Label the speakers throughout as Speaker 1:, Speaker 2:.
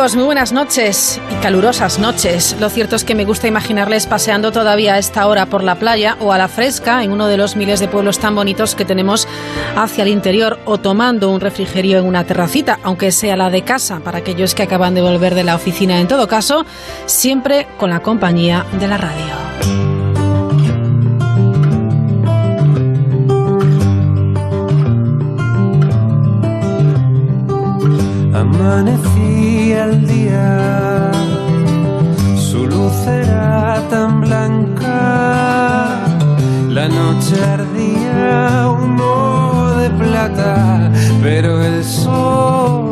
Speaker 1: Amigos, muy buenas noches y calurosas noches. Lo cierto es que me gusta imaginarles paseando todavía a esta hora por la playa o a la fresca en uno de los miles de pueblos tan bonitos que tenemos hacia el interior o tomando un refrigerio en una terracita, aunque sea la de casa, para aquellos que acaban de volver de la oficina. En todo caso, siempre con la compañía de la radio.
Speaker 2: Día, su luz era tan blanca, la noche ardía humo de plata, pero el sol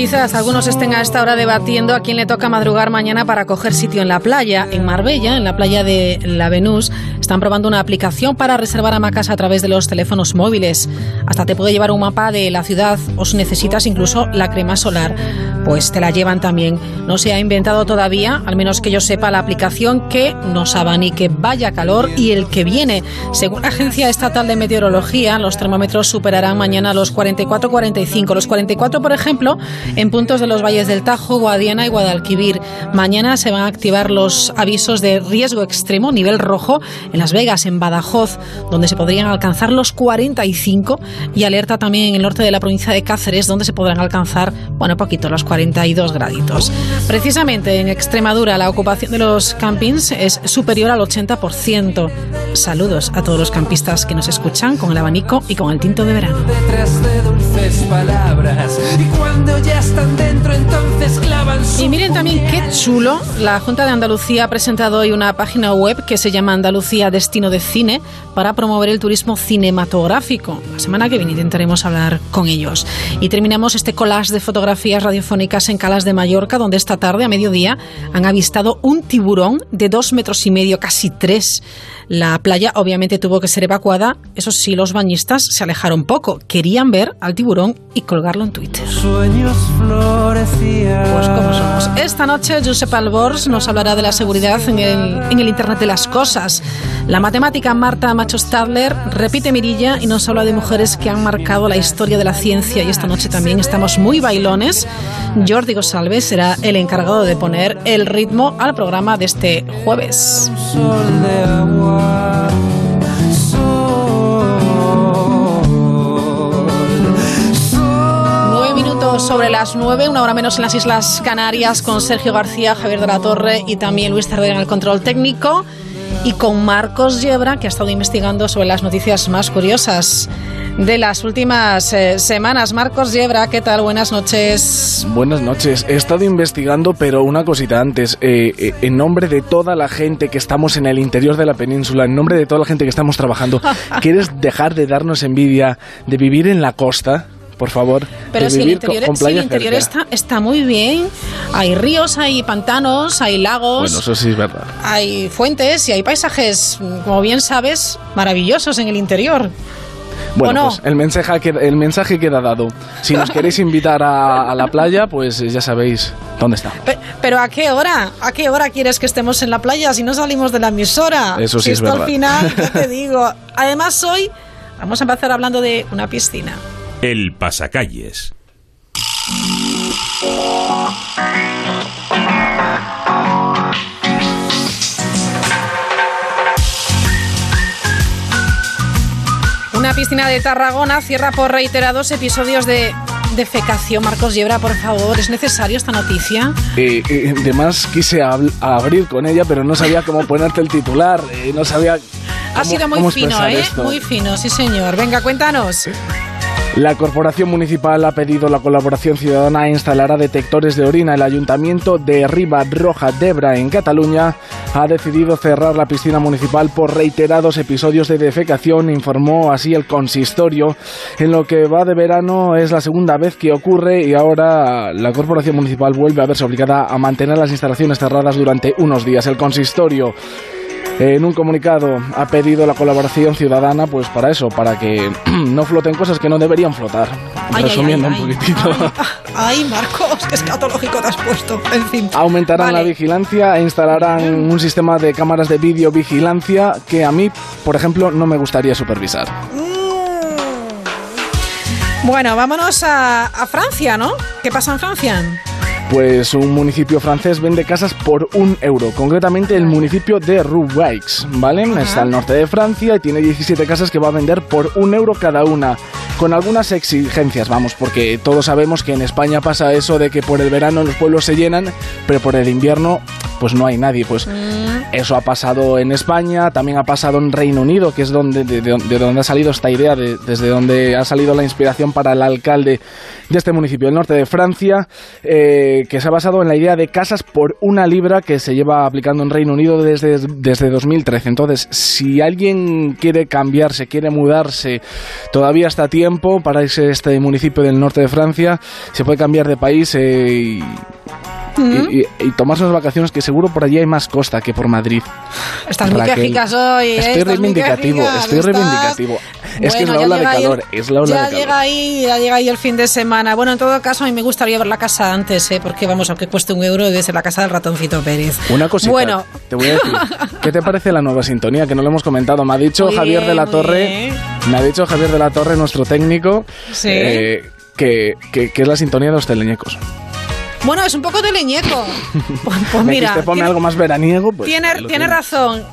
Speaker 1: Quizás algunos estén a esta hora debatiendo a quién le toca madrugar mañana para coger sitio en la playa. En Marbella, en la playa de La Venus, están probando una aplicación para reservar hamacas a través de los teléfonos móviles. Hasta te puede llevar un mapa de la ciudad o si necesitas incluso la crema solar, pues te la llevan también. No se ha inventado todavía, al menos que yo sepa, la aplicación que nos abanique vaya calor y el que viene. Según la Agencia Estatal de Meteorología, los termómetros superarán mañana los 44-45. Los 44, por ejemplo, en puntos de los valles del Tajo, Guadiana y Guadalquivir. Mañana se van a activar los avisos de riesgo extremo, nivel rojo, en las Vegas, en Badajoz, donde se podrían alcanzar los 45 y alerta también en el norte de la provincia de Cáceres, donde se podrán alcanzar, bueno, poquito, los 42 graditos. Precisamente en Extremadura la ocupación de los campings es superior al 80%. Saludos a todos los campistas que nos escuchan con el abanico y con el tinto de verano. Y miren también qué chulo, la Junta de Andalucía ha presentado hoy una página web que se llama Andalucía destino de cine para promover el turismo cinematográfico. La semana que viene intentaremos hablar con ellos. Y terminamos este collage de fotografías radiofónicas en Calas de Mallorca, donde esta tarde, a mediodía, han avistado un tiburón de dos metros y medio, casi tres. La playa obviamente tuvo que ser evacuada. Eso sí, los bañistas se alejaron poco. Querían ver al tiburón y colgarlo en Twitter.
Speaker 2: Sueños florecían.
Speaker 1: Pues como somos. Esta noche Josep Albors nos hablará de la seguridad en el, en el Internet de las Cosas. La matemática Marta Macho Stadler repite Mirilla y nos habla de mujeres que han marcado la historia de la ciencia y esta noche también estamos muy bailones. Jordi Gosalves será el encargado de poner el ritmo al programa de este jueves.
Speaker 2: Sol de agua.
Speaker 1: Minutos sobre las nueve, una hora menos en las Islas Canarias, con Sergio García, Javier de la Torre y también Luis Tardera en el control técnico y con Marcos Yebra, que ha estado investigando sobre las noticias más curiosas de las últimas eh, semanas. Marcos Yebra, ¿qué tal? Buenas noches.
Speaker 3: Buenas noches. He estado investigando, pero una cosita antes. Eh, eh, en nombre de toda la gente que estamos en el interior de la península, en nombre de toda la gente que estamos trabajando, ¿quieres dejar de darnos envidia de vivir en la costa? Por favor,
Speaker 1: Pero
Speaker 3: de
Speaker 1: si el
Speaker 3: vivir
Speaker 1: interior,
Speaker 3: con
Speaker 1: si el interior está, está muy bien. Hay ríos, hay pantanos, hay lagos.
Speaker 3: Bueno, eso sí es verdad.
Speaker 1: Hay fuentes y hay paisajes, como bien sabes, maravillosos en el interior.
Speaker 3: Bueno,
Speaker 1: ¿O no?
Speaker 3: pues el mensaje, queda- el mensaje queda dado. Si nos queréis invitar a, a la playa, pues ya sabéis dónde está.
Speaker 1: Pe- Pero ¿a qué hora? ¿A qué hora quieres que estemos en la playa si no salimos de la emisora?
Speaker 3: Eso sí
Speaker 1: Si
Speaker 3: es
Speaker 1: esto
Speaker 3: verdad.
Speaker 1: al final, ya te digo. Además hoy vamos a empezar hablando de una piscina.
Speaker 4: El pasacalles.
Speaker 1: Una piscina de Tarragona cierra por reiterados episodios de defecación. Marcos Yebra, por favor, ¿es necesario esta noticia?
Speaker 3: Eh, eh, además, quise abrir con ella, pero no sabía cómo ponerte el titular. eh, no sabía.
Speaker 1: Ha sido muy fino, ¿eh?
Speaker 3: esto.
Speaker 1: Muy fino, sí señor. Venga, cuéntanos.
Speaker 3: La Corporación Municipal ha pedido la colaboración ciudadana e instalará detectores de orina. El Ayuntamiento de Riba Roja d'Ebra, en Cataluña, ha decidido cerrar la piscina municipal por reiterados episodios de defecación, informó así el consistorio. En lo que va de verano es la segunda vez que ocurre y ahora la Corporación Municipal vuelve a verse obligada a mantener las instalaciones cerradas durante unos días. El consistorio en un comunicado ha pedido la colaboración ciudadana pues para eso, para que no floten cosas que no deberían flotar.
Speaker 1: Ay,
Speaker 3: Resumiendo
Speaker 1: ay,
Speaker 3: un poquitito.
Speaker 1: Ay, ay, Marcos, qué escatológico te has puesto. En fin.
Speaker 3: Aumentarán
Speaker 1: Vale.
Speaker 3: la vigilancia e instalarán un sistema de cámaras de videovigilancia que a mí, por ejemplo, no me gustaría supervisar.
Speaker 1: Bueno, vámonos a, a Francia, ¿no? ¿Qué pasa en Francia?
Speaker 3: Pues un municipio francés vende casas por un euro, concretamente el municipio de Roubaix, ¿vale? Está al norte de Francia y tiene 17 casas que va a vender por un euro cada una, con algunas exigencias, vamos, porque todos sabemos que en España pasa eso de que por el verano los pueblos se llenan, pero por el invierno pues no hay nadie, pues eso ha pasado en España, también ha pasado en Reino Unido, que es donde, de, de- de donde ha salido esta idea, de- desde donde ha salido la inspiración para el alcalde de este municipio, el norte de Francia, eh, que se ha basado en la idea de casas por una libra que se lleva aplicando en Reino Unido desde, desde 2013. Entonces, si alguien quiere cambiarse, quiere mudarse, todavía está tiempo para irse a este municipio del norte de Francia, se puede cambiar de país eh, y y, y- y tomarse unas vacaciones que seguro por allí hay más costa que por Madrid.
Speaker 1: Estás muy
Speaker 3: Raquel.
Speaker 1: quejigas hoy. ¿eh?
Speaker 3: Estoy
Speaker 1: Estás muy
Speaker 3: reivindicativo, estoy
Speaker 1: estás-
Speaker 3: reivindicativo. Es que es la
Speaker 1: Bueno,
Speaker 3: ola de
Speaker 1: ahí el-
Speaker 3: calor, es la ola
Speaker 1: ya
Speaker 3: de calor.
Speaker 1: llega ahí, ya llega ahí el fin de semana. Bueno, en todo caso, a mí me gustaría ver la casa antes, ¿eh? Porque vamos, aunque cueste un euro, debe ser la casa del ratoncito Pérez.
Speaker 3: Una cosita,
Speaker 1: Bueno,
Speaker 3: te voy a decir, ¿qué te parece la nueva sintonía? Que no lo hemos comentado. Me ha dicho
Speaker 1: Muy
Speaker 3: Javier de
Speaker 1: bien,
Speaker 3: la
Speaker 1: muy
Speaker 3: Torre, me ha dicho Javier de la Torre, nuestro técnico,
Speaker 1: Sí.
Speaker 3: eh, que, que- que es la sintonía de los teleñecos.
Speaker 1: Bueno, es un poco de leñeco. Pues, pues mira,
Speaker 3: dijiste, ponme
Speaker 1: tiene-
Speaker 3: algo más veraniego, pues
Speaker 1: tiene, tiene
Speaker 3: tienes.
Speaker 1: razón.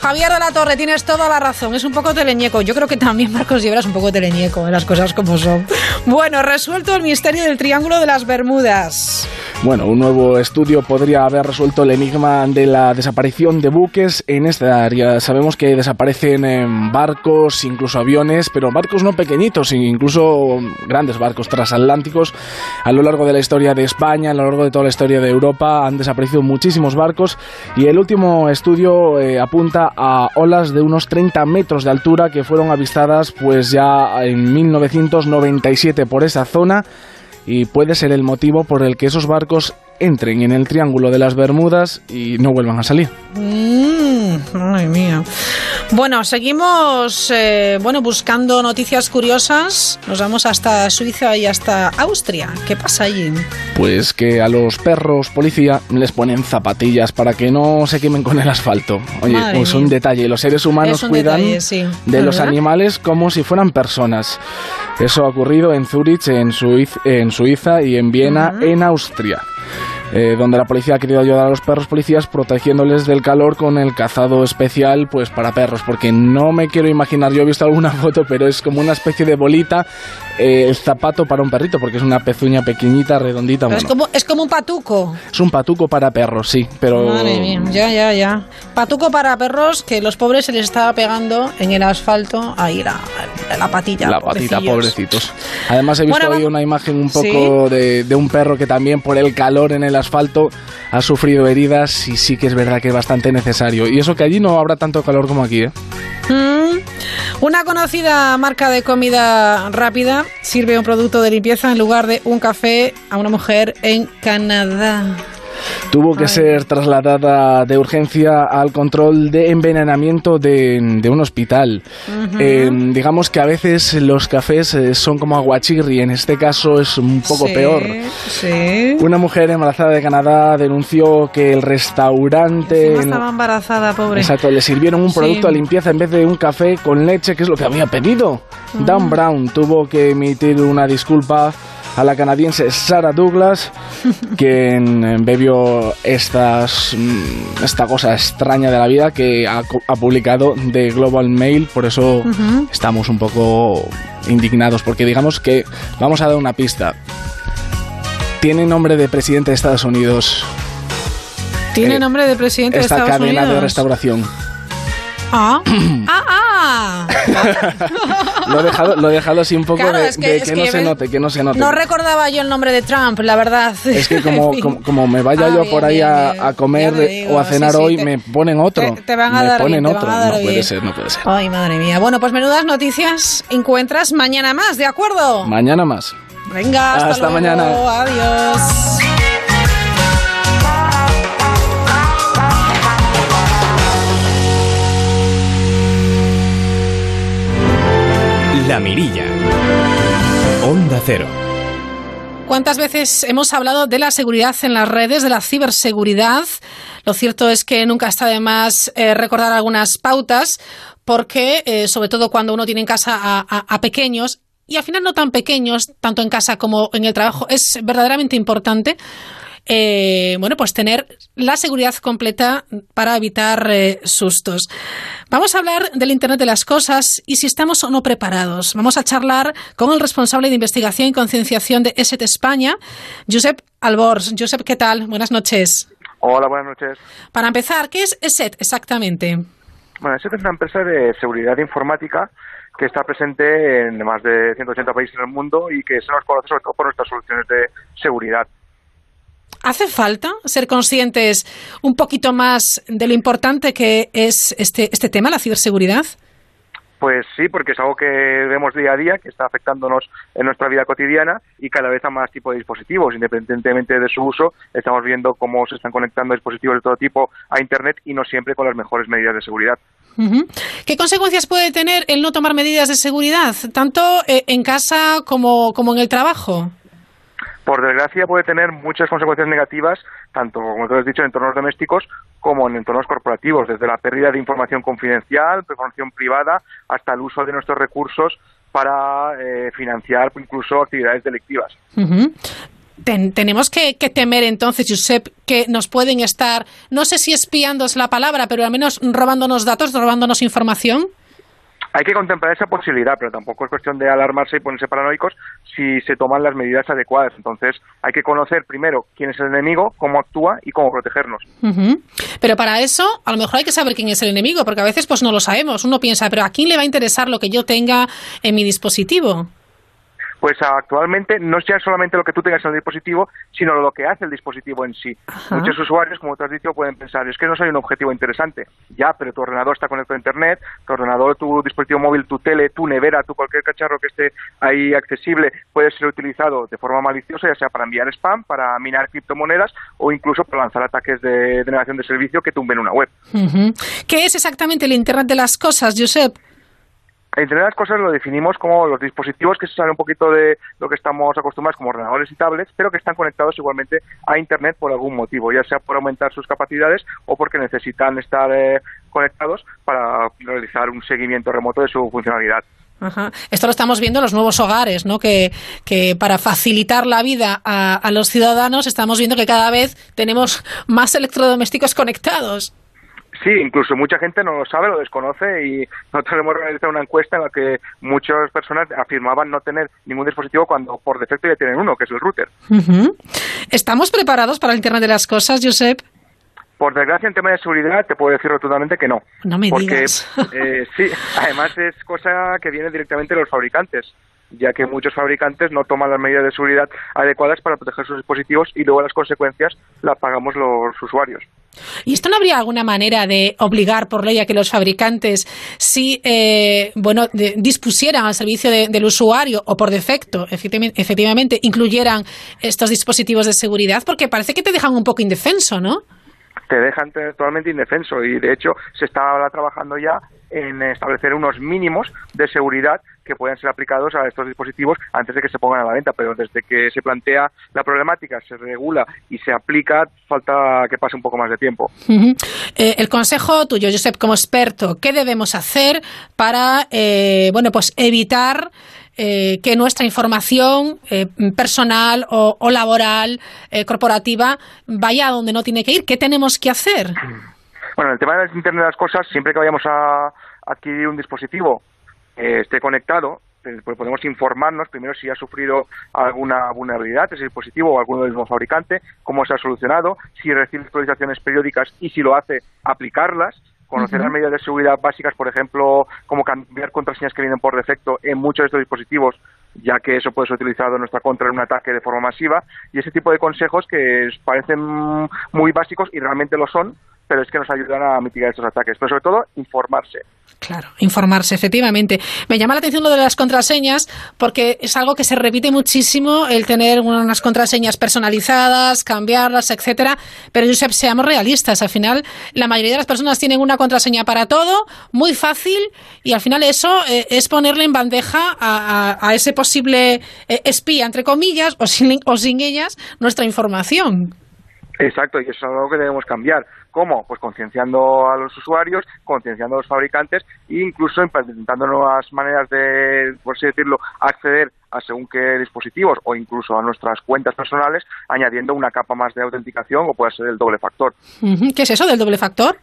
Speaker 1: Javier de la Torre, tienes toda la razón. Es un poco teleñeco. Yo creo que también Marcos Llebra es un poco teleñeco, las cosas como son. Bueno, resuelto el misterio del Triángulo de las Bermudas.
Speaker 3: Bueno, un nuevo estudio podría haber resuelto el enigma de la desaparición de buques en esta área. Sabemos que desaparecen en barcos, incluso aviones, pero barcos no pequeñitos, incluso grandes barcos transatlánticos. A lo largo de la historia de España, a lo largo de toda la historia de Europa, han desaparecido muchísimos barcos y el último estudio eh, apunta a olas de unos 30 metros de altura que fueron avistadas pues ya en 1997 por esa zona y puede ser el motivo por el que esos barcos entren en el Triángulo de las Bermudas y no vuelvan a salir.
Speaker 1: Mm, madre mía. Bueno, seguimos eh, bueno, buscando noticias curiosas. Nos vamos hasta Suiza y hasta Austria. ¿Qué pasa allí?
Speaker 3: Pues que a los perros policía les ponen zapatillas para que no se quemen con el asfalto. Oye,
Speaker 1: Madre
Speaker 3: pues
Speaker 1: mía.
Speaker 3: un detalle. Los seres humanos
Speaker 1: Es
Speaker 3: cuidan
Speaker 1: detalle, sí.
Speaker 3: de los animales como si fueran personas. Eso ha ocurrido en Zurich, en, Suiz- en Suiza y en Viena, en Austria. Eh, donde la policía ha querido ayudar a los perros policías protegiéndoles del calor con el cazado especial pues para perros, porque no me quiero imaginar, yo he visto alguna foto, pero es como una especie de bolita, eh, el zapato para un perrito, porque es una pezuña pequeñita, redondita.
Speaker 1: Pero es,
Speaker 3: bueno.
Speaker 1: como, es como un patuco.
Speaker 3: Es un patuco para perros, sí, pero...
Speaker 1: Madre mía, ya, ya, ya. Patuco para perros que los pobres se les estaba pegando en el asfalto. Ahí la, la patilla.
Speaker 3: La patita,
Speaker 1: pobrecillos.
Speaker 3: pobrecitos. Además he visto
Speaker 1: Bueno,
Speaker 3: hoy una imagen un poco de, de un perro que también por el calor en el asfalto ha sufrido heridas y sí que es verdad que es bastante necesario. Y eso que allí no habrá tanto calor como aquí, ¿eh?
Speaker 1: Mm. Una conocida marca de comida rápida sirve un producto de limpieza en lugar de un café a una mujer en Canadá.
Speaker 3: Tuvo que
Speaker 1: Ay.
Speaker 3: ser trasladada de urgencia al control de envenenamiento de, de un hospital. Eh, digamos que a veces los cafés eh, son como aguachirri, en este caso es un poco
Speaker 1: Sí,
Speaker 3: peor.
Speaker 1: Sí.
Speaker 3: Una mujer embarazada de Canadá denunció que el restaurante... En-
Speaker 1: estaba embarazada, pobre.
Speaker 3: Exacto, le sirvieron un
Speaker 1: Sí.
Speaker 3: producto de limpieza en vez de un café con leche, que es lo que había pedido. Dan Brown tuvo que emitir una disculpa a la canadiense Sarah Douglas, quien eh, bebió estas, mm, esta cosa extraña de la vida que ha, publicado The Global Mail, por eso estamos un poco indignados, porque digamos que vamos a dar una pista. Tiene nombre de presidente de Estados Unidos
Speaker 1: Tiene
Speaker 3: eh,
Speaker 1: nombre de presidente de
Speaker 3: esta
Speaker 1: Estados
Speaker 3: cadena
Speaker 1: Unidos.
Speaker 3: de restauración.
Speaker 1: Ah, ah, ah.
Speaker 3: Lo he dejado, lo he dejado así un poco
Speaker 1: Claro,
Speaker 3: de,
Speaker 1: es que-
Speaker 3: de
Speaker 1: es
Speaker 3: que,
Speaker 1: que
Speaker 3: no se note, que no se note.
Speaker 1: No recordaba yo el nombre de Trump, la verdad.
Speaker 3: Es que como, como, como me vaya
Speaker 1: Ah,
Speaker 3: yo
Speaker 1: bien,
Speaker 3: por ahí
Speaker 1: bien,
Speaker 3: a, comer
Speaker 1: digo,
Speaker 3: o a cenar
Speaker 1: sí, sí,
Speaker 3: hoy,
Speaker 1: te-
Speaker 3: me ponen otro.
Speaker 1: Te, te van a
Speaker 3: me
Speaker 1: dar
Speaker 3: ponen
Speaker 1: bien, te
Speaker 3: otro.
Speaker 1: van a dar
Speaker 3: no puede ser, no puede ser.
Speaker 1: Ay, madre mía. Bueno, pues menudas noticias encuentras mañana más, ¿de acuerdo?
Speaker 3: Mañana más.
Speaker 1: Venga, hasta,
Speaker 3: Hasta
Speaker 1: luego.
Speaker 3: mañana.
Speaker 1: Adiós.
Speaker 4: La Mirilla. Onda Cero.
Speaker 1: ¿Cuántas veces hemos hablado de la seguridad en las redes, de la ciberseguridad? Lo cierto es que nunca está de más eh, recordar algunas pautas, porque eh, sobre todo cuando uno tiene en casa a, a- pequeños, y al final no tan pequeños, tanto en casa como en el trabajo, es verdaderamente importante. Eh, bueno, pues tener la seguridad completa para evitar eh, sustos. Vamos a hablar del Internet de las Cosas y si estamos o no preparados. Vamos a charlar con el responsable de investigación y concienciación de ESET España, Josep Albors. Josep, ¿qué tal? Buenas noches.
Speaker 5: Hola, buenas noches.
Speaker 1: Para empezar, ¿qué es ESET exactamente?
Speaker 5: Bueno, ESET es una empresa de seguridad informática que está presente en más de 180 países en el mundo y que se nos conoce sobre todo por nuestras soluciones de seguridad.
Speaker 1: ¿Hace falta ser conscientes un poquito más de lo importante que es este, este tema, la ciberseguridad?
Speaker 5: Pues sí, porque es algo que vemos día a día, que está afectándonos en nuestra vida cotidiana y cada vez a más tipo de dispositivos. Independientemente de su uso, estamos viendo cómo se están conectando dispositivos de todo tipo a Internet y no siempre con las mejores medidas de seguridad.
Speaker 1: ¿Qué consecuencias puede tener el no tomar medidas de seguridad, tanto eh, en casa como, como en el trabajo?
Speaker 5: Por desgracia puede tener muchas consecuencias negativas, tanto como tú has dicho, en entornos domésticos como en entornos corporativos, desde la pérdida de información confidencial, de información privada, hasta el uso de nuestros recursos para eh, financiar incluso actividades delictivas.
Speaker 1: Tenemos que, que temer entonces, Josep, que nos pueden estar, no sé si espiando es la palabra, pero al menos robándonos datos, robándonos información.
Speaker 5: Hay que contemplar esa posibilidad, pero tampoco es cuestión de alarmarse y ponerse paranoicos si se toman las medidas adecuadas. Entonces, hay que conocer primero quién es el enemigo, cómo actúa y cómo protegernos.
Speaker 1: Pero para eso, a lo mejor hay que saber quién es el enemigo, porque a veces pues no lo sabemos. Uno piensa, pero ¿a quién le va a interesar lo que yo tenga en mi dispositivo?
Speaker 5: Pues actualmente no es ya solamente lo que tú tengas en el dispositivo, sino lo que hace el dispositivo en sí.
Speaker 1: Ajá.
Speaker 5: Muchos usuarios, como tú has dicho, pueden pensar, es que no soy un objetivo interesante. Ya, pero tu ordenador está conectado a Internet, tu ordenador, tu dispositivo móvil, tu tele, tu nevera, tu cualquier cacharro que esté ahí accesible puede ser utilizado de forma maliciosa, ya sea para enviar spam, para minar criptomonedas o incluso para lanzar ataques de denegación de servicio que tumben una web.
Speaker 1: ¿Qué es exactamente el Internet de las cosas, Josep?
Speaker 5: De las cosas lo definimos como los dispositivos que se salen un poquito de lo que estamos acostumbrados como ordenadores y tablets, pero que están conectados igualmente a Internet por algún motivo, ya sea por aumentar sus capacidades o porque necesitan estar eh, conectados para realizar un seguimiento remoto de su funcionalidad.
Speaker 1: Ajá. Esto lo estamos viendo en los nuevos hogares, ¿no? Que, para facilitar la vida a los ciudadanos estamos viendo que cada vez tenemos más electrodomésticos conectados.
Speaker 5: Sí, incluso mucha gente no lo sabe, lo desconoce y nosotros hemos realizado una encuesta en la que muchas personas afirmaban no tener ningún dispositivo cuando por defecto ya tienen uno, que es el router.
Speaker 1: Ujú. ¿Estamos preparados para el Internet de las cosas, Josep?
Speaker 5: Por desgracia, en tema de seguridad, te puedo decir rotundamente que no.
Speaker 1: No me
Speaker 5: porque,
Speaker 1: digas.
Speaker 5: eh, sí, además es cosa que viene directamente de los fabricantes, ya que muchos fabricantes no toman las medidas de seguridad adecuadas para proteger sus dispositivos y luego las consecuencias las pagamos los usuarios.
Speaker 1: ¿Y esto no habría alguna manera de obligar por ley a que los fabricantes, si eh, bueno, dispusieran al servicio de- del usuario o por defecto, efectivamente, efectivamente, incluyeran estos dispositivos de seguridad? Porque parece que te dejan un poco indefenso, ¿no?
Speaker 5: te dejan totalmente indefenso y de hecho se está trabajando ya en establecer unos mínimos de seguridad que puedan ser aplicados a estos dispositivos antes de que se pongan a la venta, pero desde que se plantea la problemática, se regula y se aplica, falta que pase un poco más de tiempo.
Speaker 1: Eh, el consejo tuyo, Josep, como experto, ¿qué debemos hacer para eh, bueno, pues evitar eh, que nuestra información eh, personal o, o laboral, eh, corporativa, vaya a donde no tiene que ir? ¿Qué tenemos que hacer?
Speaker 5: Bueno, el tema del Internet de las Cosas, siempre que vayamos a adquirir un dispositivo que esté conectado, eh, pues podemos informarnos primero si ha sufrido alguna vulnerabilidad ese dispositivo o alguno del mismo fabricante, cómo se ha solucionado, si recibe actualizaciones periódicas y si lo hace, aplicarlas conocer las medidas de seguridad básicas, por ejemplo, como cambiar contraseñas que vienen por defecto en muchos de estos dispositivos, ya que eso puede ser utilizado en nuestra contra en un ataque de forma masiva, y ese tipo de consejos que parecen muy básicos y realmente lo son, pero es que nos ayudan a mitigar estos ataques. Pero sobre todo, informarse.
Speaker 1: Claro, informarse, efectivamente. Me llama la atención lo de las contraseñas porque es algo que se repite muchísimo el tener unas contraseñas personalizadas, cambiarlas, etcétera. Pero Josep, seamos realistas. Al final, la mayoría de las personas tienen una contraseña para todo, muy fácil, y al final eso eh, es ponerle en bandeja a, ese posible eh, espía, entre comillas, o sin, o sin ellas, nuestra información.
Speaker 5: Exacto, y eso es algo que debemos cambiar. ¿Cómo? Pues concienciando a los usuarios, concienciando a los fabricantes e incluso implementando nuevas maneras de, por así decirlo, acceder a según qué dispositivos o incluso a nuestras cuentas personales, añadiendo una capa más de autenticación o puede ser el doble factor.
Speaker 1: ¿Qué es eso del doble factor?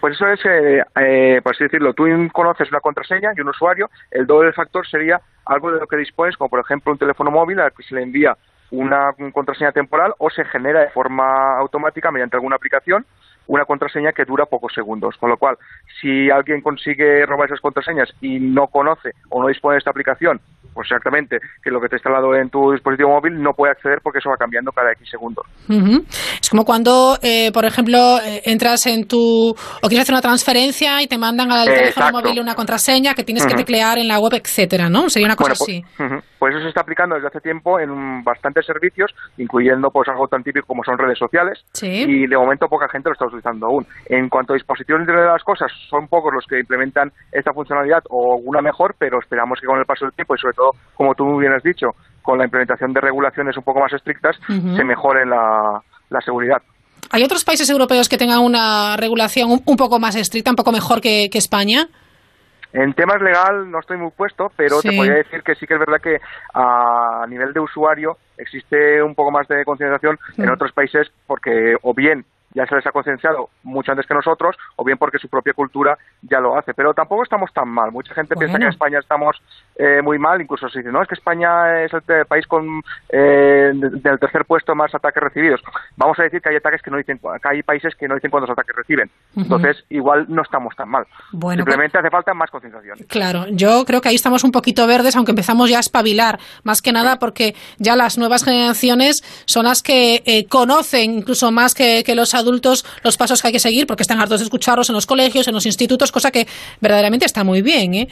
Speaker 5: Pues eso es, eh, eh, por así decirlo, tú conoces una contraseña y un usuario, el doble factor sería algo de lo que dispones, como por ejemplo un teléfono móvil al que se le envía una contraseña temporal o se genera de forma automática mediante alguna aplicación una contraseña que dura pocos segundos. Con lo cual, si alguien consigue robar esas contraseñas y no conoce o no dispone de esta aplicación, pues exactamente, que lo que te está instalado en tu dispositivo móvil no puede acceder porque eso va cambiando cada X segundos.
Speaker 1: Es como cuando, eh, por ejemplo, eh, entras en tu. o quieres hacer una transferencia y te mandan al teléfono móvil una contraseña que tienes que teclear en la web, etcétera, ¿no? Sería una cosa
Speaker 5: pues,
Speaker 1: así.
Speaker 5: Pues, eso se está aplicando desde hace tiempo en bastantes servicios, incluyendo pues algo tan típico como son redes sociales. Y de momento poca gente lo está utilizando aún. En cuanto a dispositivos de las Cosas, son pocos los que implementan esta funcionalidad o alguna mejor, pero esperamos que con el paso del tiempo y sobre todo, como tú muy bien has dicho, con la implementación de regulaciones un poco más estrictas, se mejore la, seguridad.
Speaker 1: ¿Hay otros países europeos que tengan una regulación un, poco más estricta, un poco mejor que, España?
Speaker 5: En temas legal no estoy muy puesto, pero te podría decir que sí que es verdad que a nivel de usuario existe un poco más de concienciación en otros países porque o bien ya se les ha concienciado mucho antes que nosotros, o bien porque su propia cultura ya lo hace. Pero tampoco estamos tan mal. Mucha gente piensa que en España estamos eh, muy mal, incluso se dice, no, es que España es el país con eh, del tercer puesto más ataques recibidos. Vamos a decir que hay ataques que no dicen, que hay países que no dicen cuántos ataques reciben. Entonces, igual no estamos tan mal. Simplemente hace falta más concienciación.
Speaker 1: Claro, yo creo que ahí estamos un poquito verdes, aunque empezamos ya a espabilar, más que nada porque ya las nuevas generaciones son las que eh, conocen incluso más que, que los adultos los pasos que hay que seguir porque están hartos de escucharlos en los colegios, en los institutos, cosa que verdaderamente está muy bien. ¿eh?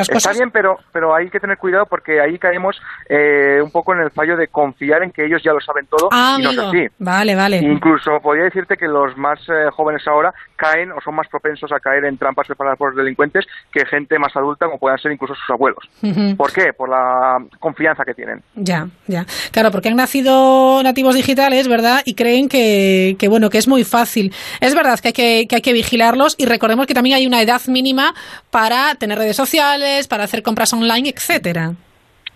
Speaker 5: Está bien, pero, pero hay que tener cuidado porque ahí caemos eh, un poco en el fallo de confiar en que ellos ya lo saben todo
Speaker 1: ah,
Speaker 5: y no es así.
Speaker 1: Vale, vale.
Speaker 5: Incluso podría decirte que los más eh, jóvenes ahora caen o son más propensos a caer en trampas preparadas por los delincuentes que gente más adulta como puedan ser incluso sus abuelos. ¿Por qué? Por la confianza que tienen.
Speaker 1: Ya, ya. Claro, porque han nacido nativos digitales, ¿verdad? Y creen que, que bueno, que es muy fácil. Es verdad que hay que, que hay que vigilarlos y recordemos que también hay una edad mínima para tener redes sociales para hacer compras online, etcétera.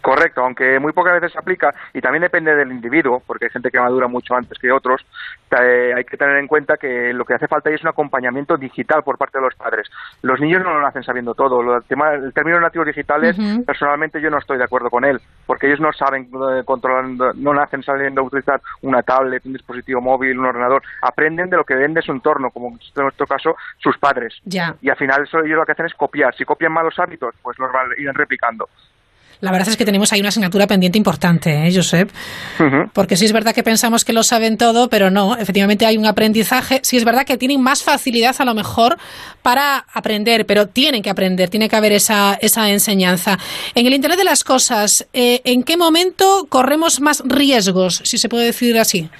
Speaker 5: Correcto, aunque muy pocas veces se aplica y también depende del individuo, porque hay gente que madura mucho antes que otros, eh, hay que tener en cuenta que lo que hace falta es un acompañamiento digital por parte de los padres. Los niños no lo hacen sabiendo todo. El, tema, el término nativos digitales, personalmente yo no estoy de acuerdo con él, porque ellos no saben eh, controlando, no nacen sabiendo utilizar una tablet, un dispositivo móvil, un ordenador. Aprenden de lo que ven de su entorno, como en nuestro caso sus padres. Y al final eso ellos lo que hacen es copiar. Si copian malos hábitos, pues los van a ir replicando.
Speaker 1: La verdad es que tenemos ahí una asignatura pendiente importante, ¿eh, Josep? Porque sí es verdad que pensamos que lo saben todo, pero no, efectivamente hay un aprendizaje. Sí es verdad que tienen más facilidad a lo mejor para aprender, pero tienen que aprender, tiene que haber esa, esa enseñanza. En el Internet de las Cosas, eh, ¿en qué momento corremos más riesgos, si se puede decir así?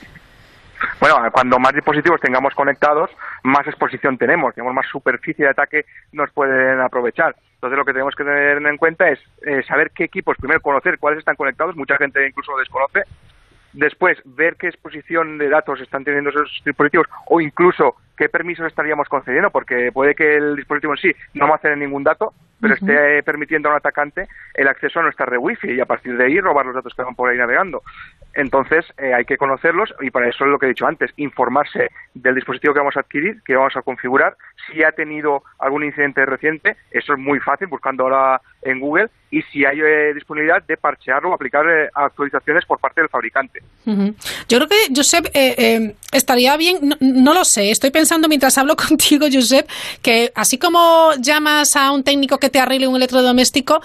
Speaker 5: Bueno, cuando más dispositivos tengamos conectados, más exposición tenemos, tenemos más superficie de ataque nos pueden aprovechar. Entonces lo que tenemos que tener en cuenta es eh, saber qué equipos, primero conocer cuáles están conectados, mucha gente incluso desconoce, después ver qué exposición de datos están teniendo esos dispositivos o incluso qué permisos estaríamos concediendo, porque puede que el dispositivo en sí no almacene ningún dato, pero esté permitiendo a un atacante el acceso a nuestra red wifi y a partir de ahí robar los datos que van por ahí navegando. Entonces eh, hay que conocerlos y para eso es lo que he dicho antes, informarse del dispositivo que vamos a adquirir, que vamos a configurar, si ha tenido algún incidente reciente, eso es muy fácil buscando ahora en Google y si hay eh, disponibilidad de parchearlo o aplicar eh, actualizaciones por parte del fabricante.
Speaker 1: Yo creo que, Josep, estaría bien, no, lo sé, estoy pensando mientras hablo contigo, Josep, que así como llamas a un técnico que te arregle un electrodoméstico,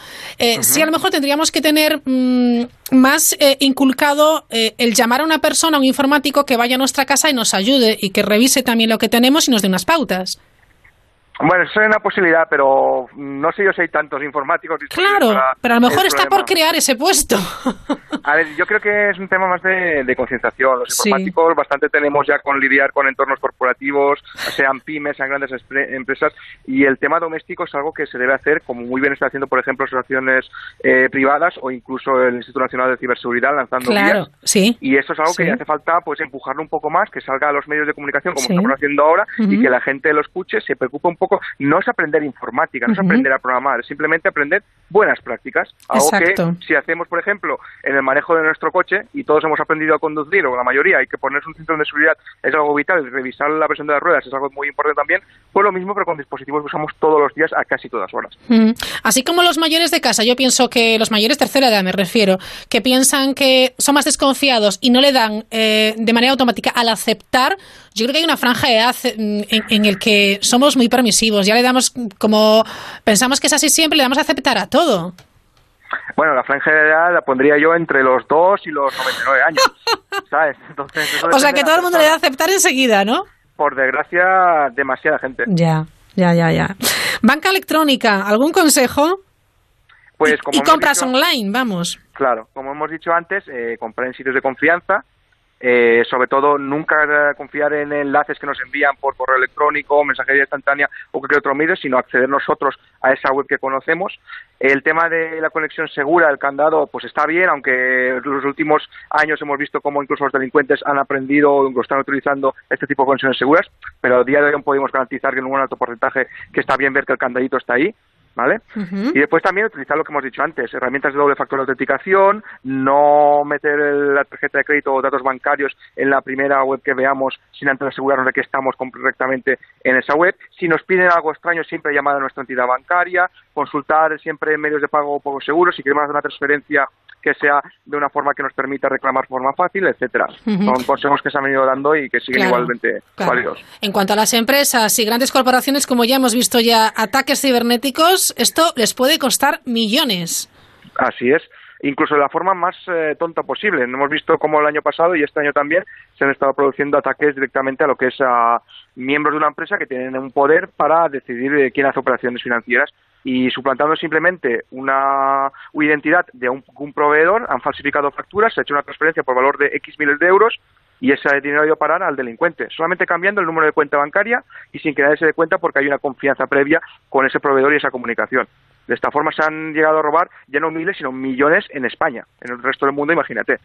Speaker 1: sí a lo mejor tendríamos que tener mm, más inculcado el llamar a una persona, a un informático que vaya a nuestra casa y nos ayude y que revise también lo que tenemos y nos dé unas pautas.
Speaker 5: Bueno, eso es una posibilidad, pero no sé yo si hay tantos informáticos.
Speaker 1: Claro, pero a lo mejor está por crear ese puesto.
Speaker 5: A ver, yo creo que es un tema más de, concienciación. Los informáticos bastante tenemos ya con lidiar con entornos corporativos, sean pymes, sean grandes empresas, y el tema doméstico es algo que se debe hacer, como muy bien está haciendo, por ejemplo, asociaciones eh, privadas o incluso el Instituto Nacional de Ciberseguridad lanzando
Speaker 1: claro, Sí.
Speaker 5: Y eso es algo que hace falta pues empujarlo un poco más, que salga a los medios de comunicación como estamos haciendo ahora y que la gente lo escuche, se preocupe un poco no es aprender informática, no es aprender a programar, es simplemente aprender buenas prácticas. Algo que si hacemos, por ejemplo, en el manejo de nuestro coche y todos hemos aprendido a conducir, o la mayoría, hay que ponerse un cinturón de seguridad, es algo vital, revisar la presión de las ruedas es algo muy importante también, pues lo mismo, pero con dispositivos que usamos todos los días a casi todas horas.
Speaker 1: Así como los mayores de casa, yo pienso que los mayores tercera edad me refiero, que piensan que son más desconfiados y no le dan eh, de manera automática al aceptar, yo creo que hay una franja de edad en, en el que somos muy permisivos ya le damos, como pensamos que es así siempre, le damos a aceptar a todo.
Speaker 5: Bueno, la franja de edad la pondría yo entre los 2 y los 99 años, ¿sabes?
Speaker 1: Entonces, o sea, que todo el mundo le da a aceptar enseguida, ¿no?
Speaker 5: Por desgracia, demasiada gente.
Speaker 1: Ya, ya, ya, ya. Banca electrónica, ¿algún consejo?
Speaker 5: Pues como
Speaker 1: y, compras online, vamos.
Speaker 5: Claro, como hemos dicho antes, eh, comprar en sitios de confianza, eh, sobre todo, nunca confiar en enlaces que nos envían por correo electrónico, mensajería instantánea o cualquier otro medio, sino acceder nosotros a esa web que conocemos. El tema de la conexión segura, el candado, pues está bien, aunque en los últimos años hemos visto cómo incluso los delincuentes han aprendido o están utilizando este tipo de conexiones seguras, pero a día de hoy no podemos garantizar que en un alto porcentaje que está bien ver que el candadito está ahí. ¿Vale? Y después también utilizar lo que hemos dicho antes, herramientas de doble factor de autenticación, no meter la tarjeta de crédito o datos bancarios en la primera web que veamos sin antes asegurarnos de que estamos correctamente en esa web. Si nos piden algo extraño, siempre llamar a nuestra entidad bancaria, consultar siempre medios de pago poco seguros, si queremos hacer una transferencia que sea de una forma que nos permita reclamar de forma fácil, etcétera. Son consejos que se han venido dando y que siguen igualmente válidos.
Speaker 1: En cuanto a las empresas y grandes corporaciones, como ya hemos visto ya ataques cibernéticos, esto les puede costar millones.
Speaker 5: Así es incluso de la forma más eh, tonta posible. Hemos visto cómo el año pasado y este año también se han estado produciendo ataques directamente a lo que es a miembros de una empresa que tienen un poder para decidir eh, quién hace operaciones financieras y suplantando simplemente una, identidad de un, proveedor, han falsificado facturas, se ha hecho una transferencia por valor de X miles de euros y ese dinero ha ido a parar al delincuente, solamente cambiando el número de cuenta bancaria y sin que nadie se dé cuenta porque hay una confianza previa con ese proveedor y esa comunicación. De esta forma se han llegado a robar ya no miles, sino millones en España. En el resto del mundo, imagínate.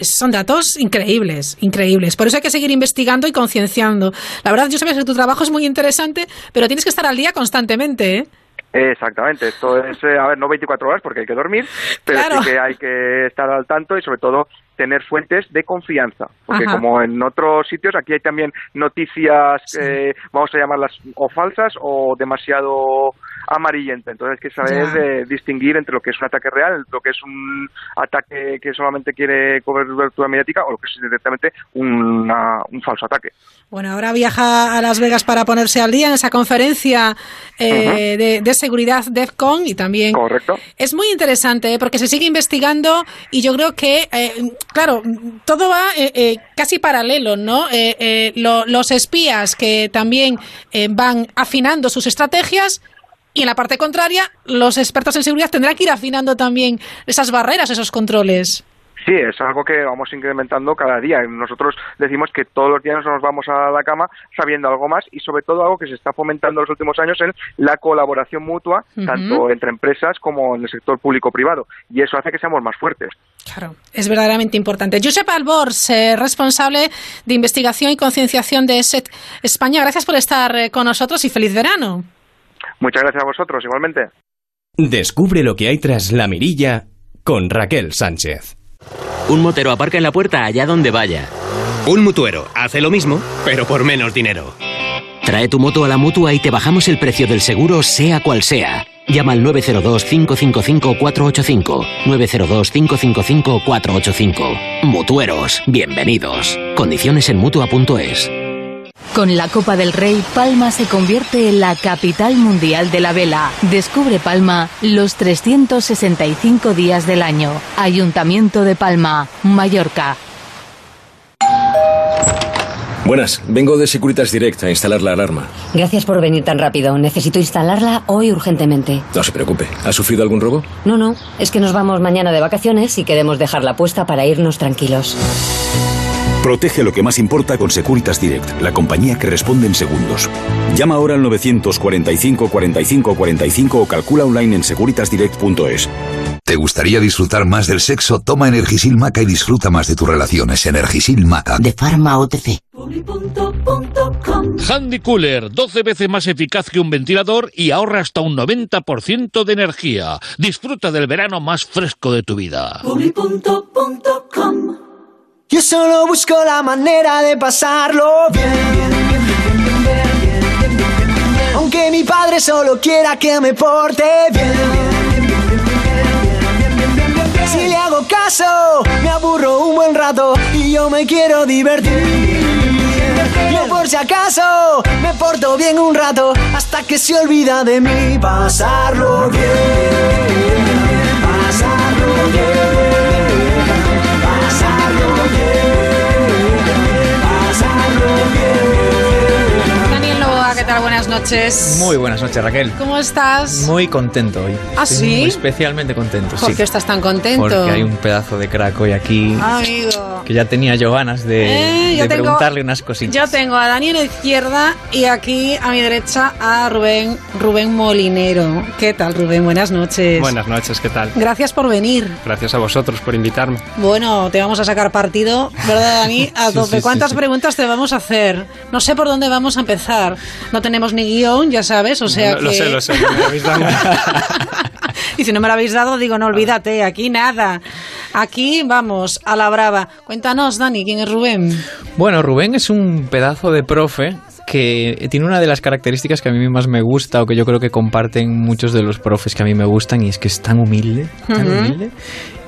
Speaker 1: son datos increíbles, increíbles. Por eso hay que seguir investigando y concienciando. La verdad, yo sé que tu trabajo es muy interesante, pero tienes que estar al día constantemente, ¿eh?
Speaker 5: Exactamente, esto es, eh, a ver, no 24 horas porque hay que dormir, pero sí que hay que estar al tanto y sobre todo tener fuentes de confianza, porque como en otros sitios, aquí hay también noticias, eh, vamos a llamarlas o falsas o demasiado amarillentas, entonces hay que saber distinguir entre lo que es un ataque real, lo que es un ataque que solamente quiere cobertura mediática o lo que es directamente un falso ataque.
Speaker 1: Bueno, ahora viaja a Las Vegas para ponerse al día en esa conferencia eh, de, de, seguridad DEFCON y también...
Speaker 5: Correcto.
Speaker 1: Es muy interesante ¿eh? porque se sigue investigando y yo creo que, eh, claro, todo va casi paralelo, ¿no? los espías que también van afinando sus estrategias y en la parte contraria, los expertos en seguridad tendrán que ir afinando también esas barreras, esos controles.
Speaker 5: Sí, es algo que vamos incrementando cada día. Nosotros decimos que todos los días nos vamos a la cama sabiendo algo más y sobre todo algo que se está fomentando en los últimos años en la colaboración mutua, tanto entre empresas como en el sector público-privado. Y eso hace que seamos más fuertes.
Speaker 1: Claro, es verdaderamente importante. Josep Albors, eh, responsable de investigación y concienciación de ESET España, gracias por estar eh, con nosotros y feliz verano.
Speaker 5: Muchas gracias a vosotros, igualmente.
Speaker 4: Descubre lo que hay tras la mirilla con Raquel Sánchez.
Speaker 6: Un motero aparca en la puerta allá donde vaya.
Speaker 7: Un mutuero hace lo mismo, pero por menos dinero.
Speaker 6: Trae tu moto a la mutua y te bajamos el precio del seguro, sea cual sea. Llama al 902-555-485. 902-555-485. Mutueros, bienvenidos. Condiciones en mutua.es.
Speaker 8: Con la Copa del Rey, Palma se convierte en la capital mundial de la vela. Descubre Palma los 365 días del año. Ayuntamiento de Palma, Mallorca.
Speaker 9: Buenas, vengo de Securitas Direct a instalar la alarma.
Speaker 10: Gracias por venir tan rápido. Necesito instalarla hoy urgentemente.
Speaker 9: No se preocupe. ¿Ha sufrido algún robo?
Speaker 10: No, no. Es que nos vamos mañana de vacaciones y queremos dejarla puesta para irnos tranquilos.
Speaker 11: Protege lo que más importa con Securitas Direct, la compañía que responde en segundos. Llama ahora al 945 45 45 o calcula online en securitasdirect.es.
Speaker 12: ¿Te gustaría disfrutar más del sexo? Toma Energisil Maca y disfruta más de tus relaciones. Energisil Maca.
Speaker 13: De Pharma OTC.
Speaker 14: Handy Cooler, 12 veces más eficaz que un ventilador y ahorra hasta un 90% de energía. Disfruta del verano más fresco de tu vida.
Speaker 15: Yo solo busco la manera de pasarlo bien, Aunque mi padre solo quiera que me porte bien. Si le hago caso, me aburro un buen rato y yo me quiero divertir. Yo por si acaso me porto bien un rato hasta que se olvida de mí. Pasarlo bien,
Speaker 1: tal? Buenas noches.
Speaker 16: Muy buenas noches, Raquel.
Speaker 1: ¿Cómo estás?
Speaker 16: Muy contento hoy.
Speaker 1: ¿Ah,
Speaker 16: Estoy
Speaker 1: sí?
Speaker 16: Muy especialmente contento,
Speaker 1: ¿Por
Speaker 16: sí.
Speaker 1: qué estás tan contento?
Speaker 16: Porque hay un pedazo de crack hoy aquí.
Speaker 1: Amigo.
Speaker 16: Que ya tenía yo ganas de,
Speaker 1: Eh,
Speaker 16: de
Speaker 1: tengo-
Speaker 16: preguntarle unas cositas.
Speaker 1: Yo tengo a Dani a la izquierda y aquí a mi derecha a Rubén, Rubén Molinero. ¿Qué tal, Rubén? Buenas noches.
Speaker 17: Buenas noches, ¿qué tal?
Speaker 1: Gracias por venir.
Speaker 17: Gracias a vosotros por invitarme.
Speaker 1: Bueno, te vamos a sacar partido, ¿verdad, Dani? A
Speaker 17: Sí,
Speaker 1: tope.
Speaker 17: sí, sí,
Speaker 1: ¿Cuántas
Speaker 17: sí.
Speaker 1: preguntas te vamos a hacer? No sé por dónde vamos a empezar. No tenemos ni guion, ya sabes, o sea
Speaker 17: lo,
Speaker 1: que...
Speaker 17: lo sé, lo sé. me habéis dado-
Speaker 1: Y si no me lo habéis dado, digo, no olvídate, aquí nada. Aquí vamos, a la brava. Cuéntanos, Dani, ¿quién es Rubén?
Speaker 16: Bueno, Rubén es un pedazo de profe que tiene una de las características que a mí más me gusta o que yo creo que comparten muchos de los profes que a mí me gustan y es que es tan humilde, tan
Speaker 1: Ujú.
Speaker 16: humilde.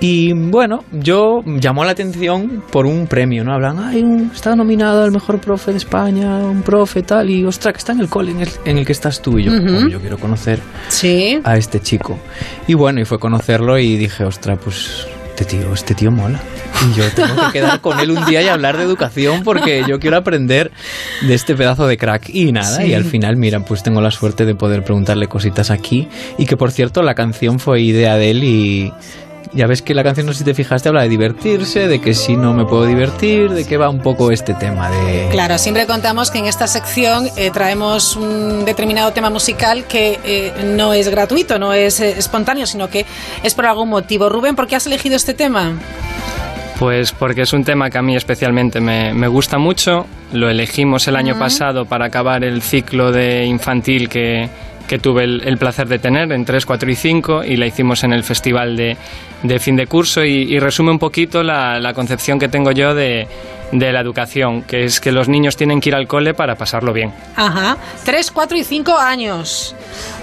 Speaker 16: Y bueno, yo llamó la atención por un premio, ¿no? Hablan, ay, un- está nominado al mejor profe de España, un profe tal, y ostras, que está en el cole en el, en el que estás tú. Y yo. "Joder, yo quiero conocer
Speaker 1: Sí.
Speaker 16: a este chico. Y bueno, y fue conocerlo y dije, ostras, pues este tío, este tío mola. Y yo tengo que quedar con él un día y hablar de educación porque yo quiero aprender de este pedazo de crack. Y nada,
Speaker 1: Sí.
Speaker 16: y al final, mira, pues tengo la suerte de poder preguntarle cositas aquí. Y que por cierto, la canción fue idea de él y. Ya ves que la canción, no sé si te fijaste, habla de divertirse, de que si no me puedo divertir, de que va un poco este tema de...
Speaker 1: Claro, siempre contamos que en esta sección eh, traemos un determinado tema musical que eh, no es gratuito, no es eh, espontáneo, sino que es por algún motivo. Rubén, ¿por qué has elegido este tema?
Speaker 17: Pues porque es un tema que a mí especialmente me, me gusta mucho. Lo elegimos el año
Speaker 1: Ujú.
Speaker 17: pasado para acabar el ciclo de infantil que, que tuve el, placer de tener en 3, 4 y 5 y la hicimos en el festival de, fin de curso. Y, y resume un poquito la concepción que tengo yo de, de la educación, que es que los niños tienen que ir al cole para pasarlo bien.
Speaker 1: Ajá, 3, 4 y 5 años.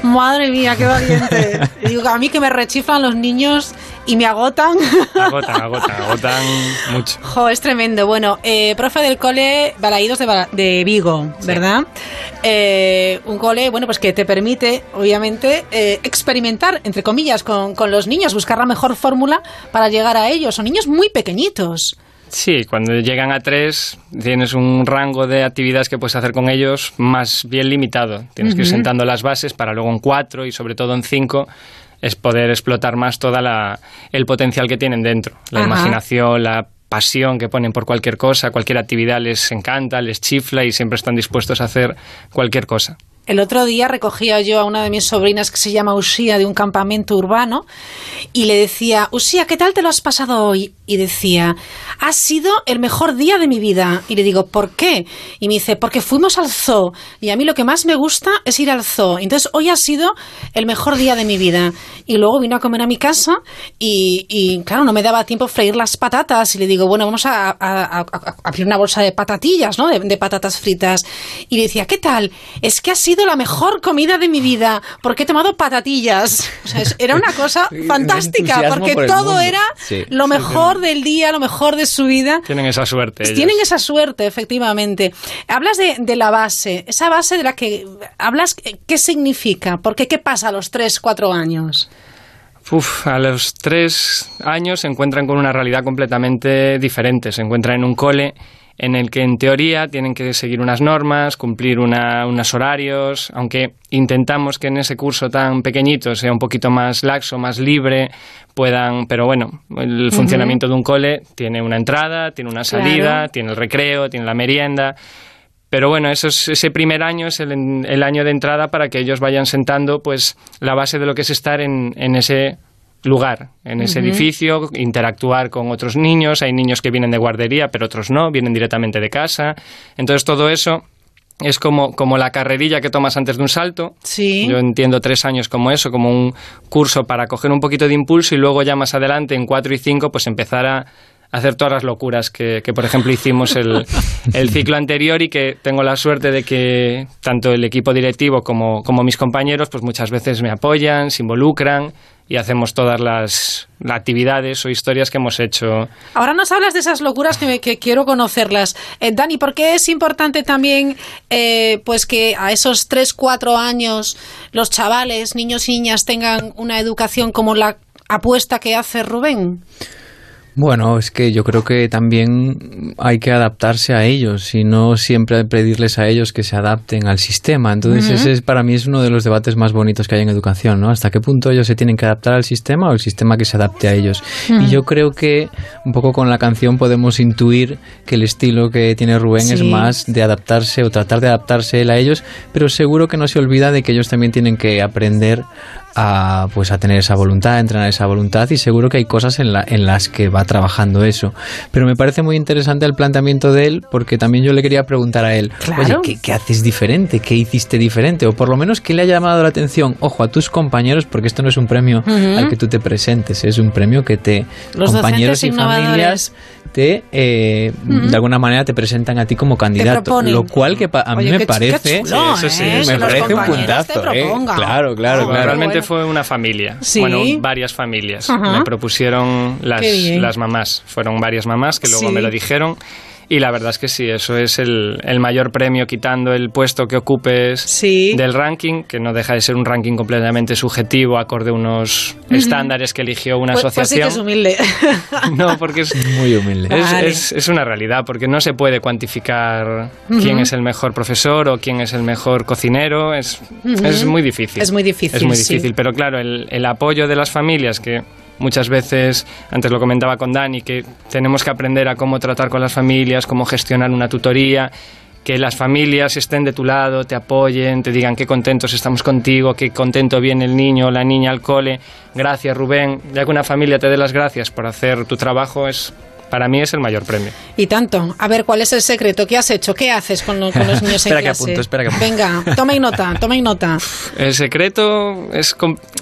Speaker 1: Madre mía, qué valiente. Digo, a mí que me rechiflan los niños y me agotan.
Speaker 17: Agotan, agotan, agotan mucho.
Speaker 1: Jo, es tremendo. Bueno, eh, profe del cole Balaídos de, de Vigo, ¿verdad? Eh, un cole, bueno, pues que te permite, obviamente, eh, experimentar, entre comillas, con, con los niños, buscar la mejor fórmula para llegar a ellos. Son niños muy pequeñitos.
Speaker 17: Sí, cuando llegan a tres tienes un rango de actividades que puedes hacer con ellos más bien limitado. Tienes que ir sentando las bases para luego en cuatro y sobre todo en cinco es poder explotar más toda la el potencial que tienen dentro, la
Speaker 1: Ajá.
Speaker 17: imaginación, la pasión que ponen por cualquier cosa, cualquier actividad les encanta, les chifla y siempre están dispuestos a hacer cualquier cosa.
Speaker 1: El otro día recogía yo a una de mis sobrinas que se llama Usía de un campamento urbano y le decía, Usía, ¿qué tal te lo has pasado hoy? Y decía, ha sido el mejor día de mi vida. Y le digo, ¿por qué? Y me dice, porque fuimos al zoo y a mí lo que más me gusta es ir al zoo. Entonces hoy ha sido el mejor día de mi vida. Y luego vino a comer a mi casa y, claro, no me daba tiempo freír las patatas y le digo, bueno, vamos a abrir una bolsa de patatillas, ¿no? De, de patatas fritas. Y le decía, ¿qué tal? Es que ha sido la mejor comida de mi vida porque he tomado patatillas. O sea, es- era una cosa fantástica porque
Speaker 17: por
Speaker 1: todo
Speaker 17: mundo.
Speaker 1: era
Speaker 17: Sí.
Speaker 1: lo
Speaker 17: Sí,
Speaker 1: mejor del día, lo mejor de su vida.
Speaker 17: Tienen esa suerte. ellos.
Speaker 1: Tienen esa suerte, efectivamente. Hablas de, de la base, esa base de la que hablas, ¿qué significa? ¿Por qué qué pasa a los 3, 4 años?
Speaker 17: Uf, a los tres años se encuentran con una realidad completamente diferente. Se encuentran en un cole en el que en teoría tienen que seguir unas normas, cumplir una- unos horarios, aunque intentamos que en ese curso tan pequeñito sea un poquito más laxo, más libre, puedan, pero bueno, el funcionamiento de un cole tiene una entrada, tiene una salida,
Speaker 13: Claro.
Speaker 17: tiene el recreo, tiene la merienda. Pero bueno, eso es- ese primer año es el, el año de entrada para que ellos vayan sentando pues la base de lo que es estar en, en ese lugar, en ese edificio, interactuar con otros niños. Hay niños que vienen de guardería, pero otros no, vienen directamente de casa. Entonces todo eso es como, como la carrerilla que tomas antes de un salto.
Speaker 1: Sí.
Speaker 17: Yo entiendo tres años como eso, como un curso para coger un poquito de impulso y luego ya más adelante, en cuatro y cinco, pues empezar a hacer todas las locuras que, que, por ejemplo, hicimos el, el ciclo anterior y que tengo la suerte de que tanto el equipo directivo como, como mis compañeros, pues muchas veces me apoyan, se involucran y hacemos todas las, actividades o historias que hemos hecho
Speaker 1: Ahora nos hablas de esas locuras que, me- que quiero conocerlas. Eh, Dani, ¿por qué es importante también eh, pues que a esos 3, 4 años los chavales, niños y niñas tengan una educación como la apuesta que hace Rubén?
Speaker 16: Bueno, es que yo creo que también hay que adaptarse a ellos y no siempre pedirles a ellos que se adapten al sistema. Entonces ese es para mí es uno de los debates más bonitos que hay en educación, ¿no? Hasta qué punto ellos se tienen que adaptar al sistema o el sistema que se adapte a ellos. Y yo creo que un poco con la canción podemos intuir que el estilo que tiene Rubén es más de adaptarse o tratar de adaptarse él a ellos, pero seguro que no se olvida de que ellos también tienen que aprender a pues a tener esa voluntad, a entrenar esa voluntad y seguro que hay cosas en, la, en las que va trabajando eso. Pero me parece muy interesante el planteamiento de él porque también yo le quería preguntar a él,
Speaker 1: Claro.
Speaker 16: oye, ¿qué, qué haces diferente? ¿Qué hiciste diferente? O por lo menos, ¿qué le ha llamado la atención? Ojo, a tus compañeros, porque esto no es un premio al que tú te presentes, es un premio que te
Speaker 1: Los
Speaker 16: compañeros y familias te eh, de alguna manera te presentan a ti como candidato, lo cual que pa- a mí
Speaker 1: Oye,
Speaker 16: me
Speaker 1: qué ch- qué
Speaker 16: parece
Speaker 1: chulo, Sí, eso sí. ¿eh?
Speaker 16: me parece un puntazo,
Speaker 1: te
Speaker 16: ¿eh? Claro, claro, claro.
Speaker 17: realmente fue una familia.
Speaker 16: Sí.
Speaker 17: Bueno, varias familias.
Speaker 16: Ajá.
Speaker 17: Me propusieron las, las mamás. Fueron varias mamás que luego
Speaker 16: Sí.
Speaker 17: me lo dijeron. Y la verdad es que sí, eso es el, el mayor premio quitando el puesto que ocupes del ranking, que no deja de ser un ranking completamente subjetivo, acorde a unos estándares que eligió una
Speaker 1: Pues, pues sí que
Speaker 17: asociación.
Speaker 1: es humilde.
Speaker 17: No, porque es
Speaker 16: muy humilde.
Speaker 17: Es,
Speaker 1: Vale.
Speaker 17: es- es una realidad, porque no se puede cuantificar quién es el mejor profesor o quién es el mejor cocinero. Es, es muy difícil.
Speaker 1: Es muy difícil,
Speaker 17: Es muy
Speaker 1: sí.
Speaker 17: difícil, pero claro, el, el apoyo de las familias que muchas veces, antes lo comentaba con Dani, que tenemos que aprender a cómo tratar con las familias, cómo gestionar una tutoría, que las familias estén de tu lado, te apoyen, te digan qué contentos estamos contigo, qué contento viene el niño o la niña al cole. Gracias, Rubén. Ya que una familia te dé las gracias por hacer tu trabajo, es para mí es el mayor premio.
Speaker 1: Y tanto. A ver, ¿cuál es el secreto? ¿Qué has hecho? ¿Qué haces con, lo- con los niños en
Speaker 17: Espera que apunto, espera que apunto.
Speaker 1: Venga, toma nota, toma nota.
Speaker 17: El secreto es,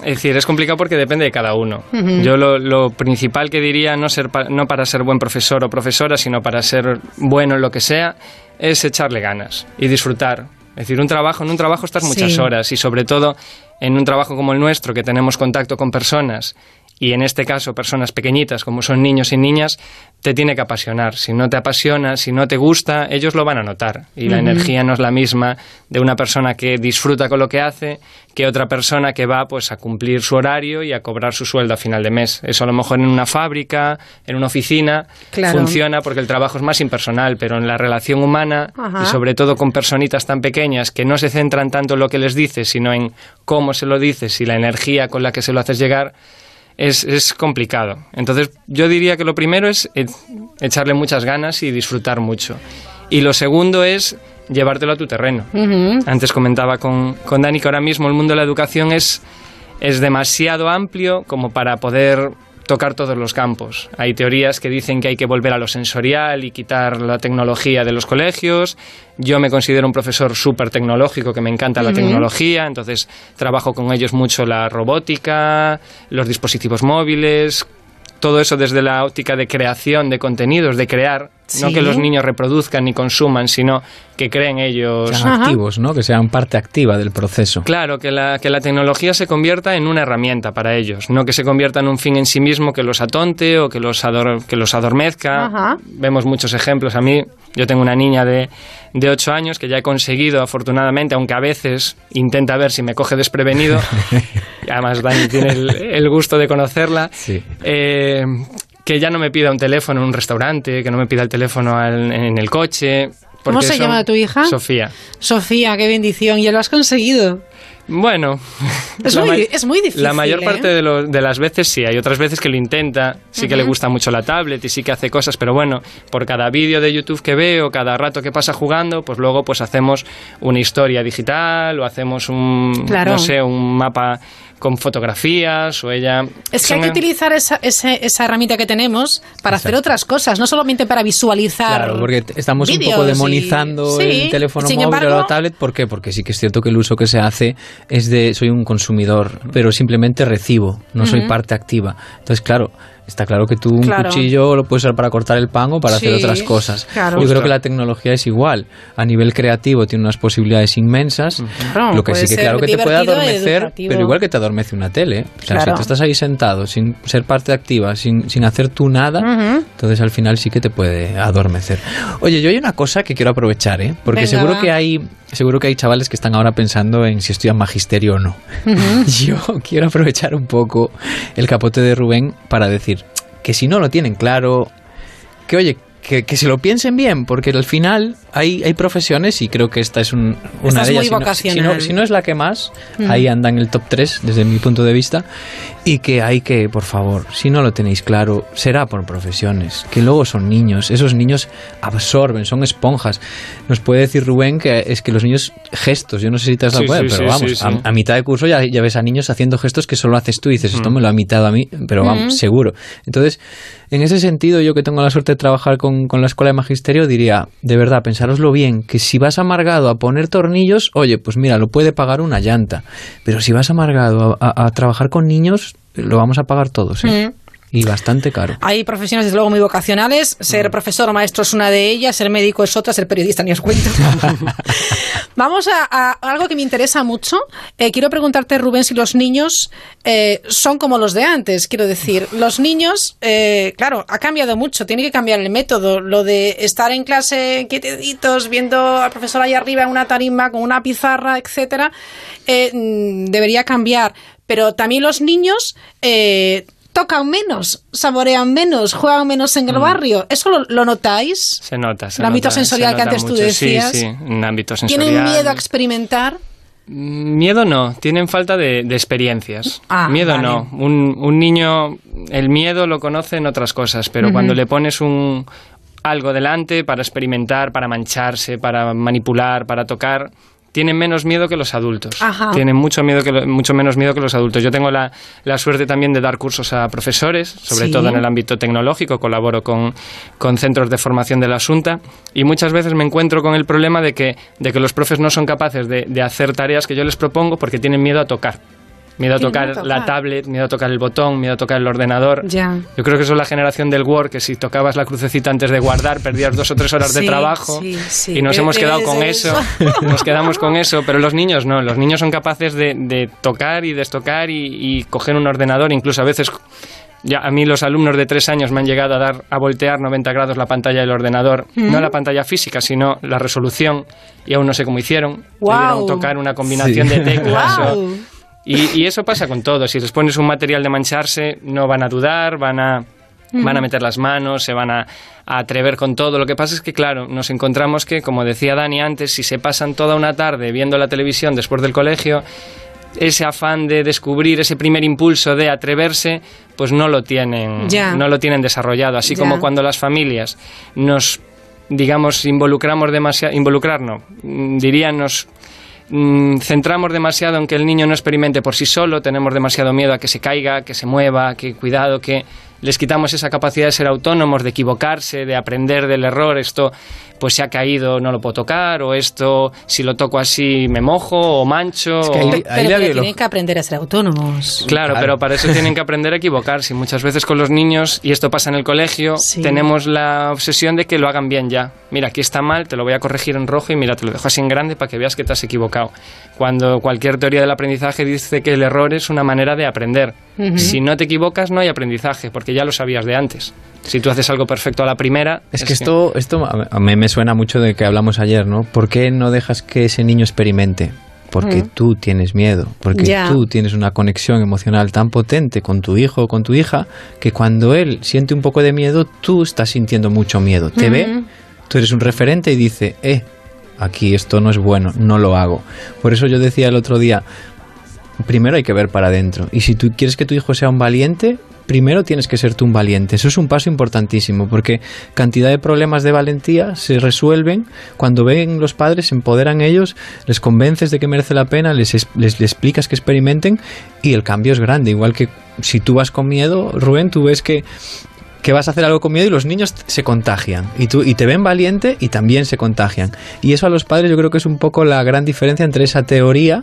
Speaker 17: decir, es complicado porque depende de cada uno. Yo lo, lo principal que diría, no, ser pa- no para ser buen profesor o profesora, sino para ser bueno en lo que sea, es echarle ganas y disfrutar. Es decir, un trabajo, en un trabajo estás muchas
Speaker 13: Sí.
Speaker 17: horas y sobre todo en un trabajo como el nuestro, que tenemos contacto con personas y en este caso personas pequeñitas como son niños y niñas, te tiene que apasionar. Si no te apasiona, si no te gusta, ellos lo van a notar. Y la energía no es la misma de una persona que disfruta con lo que hace que otra persona que va pues a cumplir su horario y a cobrar su sueldo a final de mes. Eso a lo mejor en una fábrica, en una oficina,
Speaker 1: Claro.
Speaker 17: funciona porque el trabajo es más impersonal, pero en la relación humana
Speaker 1: Ajá.
Speaker 17: y sobre todo con personitas tan pequeñas que no se centran tanto en lo que les dices, sino en cómo se lo dices y la energía con la que se lo haces llegar, es, es complicado. Entonces yo diría que lo primero es e- echarle muchas ganas y disfrutar mucho. Y lo segundo es llevártelo a tu terreno. Antes comentaba con, con Dani que ahora mismo el mundo de la educación es, es demasiado amplio como para poder tocar todos los campos. Hay teorías que dicen que hay que volver a lo sensorial y quitar la tecnología de los colegios. Yo me considero un profesor súper tecnológico, que me encanta la tecnología, entonces trabajo con ellos mucho la robótica, los dispositivos móviles, todo eso desde la óptica de creación de contenidos, de crear, no
Speaker 16: Sí.
Speaker 17: que los niños reproduzcan ni consuman, sino que creen ellos.
Speaker 16: Que sean activos, ¿no? Que sean parte activa del proceso.
Speaker 17: Claro, que la, que la tecnología se convierta en una herramienta para ellos, no que se convierta en un fin en sí mismo que los atonte o que los, ador- que los adormezca.
Speaker 1: Ajá.
Speaker 17: Vemos muchos ejemplos. A mí, yo tengo una niña de, de 8 años que ya he conseguido, afortunadamente, aunque a veces intenta ver si me coge desprevenido, además Dani tiene el, el gusto de conocerla, eh, que ya no me pida un teléfono en un restaurante, que no me pida el teléfono al- en el coche.
Speaker 1: ¿Cómo se llama tu hija?
Speaker 17: Sofía.
Speaker 1: Sofía, qué bendición. Y lo has conseguido.
Speaker 17: Bueno,
Speaker 1: Es muy- es muy difícil,
Speaker 17: La mayor
Speaker 1: ¿eh?
Speaker 17: parte de, lo- de las veces sí, hay otras veces que lo intenta, sí que le gusta mucho la tablet y sí que hace cosas, pero bueno, por cada vídeo de YouTube que veo, cada rato que pasa jugando, pues luego pues hacemos una historia digital o hacemos un,
Speaker 1: Claro.
Speaker 17: no sé, un mapa con fotografías o ella...
Speaker 1: Es que hay que utilizar esa, ese- esa herramienta que tenemos para hacer otras cosas, no solamente para visualizar.
Speaker 16: Claro, porque estamos un poco
Speaker 1: y-
Speaker 16: demonizando
Speaker 1: Sí,
Speaker 16: el teléfono móvil o la tablet. ¿Por qué? Porque sí que es cierto que el uso que se hace es de soy un consumidor, pero simplemente recibo, no soy parte activa. Entonces, claro, está claro que tú un
Speaker 1: Claro.
Speaker 16: cuchillo lo puedes usar para cortar el pan o para hacer
Speaker 1: Sí,
Speaker 16: otras cosas.
Speaker 1: claro.
Speaker 16: Yo creo que la tecnología es igual. A nivel creativo tiene unas posibilidades inmensas.
Speaker 1: Claro,
Speaker 16: lo que sí que claro que te puede adormecer, pero igual que te adormece una tele. O sea,
Speaker 1: Claro.
Speaker 16: si tú estás ahí sentado sin ser parte activa, sin, sin hacer tú nada,
Speaker 1: Ujú.
Speaker 16: entonces al final sí que te puede adormecer. Oye, yo hay una cosa que quiero aprovechar, ¿eh? Porque
Speaker 1: Venga,
Speaker 16: seguro
Speaker 1: va.
Speaker 16: que hay seguro que hay chavales que están ahora pensando en si estudian magisterio o no.
Speaker 1: Ujú.
Speaker 16: Yo quiero aprovechar un poco el capote de Rubén para decir que si no lo tienen claro, que oye, que, que se lo piensen bien, porque al final hay, hay profesiones y creo que esta es un- una
Speaker 1: Esta es
Speaker 16: de ellas.
Speaker 1: muy
Speaker 16: si no- si, no, si no es la que más,
Speaker 1: Mm.
Speaker 16: ahí anda en el top 3 desde mi punto de vista, y que hay que, por favor, si no lo tenéis claro, será por profesiones, que luego son niños, esos niños absorben, son esponjas. Nos puede decir Rubén que es que los niños gestos, yo no sé si te has dado
Speaker 17: Sí,
Speaker 16: cuenta,
Speaker 17: sí,
Speaker 16: pero
Speaker 17: sí,
Speaker 16: vamos,
Speaker 17: sí,
Speaker 16: a-
Speaker 17: sí.
Speaker 16: A, mitad de curso ya, ya ves a niños haciendo gestos que solo haces tú y dices, esto
Speaker 17: Mm.
Speaker 16: me lo ha imitado a mí, pero vamos,
Speaker 1: Mm.
Speaker 16: seguro. Entonces, en ese sentido, yo que tengo la suerte de trabajar con, con la escuela de magisterio, diría, de verdad, pensároslo bien, que si vas amargado a poner tornillos, oye, pues mira, lo puede pagar una llanta. Pero si vas amargado a, trabajar con niños, lo vamos a pagar todos, ¿eh?
Speaker 1: Mm.
Speaker 16: Y bastante caro.
Speaker 1: Hay profesiones, desde luego, muy vocacionales. Ser
Speaker 16: Mm.
Speaker 1: profesor o maestro es una de ellas, ser médico es otra, ser periodista ni os cuento. Vamos a, a algo que me interesa mucho. Eh, quiero preguntarte, Rubén, si los niños eh, son como los de antes. Quiero decir, los niños, eh, claro, ha cambiado mucho, tiene que cambiar el método. Lo de estar en clase quietecitos, viendo al profesor ahí arriba en una tarima con una pizarra, etcétera, mm, debería cambiar. Pero también los niños tocan menos, saborean menos, juegan menos en el barrio. ¿Eso lo, lo notáis?
Speaker 17: Se nota. se
Speaker 1: El ámbito
Speaker 17: nota,
Speaker 1: sensorial
Speaker 17: se
Speaker 1: que antes tú decías.
Speaker 17: Sí, sí, un ámbito sensorial.
Speaker 1: ¿Tienen miedo a experimentar?
Speaker 17: Miedo no, tienen falta de, de experiencias.
Speaker 1: Ah,
Speaker 17: miedo
Speaker 1: vale.
Speaker 17: no. Un, un niño, el miedo lo conoce en otras cosas, pero cuando le pones un algo delante para experimentar, para mancharse, para manipular, para tocar, tienen menos miedo que los adultos.
Speaker 1: Ajá.
Speaker 17: Tienen mucho, miedo que lo- mucho menos miedo que los adultos. Yo tengo la, la suerte también de dar cursos a profesores, sobre
Speaker 1: Sí.
Speaker 17: todo en el ámbito tecnológico, colaboro con, con centros de formación de la Asunta y muchas veces me encuentro con el problema de que, de que los profes no son capaces de, de hacer tareas que yo les propongo porque tienen miedo a tocar. Miedo a tocar, la tablet, miedo a tocar el botón, miedo a tocar el ordenador.
Speaker 1: Ya.
Speaker 17: Yo creo que eso es la generación del Word, que si tocabas la crucecita antes de guardar, perdías dos o tres horas de
Speaker 1: Sí,
Speaker 17: trabajo.
Speaker 1: sí, sí.
Speaker 17: Y nos hemos quedado con eso.
Speaker 1: eso.
Speaker 17: Nos quedamos con eso. Pero los niños no. Los niños son capaces de, de tocar y destocar y, y coger un ordenador. Incluso a veces. Ya, a mí los alumnos de tres años me han llegado a dar a voltear 90 grados la pantalla del ordenador,
Speaker 1: Mm.
Speaker 17: no la pantalla física, sino la resolución, y aún no sé cómo hicieron. Debieron tocar una combinación
Speaker 16: Sí.
Speaker 17: de teclas.
Speaker 1: Guau.
Speaker 17: Y, y eso pasa con todo. Si les pones un material de mancharse, no van a dudar, van a, van a meter las manos, se van a, a atrever con todo. Lo que pasa es que, claro, nos encontramos que, como decía Dani antes, si se pasan toda una tarde viendo la televisión después del colegio, ese afán de descubrir, ese primer impulso de atreverse, pues no lo tienen,
Speaker 1: Ya.
Speaker 17: no lo tienen desarrollado. Así
Speaker 1: Ya.
Speaker 17: como cuando las familias nos digamos, involucramos demasiado, involucrar no, mm, diría nos mm, centramos demasiado en que el niño no experimente por sí solo, tenemos demasiado miedo a que se caiga, que se mueva, que cuidado, que les quitamos esa capacidad de ser autónomos, de equivocarse, de aprender del error, esto pues se ha caído, no lo puedo tocar, o esto si lo toco así me mojo o mancho.
Speaker 1: Es que ahí, ahí pero, pero tienen que aprender a ser autónomos.
Speaker 17: Claro, claro, pero para eso tienen que aprender a equivocarse. Muchas veces con los niños, y esto pasa en el colegio, sí. tenemos la obsesión de que lo hagan bien ya. Mira, aquí está mal, te lo voy a corregir en rojo y mira, te lo dejo así en grande para que veas que te has equivocado. Cuando cualquier teoría del aprendizaje dice que el error es una manera de aprender. Uh -huh. Si no te equivocas, no hay aprendizaje, porque ya lo sabías de antes. Si tú haces algo perfecto a la primera...
Speaker 16: Es, es que, esto, esto a mí me suena mucho de que hablamos ayer, ¿no? ¿Por qué no dejas que ese niño experimente? Porque mm. tú tienes miedo, porque yeah. tú tienes una conexión emocional tan potente con tu hijo o con tu hija que cuando él siente un poco de miedo, tú estás sintiendo mucho miedo. Te mm -hmm. ve, tú eres un referente y dice, eh, aquí esto no es bueno, no lo hago. Por eso yo decía el otro día, primero hay que ver para adentro. Y si tú quieres que tu hijo sea un valiente, primero tienes que ser tú un valiente. Eso es un paso importantísimo, porque cantidad de problemas de valentía se resuelven cuando ven los padres, se empoderan ellos, les convences de que merece la pena, les, les, les explicas que experimenten y el cambio es grande. Igual que si tú vas con miedo, Rubén, tú ves que que vas a hacer algo con miedo y los niños se contagian. Y tú y te ven valiente y también se contagian. Y eso a los padres yo creo que es un poco la gran diferencia entre esa teoría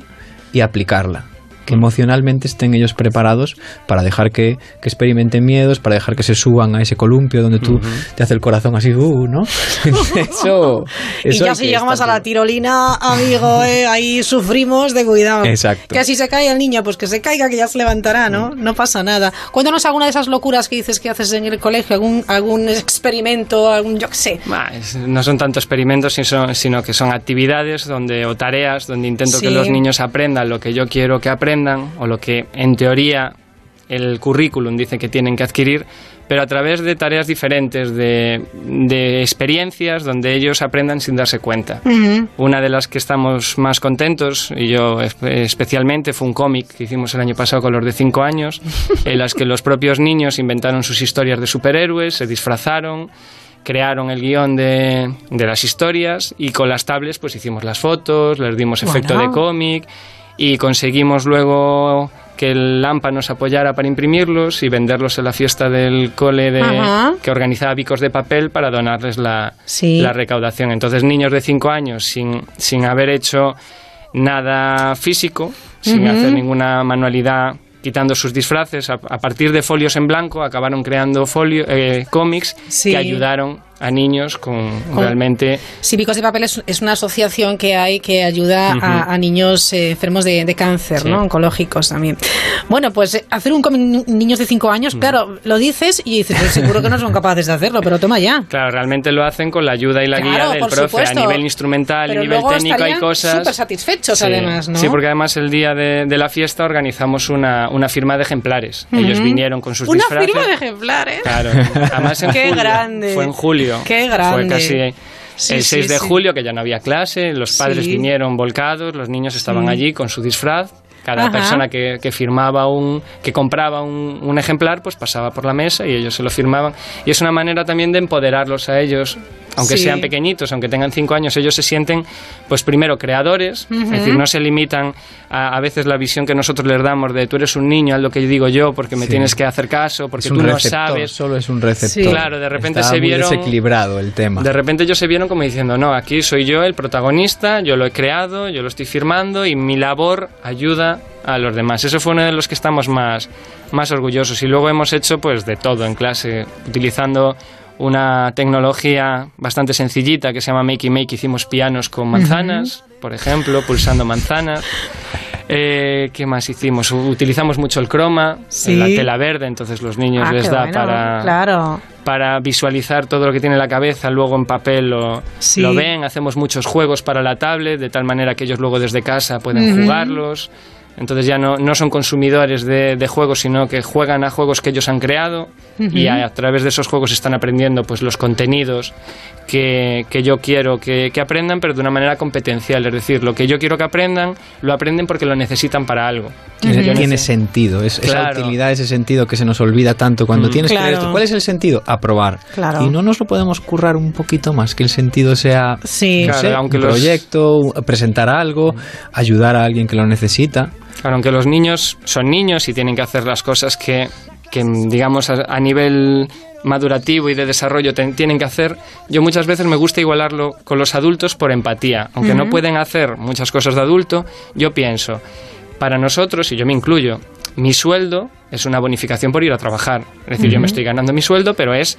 Speaker 16: y aplicarla que emocionalmente estén ellos preparados para dejar que, que, experimenten miedos, para dejar que se suban a ese columpio donde tú uh -huh. te hace el corazón así, uh, ¿no?
Speaker 1: eso, eso, Y ya si llegamos a la tirolina, amigo, eh, ahí sufrimos de cuidado.
Speaker 16: Exacto.
Speaker 1: Que así se cae el niño, pues que se caiga, que ya se levantará, ¿no? No pasa nada. Cuéntanos alguna de esas locuras que dices que haces en el colegio, algún, algún experimento, algún, yo qué sé.
Speaker 17: Bah, no son tanto experimentos, sino, sino que son actividades donde, o tareas donde intento sí. que los niños aprendan lo que yo quiero que aprendan o lo que en teoría el currículum dice que tienen que adquirir, pero a través de tareas diferentes, de, de experiencias donde ellos aprendan sin darse cuenta. Uh -huh. Una de las que estamos más contentos, y yo especialmente, fue un cómic que hicimos el año pasado con los de 5 años, en las que los propios niños inventaron sus historias de superhéroes, se disfrazaron crearon el guion de, de, las historias y con las tablets pues hicimos las fotos, les dimos efecto bueno. de cómic y conseguimos luego que el AMPA nos apoyara para imprimirlos y venderlos en la fiesta del cole de, que organizaba Bicos de Papel para donarles la, sí. la recaudación. Entonces, niños de 5 años sin, sin haber hecho nada físico, uh -huh. sin hacer ninguna manualidad quitando sus disfraces, a, a, partir de folios en blanco acabaron creando folio, eh, cómics sí. que ayudaron a niños con, con realmente...
Speaker 1: Cívicos de Papel es, es, una asociación que hay que ayuda uh -huh. a, a, niños eh, enfermos de, de cáncer, sí. ¿no? Oncológicos también. Bueno, pues eh, hacer un cómic niños de 5 años, uh -huh. claro, lo dices y dices, pues seguro que no son capaces de hacerlo, pero toma ya.
Speaker 17: Claro, realmente lo hacen con la ayuda y la claro, guía del profe.
Speaker 1: Supuesto.
Speaker 17: A nivel instrumental y nivel técnico hay cosas...
Speaker 1: súper satisfechos sí. además, ¿no?
Speaker 17: Sí, porque además el día de, de la fiesta organizamos una, una, firma de ejemplares. Uh -huh. Ellos vinieron con sus
Speaker 1: una
Speaker 17: disfraces.
Speaker 1: Una firma de ejemplares.
Speaker 17: Claro, además en
Speaker 1: Qué
Speaker 17: julio.
Speaker 1: grande.
Speaker 17: Fue en julio.
Speaker 1: Qué grande.
Speaker 17: Fue casi sí, el 6 sí, de julio, que ya no había clase, los padres vinieron volcados, los niños estaban allí con su disfraz. Cada Ajá. persona que, que, firmaba un, que compraba un, un, ejemplar, pues pasaba por la mesa y ellos se lo firmaban. Y es una manera también de empoderarlos a ellos aunque sí. sean pequeñitos, aunque tengan cinco años, ellos se sienten, pues primero, creadores, uh -huh. es decir, no se limitan a, a, veces la visión que nosotros les damos de tú eres un niño, haz lo que digo yo, porque me sí. tienes que hacer caso, porque tú no sabes.
Speaker 16: Solo es un receptor. Sí.
Speaker 17: Claro, de repente
Speaker 16: Estaba
Speaker 17: se vieron.
Speaker 16: Muy desequilibrado el tema.
Speaker 17: De repente ellos se vieron como diciendo, no, aquí soy yo el protagonista, yo lo he creado, yo lo estoy firmando y mi labor ayuda a los demás. Eso fue uno de los que estamos más, más orgullosos. Y luego hemos hecho pues de todo en clase, utilizando una tecnología bastante sencillita que se llama Makey Make. Hicimos pianos con manzanas, uh -huh. por ejemplo, pulsando manzanas. Eh, ¿Qué más hicimos? Utilizamos mucho el croma, sí. la tela verde, entonces los niños
Speaker 1: ah,
Speaker 17: les da
Speaker 1: bueno,
Speaker 17: para,
Speaker 1: claro.
Speaker 17: para visualizar todo lo que tiene en la cabeza, luego en papel lo, sí. lo ven. Hacemos muchos juegos para la tablet, de tal manera que ellos luego desde casa pueden uh -huh. jugarlos Entonces ya no, no son consumidores de, de juegos, sino que juegan a juegos que ellos han creado y a, a través de esos juegos están aprendiendo pues los contenidos que, que yo quiero que, que aprendan, pero de una manera competencial. Es decir, lo que yo quiero que aprendan, lo aprenden porque lo necesitan para algo.
Speaker 16: Tiene, sentido, es, esa
Speaker 17: Claro.
Speaker 16: utilidad, ese sentido que se nos olvida tanto cuando tienes que
Speaker 1: Claro.
Speaker 16: leer esto. ¿Cuál es el sentido? Aprobar.
Speaker 1: Claro.
Speaker 16: Y no nos lo podemos currar un poquito más, que el sentido sea
Speaker 1: Sí.
Speaker 16: no
Speaker 17: Claro,
Speaker 16: sé,
Speaker 17: aunque
Speaker 16: un
Speaker 17: los-
Speaker 16: proyecto, presentar algo, ayudar a alguien que lo necesita.
Speaker 17: Claro, aunque los niños son niños y tienen que hacer las cosas que, que, digamos, a, a nivel madurativo y de desarrollo tienen que hacer, yo muchas veces me gusta igualarlo con los adultos por empatía. Aunque no pueden hacer muchas cosas de adulto, yo pienso, para nosotros, y yo me incluyo, mi sueldo es una bonificación por ir a trabajar. Es decir, yo me estoy ganando mi sueldo, pero es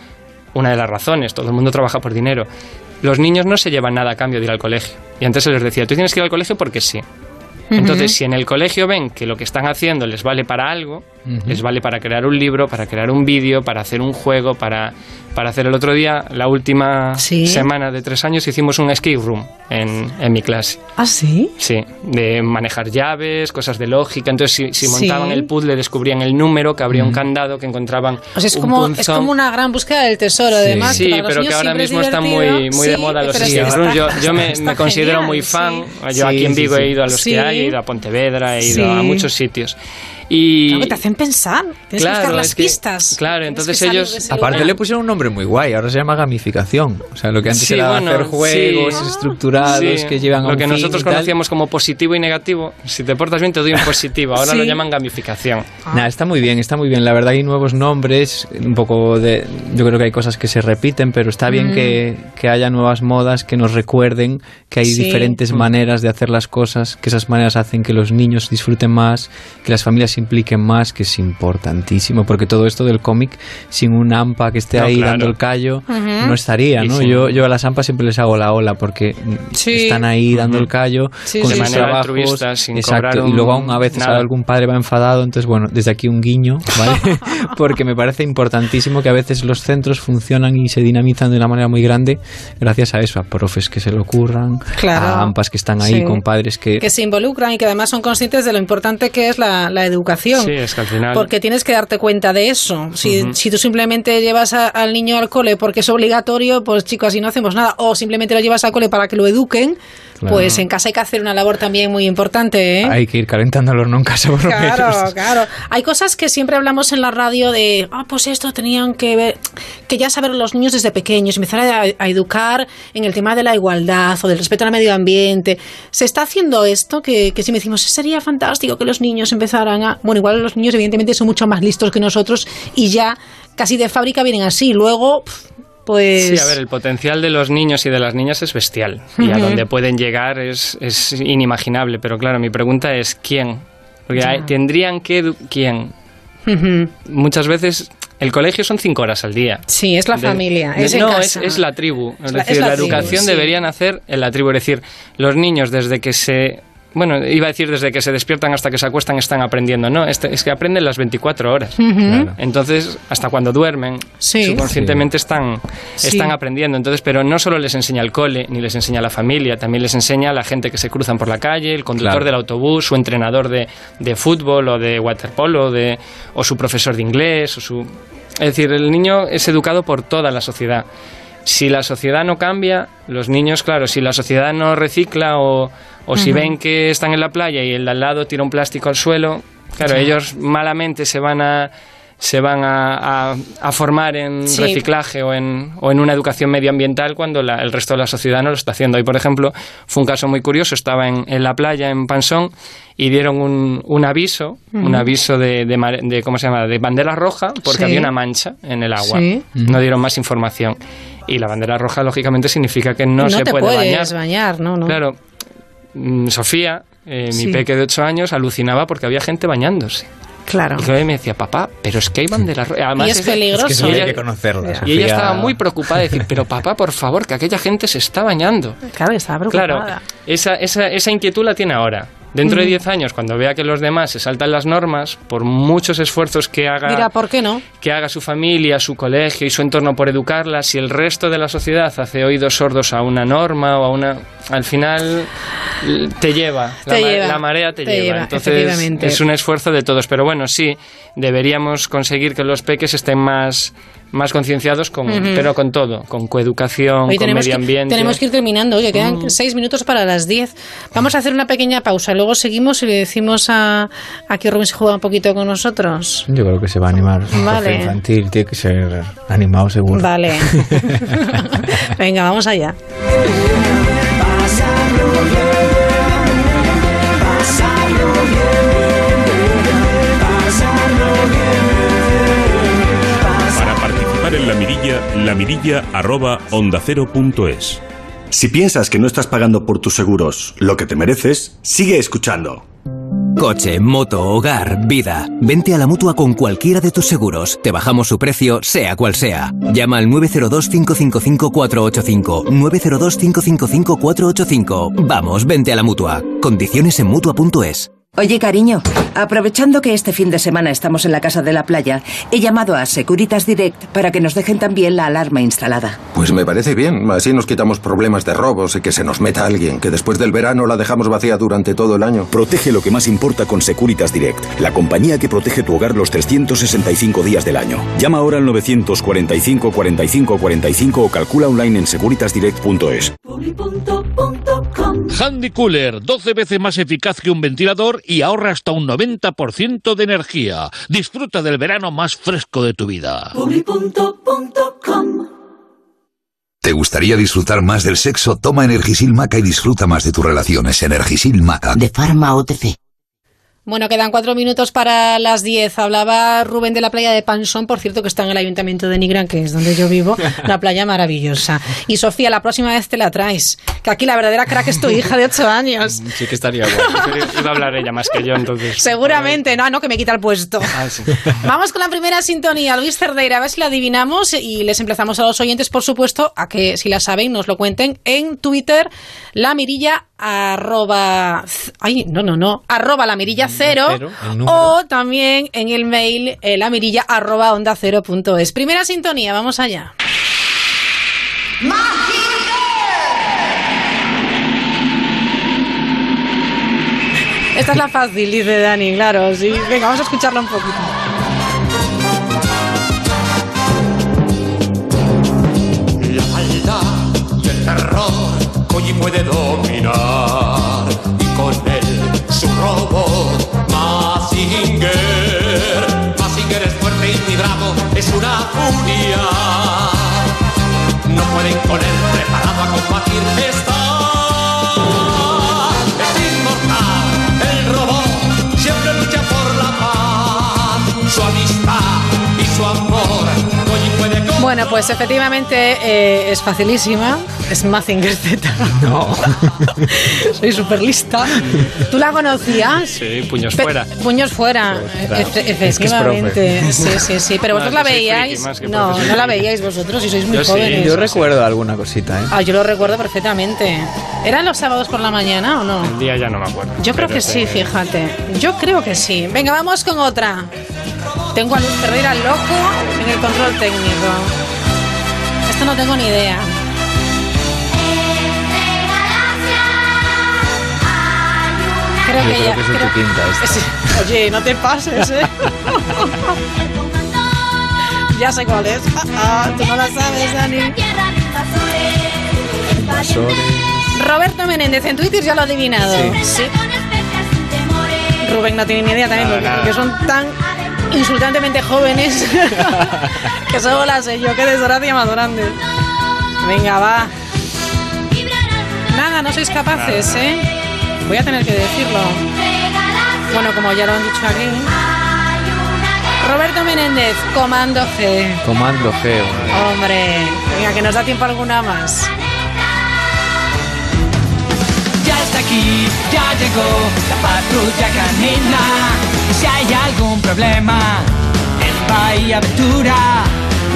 Speaker 17: una de las razones. Todo el mundo trabaja por dinero. Los niños no se llevan nada a cambio de ir al colegio. Y antes se les decía, tú tienes que ir al colegio porque sí. Entonces, si en el colegio ven que lo que están haciendo les vale para algo, les vale para crear un libro, para crear un vídeo, para hacer un juego, para, para hacer el otro día, la última
Speaker 1: Sí.
Speaker 17: semana de tres años, hicimos un escape room en, en mi clase.
Speaker 1: ¿Ah, sí?
Speaker 17: Sí, de manejar llaves, cosas de lógica. Entonces, si, si
Speaker 1: Sí.
Speaker 17: montaban el puzzle, descubrían el número, que abría un candado, que encontraban.
Speaker 1: O sea, es
Speaker 17: un
Speaker 1: como, es como una gran búsqueda del tesoro, además.
Speaker 17: Sí,
Speaker 1: que
Speaker 17: pero que ahora
Speaker 1: siempre es
Speaker 17: mismo están muy, muy de
Speaker 1: Sí,
Speaker 17: moda los
Speaker 1: sí,
Speaker 17: escape rooms. Yo, yo me, considero
Speaker 1: genial,
Speaker 17: muy
Speaker 1: sí.
Speaker 17: fan. Yo
Speaker 16: Sí,
Speaker 17: aquí en
Speaker 16: sí,
Speaker 17: Vigo
Speaker 16: sí.
Speaker 17: he ido a los
Speaker 1: Sí.
Speaker 17: que hay, he ido a Pontevedra, he ido
Speaker 1: Sí.
Speaker 17: a muchos sitios. Y
Speaker 1: Claro, que te hacen pensar. Tienes que buscar
Speaker 17: Claro,
Speaker 1: las
Speaker 17: que-
Speaker 1: pistas.
Speaker 17: claro, entonces ellos-
Speaker 16: Aparte
Speaker 1: lugar.
Speaker 16: le pusieron un nombre muy guay, ahora se llama gamificación. O sea, lo que antes
Speaker 17: Sí,
Speaker 16: era
Speaker 17: bueno,
Speaker 16: hacer juegos
Speaker 17: sí.
Speaker 16: estructurados
Speaker 17: Sí,
Speaker 16: que llevan a
Speaker 17: lo que
Speaker 16: fin
Speaker 17: nosotros conocíamos como positivo y negativo. Si te portas bien, te doy un positivo. Ahora
Speaker 1: Sí.
Speaker 17: lo llaman gamificación.
Speaker 16: Nada, está muy bien, está muy bien. La verdad hay nuevos nombres, un poco de... Yo creo que hay cosas que se repiten, pero está bien
Speaker 1: Mm.
Speaker 16: que, que haya nuevas modas que nos recuerden que hay
Speaker 1: Sí.
Speaker 16: diferentes
Speaker 17: Mm.
Speaker 16: maneras de hacer las cosas, que esas maneras hacen que los niños disfruten más, que las familias se impliquen más, que es importantísimo, porque todo esto del cómic, sin un AMPA que esté
Speaker 17: No,
Speaker 16: ahí
Speaker 17: claro.
Speaker 16: dando el callo,
Speaker 1: Ujú.
Speaker 16: no estaría, ¿no?
Speaker 17: sin-
Speaker 16: Yo, yo a las AMPA siempre les hago la ola, porque
Speaker 1: Sí.
Speaker 16: están ahí dando el callo
Speaker 1: Sí,
Speaker 16: con
Speaker 1: sí,
Speaker 16: sus
Speaker 1: sí.
Speaker 17: De manera
Speaker 16: trabajos.
Speaker 17: sin
Speaker 16: exacto,
Speaker 17: cobrar
Speaker 16: y luego
Speaker 17: un-
Speaker 16: aún a veces
Speaker 17: nada.
Speaker 16: algún padre va enfadado, entonces bueno, desde aquí un guiño, ¿vale? Porque me parece importantísimo que a veces los centros funcionan y se dinamizan de una manera muy grande gracias a eso, a profes que se lo ocurran,
Speaker 1: Claro.
Speaker 16: a AMPAs que están ahí
Speaker 1: Sí.
Speaker 16: con padres que...
Speaker 1: que se involucran y que además son conscientes de lo importante que es la, la educación.
Speaker 17: Sí, es que al final.
Speaker 1: Porque tienes que darte cuenta de eso. Si, si tú simplemente llevas a- al niño al cole porque es obligatorio, pues chicos, así no hacemos nada. O simplemente lo llevas al cole para que lo eduquen,
Speaker 16: Claro.
Speaker 1: pues en casa hay que hacer una labor también muy importante. ¿eh?
Speaker 16: Hay que ir calentando el horno en casa por lo
Speaker 1: Claro,
Speaker 16: menos.
Speaker 1: claro. Hay cosas que siempre hablamos en la radio de, ah, pues esto tenían que ver, que ya saber los niños desde pequeños, empezar a, a educar en el tema de la igualdad o del respeto al medio ambiente. ¿Se está haciendo esto? Que, que si me decimos, sería fantástico que los niños empezaran a... Bueno, igual los niños evidentemente son mucho más listos que nosotros y ya casi de fábrica vienen así. Luego, pues...
Speaker 17: Sí, a ver, el potencial de los niños y de las niñas es bestial. Y a donde pueden llegar es, es inimaginable. Pero claro, mi pregunta es ¿quién? Porque hay- tendrían que... ¿Quién? Muchas veces... El colegio son cinco horas al día.
Speaker 1: Sí, es la
Speaker 17: De-
Speaker 1: familia.
Speaker 17: de-
Speaker 1: es en
Speaker 17: no,
Speaker 1: casa.
Speaker 17: es, es la tribu. Es, decir,
Speaker 1: la
Speaker 17: la,
Speaker 1: tribu,
Speaker 17: educación
Speaker 1: sí.
Speaker 17: deberían hacer en la tribu. Es decir, los niños desde que se... Bueno, iba a decir desde que se despiertan hasta que se acuestan están aprendiendo. No, este- es que aprenden las 24 horas.
Speaker 1: Claro.
Speaker 17: Entonces, hasta cuando duermen,
Speaker 1: Sí.
Speaker 17: subconscientemente están,
Speaker 1: Sí.
Speaker 17: están aprendiendo. Entonces, pero no solo les enseña el cole, ni les enseña la familia, también les enseña a la gente que se cruzan por la calle, el conductor
Speaker 16: Claro.
Speaker 17: del autobús, su entrenador de, de fútbol o de waterpolo, de, o su profesor de inglés, o su... Es decir, el niño es educado por toda la sociedad. Si la sociedad no cambia, los niños, claro, si la sociedad no recicla o, o si ven que están en la playa y el de al lado tira un plástico al suelo, claro, ellos malamente se van a se van a, a- a formar en
Speaker 1: Sí.
Speaker 17: reciclaje o en, o en una educación medioambiental cuando la- el resto de la sociedad no lo está haciendo. Y, por ejemplo, fue un caso muy curioso. Estaba en, en la playa, en Pansón, y dieron un, un aviso, un aviso de, de, ¿cómo se llama?, de bandera roja, porque
Speaker 1: Sí.
Speaker 17: había una mancha en el agua.
Speaker 1: Sí.
Speaker 17: No dieron más información. Y la bandera roja, lógicamente, significa que no, se
Speaker 1: te
Speaker 17: puede
Speaker 1: puedes
Speaker 17: bañar.
Speaker 1: bañar, no, no.
Speaker 17: Claro, Sofía, eh,
Speaker 1: Sí.
Speaker 17: mi peque de 8 años, alucinaba porque había gente bañándose.
Speaker 1: Claro.
Speaker 17: Y claro, me decía, papá, pero es que hay bandera roja. Además,
Speaker 1: Y es peligroso.
Speaker 16: Es que hay
Speaker 17: ella-
Speaker 16: que conocerla.
Speaker 17: y
Speaker 16: Sofía.
Speaker 17: ella estaba muy preocupada de decir, pero papá, por favor, que aquella gente se está bañando.
Speaker 1: Claro, estaba preocupada.
Speaker 17: Claro, esa, esa, esa inquietud la tiene ahora. Dentro de
Speaker 1: Mm.
Speaker 17: 10 años, cuando vea que los demás se saltan las normas, por muchos esfuerzos que haga
Speaker 1: Mira, ¿por qué no?
Speaker 17: que haga su familia, su colegio y su entorno por educarla, si el resto de la sociedad hace oídos sordos a una norma o a una... Al final te lleva, la,
Speaker 1: Te
Speaker 17: ma-
Speaker 1: lleva,
Speaker 17: la marea te,
Speaker 1: te
Speaker 17: lleva.
Speaker 1: lleva,
Speaker 17: Entonces es un esfuerzo de todos. Pero bueno, sí, deberíamos conseguir que los peques estén más, más concienciados, con, pero con todo, con coeducación,
Speaker 1: Hoy
Speaker 17: con medio
Speaker 1: que,
Speaker 17: ambiente.
Speaker 1: tenemos que ir terminando. Oye, quedan
Speaker 17: Mm.
Speaker 1: seis minutos para las diez. Vamos a hacer una pequeña pausa. Luego seguimos y le decimos a, a que Rubén se juega un poquito con nosotros.
Speaker 16: Yo creo que se va a animar.
Speaker 1: Vale.
Speaker 16: infantil tiene que ser animado seguro.
Speaker 1: Vale. Venga, vamos allá.
Speaker 13: Mirilla, la mirilla arroba onda cero punto es.
Speaker 18: Si piensas que no estás pagando por tus seguros lo que te mereces, sigue escuchando.
Speaker 19: Coche, moto, hogar, vida. Vente a la mutua con cualquiera de tus seguros. Te bajamos su precio, sea cual sea. Llama al 902-555-485. 902-555-485. Vamos, vente a la mutua. Condiciones en mutua.es.
Speaker 20: Oye, cariño, aprovechando que este fin de semana estamos en la casa de la playa, he llamado a Securitas Direct para que nos dejen también la alarma instalada.
Speaker 21: Pues me parece bien, así nos quitamos problemas de robos y que se nos meta alguien, que después del verano la dejamos vacía durante todo el año.
Speaker 11: Protege lo que más importa con Securitas Direct, la compañía que protege tu hogar los 365 días del año. Llama ahora al 945 45 45 o calcula online en securitasdirect.es.
Speaker 14: Handy Cooler, 12 veces más eficaz que un ventilador y ahorra hasta un 90% de energía. Disfruta del verano más fresco de tu vida.
Speaker 12: ¿Te gustaría disfrutar más del sexo? Toma Energisil Maca y disfruta más de tus relaciones. Energisil Maca.
Speaker 22: De Pharma OTC.
Speaker 1: Bueno, quedan cuatro minutos para las diez. Hablaba Rubén de la playa de Pansón, por cierto, que está en el ayuntamiento de Nigrán, que es donde yo vivo, una playa maravillosa. Y Sofía, la próxima vez te la traes, que aquí la verdadera crack es tu hija de ocho años.
Speaker 17: Sí que estaría bueno. Iba a hablar ella más que yo, entonces.
Speaker 1: Seguramente, no, no, que me quita el puesto.
Speaker 17: Ah, sí.
Speaker 1: Vamos con la primera sintonía, Luis Cerdeira, a ver si la adivinamos y les emplazamos a los oyentes, por supuesto, a que si la saben nos lo cuenten en Twitter, la mirilla arroba, ay, no, no, no, arroba la mirilla cero, o también en el mail eh, la mirilla arroba onda cero punto es. Primera sintonía, vamos allá. Esta es la fácil, dice Dani, claro, sí. Venga, vamos a escucharla un poquito.
Speaker 2: La maldad y el terror hoy puede dominar y con él su robot Mazinger. Mazinger es fuerte y bravo, es una furia. No pueden con él preparado a combatir está. Es inmortal, el robot siempre lucha por la paz. Su amistad y su amor
Speaker 1: Bueno, pues efectivamente eh, es facilísima. Es Mazinger Z.
Speaker 16: No.
Speaker 1: Soy súper lista. ¿Tú la conocías?
Speaker 17: Sí, puños
Speaker 1: Pe-
Speaker 17: fuera.
Speaker 1: Puños fuera,
Speaker 17: Claro.
Speaker 1: efe-
Speaker 17: Es que es
Speaker 1: efectivamente. sí, sí, sí. Pero
Speaker 17: No,
Speaker 1: vosotros la
Speaker 17: friki
Speaker 1: veíais. No, no la veíais vosotros y sois muy
Speaker 17: Yo sí,
Speaker 1: jóvenes.
Speaker 16: Yo recuerdo alguna cosita, ¿eh?
Speaker 1: Ah, yo lo recuerdo perfectamente. ¿Eran los sábados por la mañana o no?
Speaker 17: El día ya no me acuerdo.
Speaker 1: Yo creo que sí, fíjate. Yo creo que sí. Venga, vamos con otra. Tengo a Luis Ferreira loco en el control técnico. Esto no tengo ni idea. Creo
Speaker 16: Yo
Speaker 1: que
Speaker 16: creo
Speaker 1: ya.
Speaker 16: que es de
Speaker 1: creo-
Speaker 16: tu quinta esta.
Speaker 1: Sí. Oye, no te pases, ¿eh? ya sé cuál es. Ah, ah, tú no la sabes, Dani. Roberto Menéndez en Twitter ya lo ha adivinado. Sí. Rubén no tiene ni idea también, porque,
Speaker 17: nada.
Speaker 1: porque son tan insultantemente jóvenes que solo la sé yo. Qué desgracia más grande. Venga, va. Nada, no sois capaces, ¿eh? Voy a tener que decirlo. Bueno, como ya lo han dicho aquí. Roberto Menéndez, Comando G.
Speaker 16: Comando G, hombre.
Speaker 1: Hombre, venga, que nos da tiempo alguna más.
Speaker 15: Ya está aquí, ya llegó la patrulla canina. Y si hay algún problema en Bahía Aventura,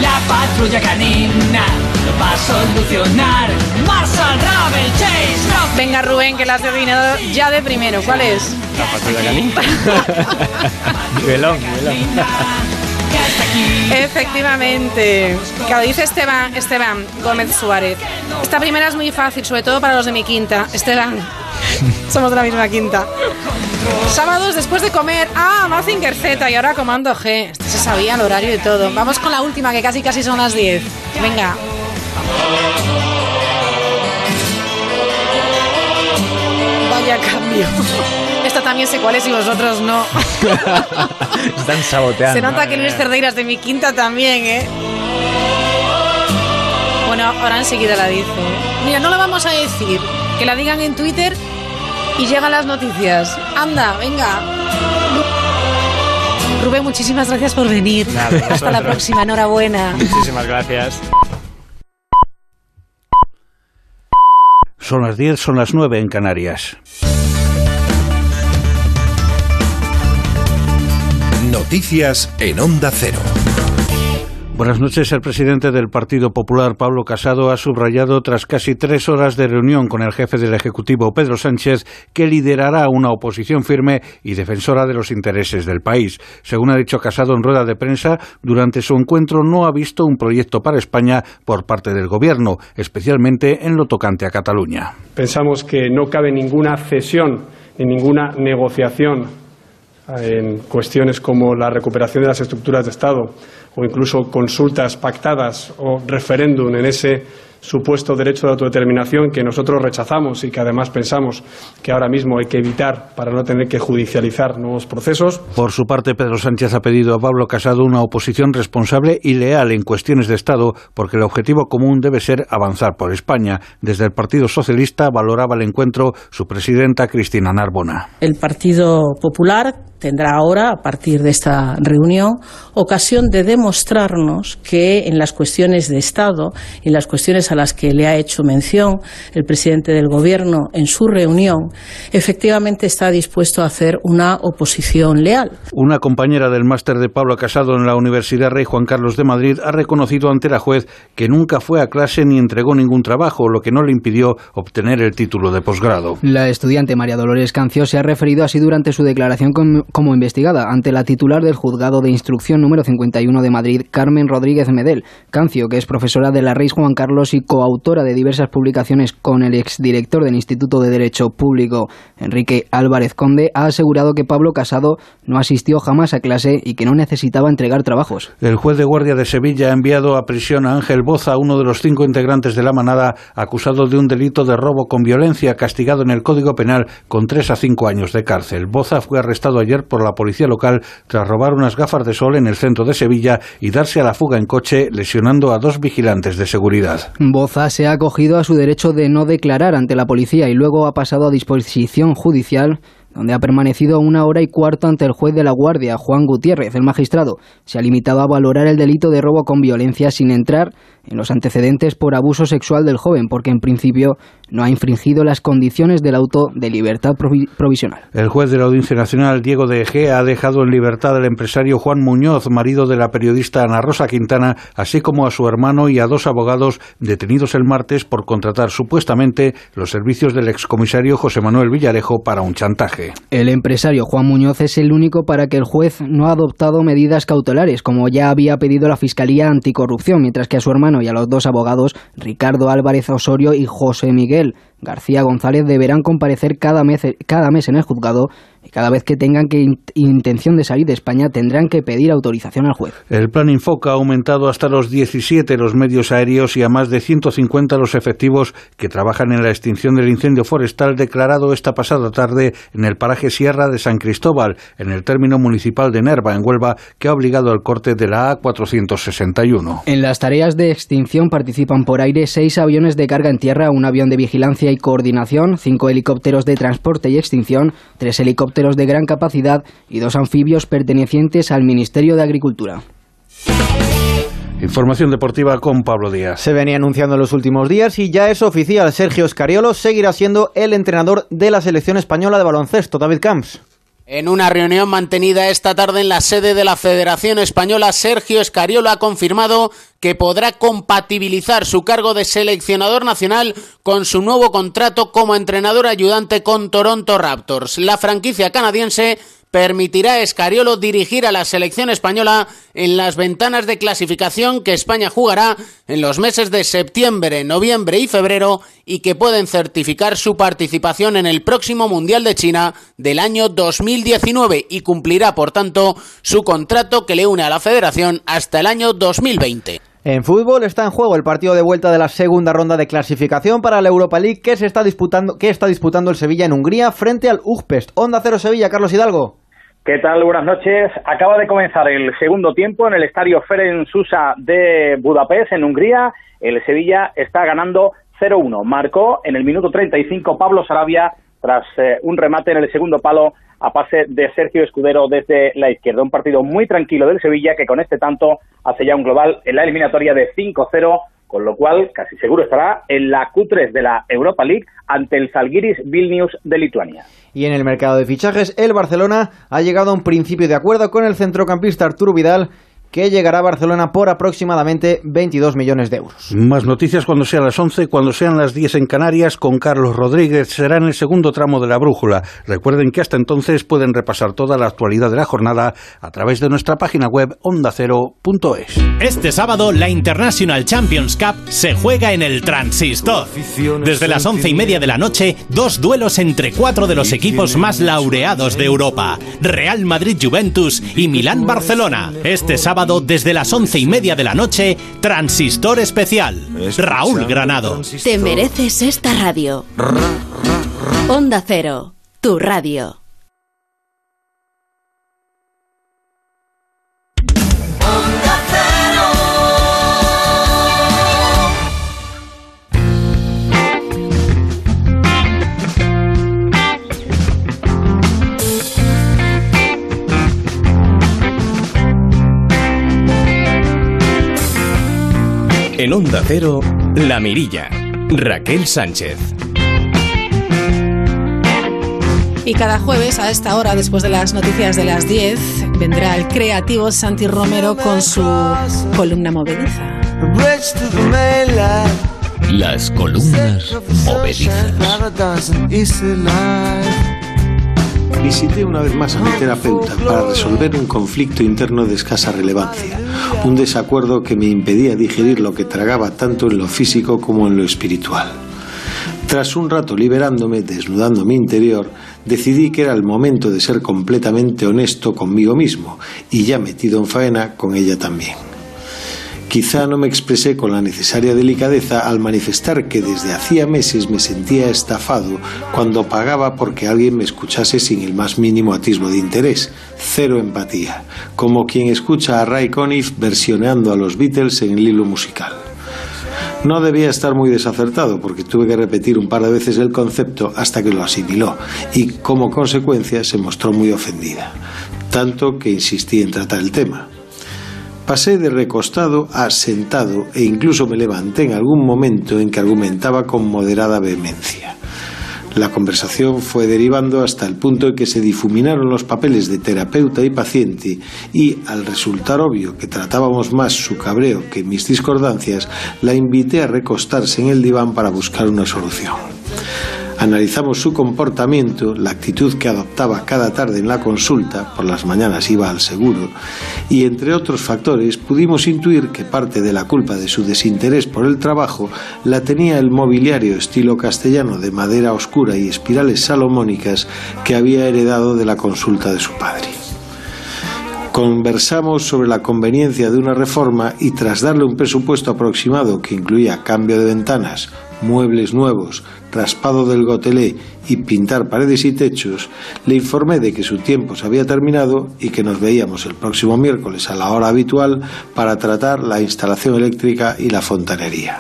Speaker 15: la patrulla canina lo va a solucionar. Marshall, Ravel, Chase, Rock,
Speaker 1: Venga, Rubén, que la has adivinado ya de primero. ¿Cuál es?
Speaker 17: La patrulla canina.
Speaker 16: nivelón, nivelón.
Speaker 1: Efectivamente. Claro, dice Esteban, Esteban Gómez Suárez. Esta primera es muy fácil, sobre todo para los de mi quinta. Esteban, somos de la misma quinta. Sábados después de comer. Ah, Mazinger Z y ahora Comando G. Este se sabía el horario y todo. Vamos con la última, que casi casi son las 10. Venga. Vaya cambio. También sé cuál es y vosotros no.
Speaker 16: Están saboteando.
Speaker 1: Se nota que Luis Cerdeira es de mi quinta también, ¿eh? Bueno, ahora enseguida la dice. Mira, no la vamos a decir. Que la digan en Twitter y llegan las noticias. Anda, venga. Rubén, muchísimas gracias por venir.
Speaker 17: Nada,
Speaker 1: Hasta la próxima, enhorabuena.
Speaker 17: Muchísimas gracias.
Speaker 23: Son las 10, son las 9 en Canarias.
Speaker 12: Noticias en Onda Cero.
Speaker 23: Buenas noches. El presidente del Partido Popular, Pablo Casado, ha subrayado tras casi tres horas de reunión con el jefe del Ejecutivo, Pedro Sánchez, que liderará una oposición firme y defensora de los intereses del país. Según ha dicho Casado en rueda de prensa, durante su encuentro no ha visto un proyecto para España por parte del Gobierno, especialmente en lo tocante a Cataluña.
Speaker 22: Pensamos que no cabe ninguna cesión ni ninguna negociación en cuestiones como la recuperación de las estructuras de Estado o incluso consultas pactadas o referéndum en ese supuesto derecho de autodeterminación que nosotros rechazamos y que además pensamos que ahora mismo hay que evitar para no tener que judicializar nuevos procesos.
Speaker 23: Por su parte, Pedro Sánchez ha pedido a Pablo Casado una oposición responsable y leal en cuestiones de Estado, porque el objetivo común debe ser avanzar por España. Desde el Partido Socialista valoraba el encuentro su presidenta Cristina Narbona.
Speaker 24: El Partido Popular tendrá ahora, a partir de esta reunión, ocasión de demostrarnos que en las cuestiones de Estado y en las cuestiones a las que le ha hecho mención el presidente del Gobierno en su reunión, efectivamente está dispuesto a hacer una oposición leal.
Speaker 23: Una compañera del máster de Pablo Casado en la Universidad Rey Juan Carlos de Madrid ha reconocido ante la juez que nunca fue a clase ni entregó ningún trabajo, lo que no le impidió obtener el título de posgrado.
Speaker 25: La estudiante María Dolores Cancio se ha referido así durante su declaración com- como investigada ante la titular del Juzgado de Instrucción número 51 de Madrid, Carmen Rodríguez Medel. Cancio, que es profesora de la Reis Juan Carlos y coautora de diversas publicaciones con el exdirector del Instituto de Derecho Público, Enrique Álvarez Conde, ha asegurado que Pablo Casado no asistió jamás a clase y que no necesitaba entregar trabajos.
Speaker 23: El juez de guardia de Sevilla ha enviado a prisión a Ángel Boza, uno de los cinco integrantes de la manada, acusado de un delito de robo con violencia, castigado en el Código Penal con tres a cinco años de cárcel. Boza fue arrestado ayer por la policía local tras robar unas gafas de sol en el centro de Sevilla y darse a la fuga en coche, lesionando a dos vigilantes de seguridad.
Speaker 25: Boza se ha acogido a su derecho de no declarar ante la policía y luego ha pasado a disposición judicial donde ha permanecido una hora y cuarto ante el juez de la Guardia, Juan Gutiérrez. El magistrado se ha limitado a valorar el delito de robo con violencia sin entrar en los antecedentes por abuso sexual del joven, porque en principio no ha infringido las condiciones del auto de libertad provi- provisional.
Speaker 23: El juez de la Audiencia Nacional, Diego de Egea, ha dejado en libertad al empresario Juan Muñoz, marido de la periodista Ana Rosa Quintana, así como a su hermano y a dos abogados detenidos el martes por contratar supuestamente los servicios del excomisario José Manuel Villarejo para un chantaje.
Speaker 25: El empresario Juan Muñoz es el único para que el juez no ha adoptado medidas cautelares, como ya había pedido la Fiscalía Anticorrupción, mientras que a su hermano y a los dos abogados, Ricardo Álvarez Osorio y José Miguel García González, deberán comparecer cada mes, cada mes en el juzgado cada vez que tengan que in- intención de salir de España tendrán que pedir autorización al juez.
Speaker 23: El plan Infoca ha aumentado hasta los 17 los medios aéreos y a más de 150 los efectivos que trabajan en la extinción del incendio forestal declarado esta pasada tarde en el paraje Sierra de San Cristóbal, en el término municipal de Nerva, en Huelva, que ha obligado al corte de la A461.
Speaker 25: En las tareas de extinción participan por aire seis aviones de carga en tierra, un avión de vigilancia y coordinación, cinco helicópteros de transporte y extinción, tres helicópteros de gran capacidad y dos anfibios pertenecientes al Ministerio de Agricultura.
Speaker 23: Información deportiva con Pablo Díaz.
Speaker 26: Se venía anunciando en los últimos días y ya es oficial. Sergio Scariolo seguirá siendo el entrenador de la selección española de baloncesto. David Camps.
Speaker 27: En una reunión mantenida esta tarde en la sede de la Federación Española, Sergio Escariolo ha confirmado que podrá compatibilizar su cargo de seleccionador nacional con su nuevo contrato como entrenador ayudante con Toronto Raptors. La franquicia canadiense permitirá a Escariolo dirigir a la selección española en las ventanas de clasificación que España jugará en los meses de septiembre, noviembre y febrero y que pueden certificar su participación en el próximo Mundial de China del año 2019 y cumplirá, por tanto, su contrato que le une a la federación hasta el año 2020.
Speaker 26: En fútbol está en juego el partido de vuelta de la segunda ronda de clasificación para la Europa League que se está disputando, que está disputando el Sevilla en Hungría frente al Ujpest. Onda Cero Sevilla, Carlos Hidalgo.
Speaker 28: ¿Qué tal? Buenas noches. Acaba de comenzar el segundo tiempo en el estadio Ferenc Susa de Budapest, en Hungría. El Sevilla está ganando 0-1. Marcó en el minuto 35 Pablo Sarabia tras eh, un remate en el segundo palo a pase de Sergio Escudero desde la izquierda. Un partido muy tranquilo del Sevilla que con este tanto hace ya un global en la eliminatoria de 5-0 con lo cual casi seguro estará en la Q3 de la Europa League ante el Zalgiris Vilnius de Lituania.
Speaker 26: Y en el mercado de fichajes, el Barcelona ha llegado a un principio de acuerdo con el centrocampista Arturo Vidal que llegará a Barcelona por aproximadamente 22 millones de euros.
Speaker 23: Más noticias cuando sean las 11, cuando sean las 10 en Canarias, con Carlos Rodríguez. Será en el segundo tramo de la brújula. Recuerden que hasta entonces pueden repasar toda la actualidad de la jornada a través de nuestra página web ondacero.es.
Speaker 29: Este sábado, la International Champions Cup se juega en el Transistor. Desde las once y media de la noche, dos duelos entre cuatro de los equipos más laureados de Europa: Real Madrid Juventus y Milán Barcelona. Este sábado, desde las once y media de la noche, Transistor Especial. Raúl Granado.
Speaker 30: Te mereces esta radio. Onda Cero, tu radio.
Speaker 29: En Onda Cero, La Mirilla. Raquel Sánchez.
Speaker 1: Y cada jueves a esta hora, después de las noticias de las 10, vendrá el creativo Santi Romero con su columna movediza.
Speaker 31: Las columnas movedizas.
Speaker 32: Visité una vez más a mi terapeuta para resolver un conflicto interno de escasa relevancia, un desacuerdo que me impedía digerir lo que tragaba tanto en lo físico como en lo espiritual. Tras un rato liberándome, desnudando mi interior, decidí que era el momento de ser completamente honesto conmigo mismo y ya metido en faena con ella también. Quizá no me expresé con la necesaria delicadeza al manifestar que desde hacía meses me sentía estafado cuando pagaba porque alguien me escuchase sin el más mínimo atisbo de interés, cero empatía, como quien escucha a Ray Conniff versioneando a los Beatles en el hilo musical. No debía estar muy desacertado porque tuve que repetir un par de veces el concepto hasta que lo asimiló y como consecuencia se mostró muy ofendida, tanto que insistí en tratar el tema. Pasé de recostado a sentado e incluso me levanté en algún momento en que argumentaba con moderada vehemencia. La conversación fue derivando hasta el punto en que se difuminaron los papeles de terapeuta y paciente y, al resultar obvio que tratábamos más su cabreo que mis discordancias, la invité a recostarse en el diván para buscar una solución. Analizamos su comportamiento, la actitud que adoptaba cada tarde en la consulta, por las mañanas iba al seguro, y entre otros factores pudimos intuir que parte de la culpa de su desinterés por el trabajo la tenía el mobiliario estilo castellano de madera oscura y espirales salomónicas que había heredado de la consulta de su padre. Conversamos sobre la conveniencia de una reforma y tras darle un presupuesto aproximado que incluía cambio de ventanas, muebles nuevos, raspado del gotelé y pintar paredes y techos, le informé de que su tiempo se había terminado y que nos veíamos el próximo miércoles a la hora habitual para tratar la instalación eléctrica y la fontanería.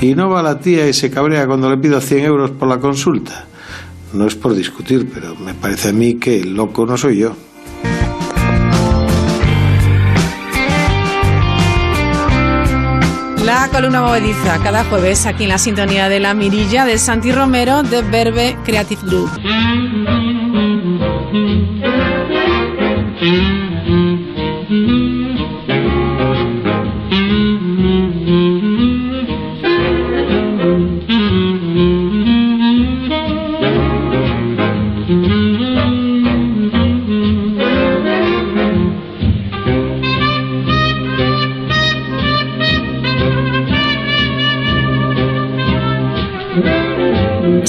Speaker 32: Y no va la tía y se cabrea cuando le pido 100 euros por la consulta. No es por discutir, pero me parece a mí que el loco no soy yo.
Speaker 1: La columna movediza cada jueves aquí en la sintonía de la mirilla de Santi Romero de Verbe Creative Group.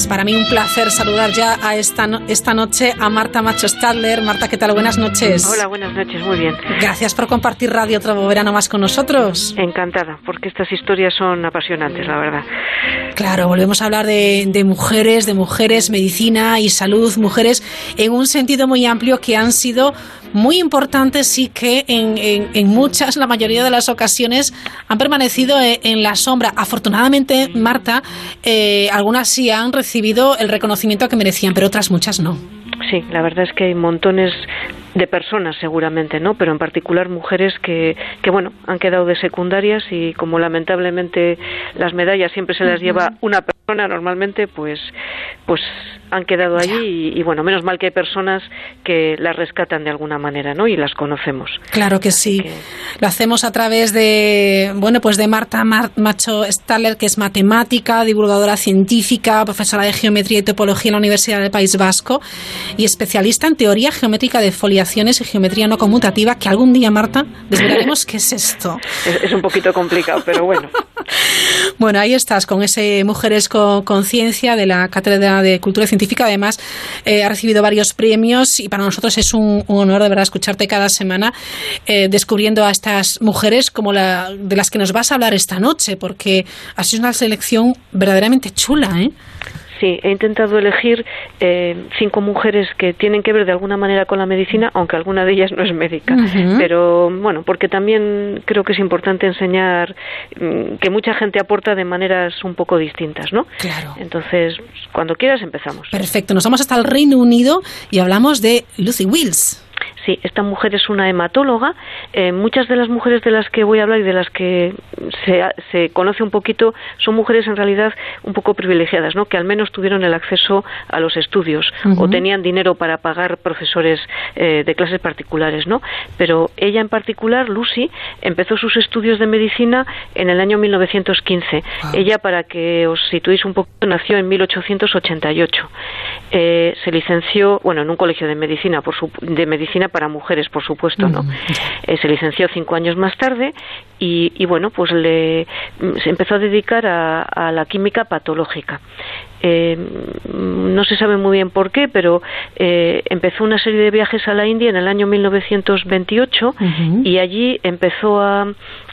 Speaker 1: Para mí un placer saludar ya a esta, no- esta noche a Marta Macho Stadler. Marta, ¿qué tal? Buenas noches.
Speaker 33: Hola, buenas noches, muy bien.
Speaker 1: Gracias por compartir radio otro verano más con nosotros.
Speaker 33: Encantada, porque estas historias son apasionantes, la verdad.
Speaker 1: Claro, volvemos a hablar de, de mujeres, de mujeres, medicina y salud, mujeres en un sentido muy amplio que han sido muy importantes y que en, en- en muchas, la mayoría de las ocasiones, han permanecido eh, en la sombra. Afortunadamente, Marta, eh, algunas sí han recibido el reconocimiento que merecían, pero otras muchas no.
Speaker 33: Sí, la verdad es que hay montones de personas seguramente, ¿no? Pero en particular mujeres que, que bueno, han quedado de secundarias y como lamentablemente las medallas siempre se las lleva una persona normalmente, pues, pues han quedado allí y, y bueno, menos mal que hay personas que las rescatan de alguna manera, ¿no? Y las conocemos.
Speaker 1: Claro que sí. Lo hacemos a través de, bueno, pues de Marta Mar- Macho Staller, que es matemática, divulgadora científica, profesora de geometría y topología en la Universidad del País Vasco y especialista en teoría geométrica de foliaciones y geometría no conmutativa, que algún día, Marta, desvelaremos qué es esto.
Speaker 33: Es, es un poquito complicado, pero bueno.
Speaker 1: Bueno, ahí estás con ese Mujeres con Conciencia de la Cátedra de Cultura Científica. Además, eh, ha recibido varios premios y para nosotros es un, honor de verdad escucharte cada semana eh, descubriendo a estas mujeres como la de las que nos vas a hablar esta noche, porque ha sido una selección verdaderamente chula, ¿eh?
Speaker 33: Sí, he intentado elegir eh, cinco mujeres que tienen que ver de alguna manera con la medicina, aunque alguna de ellas no es médica. Pero bueno, porque también creo que es importante enseñar mm, que mucha gente aporta de maneras un poco distintas, ¿no?
Speaker 1: Claro.
Speaker 33: Entonces, cuando quieras empezamos.
Speaker 1: Perfecto, nos vamos hasta el Reino Unido y hablamos de Lucy Wills.
Speaker 33: Sí, esta mujer es una hematóloga. Eh, muchas de las mujeres de las que voy a hablar y de las que se, se conoce un poquito son mujeres en realidad un poco privilegiadas, ¿no? Que al menos tuvieron el acceso a los estudios o tenían dinero para pagar profesores eh, de clases particulares, ¿no? Pero ella en particular, Lucy, empezó sus estudios de medicina en el año 1915. Ella, para que os situéis un poco, nació en 1888. Eh, se licenció, bueno, en un colegio de medicina, por su- de medicina para mujeres, por supuesto, ¿no? Eh, se licenció cinco años más tarde y, y, bueno, pues le se empezó a dedicar a, a la química patológica. Eh, no se sabe muy bien por qué, pero eh, empezó una serie de viajes a la India en el año 1928 y allí empezó a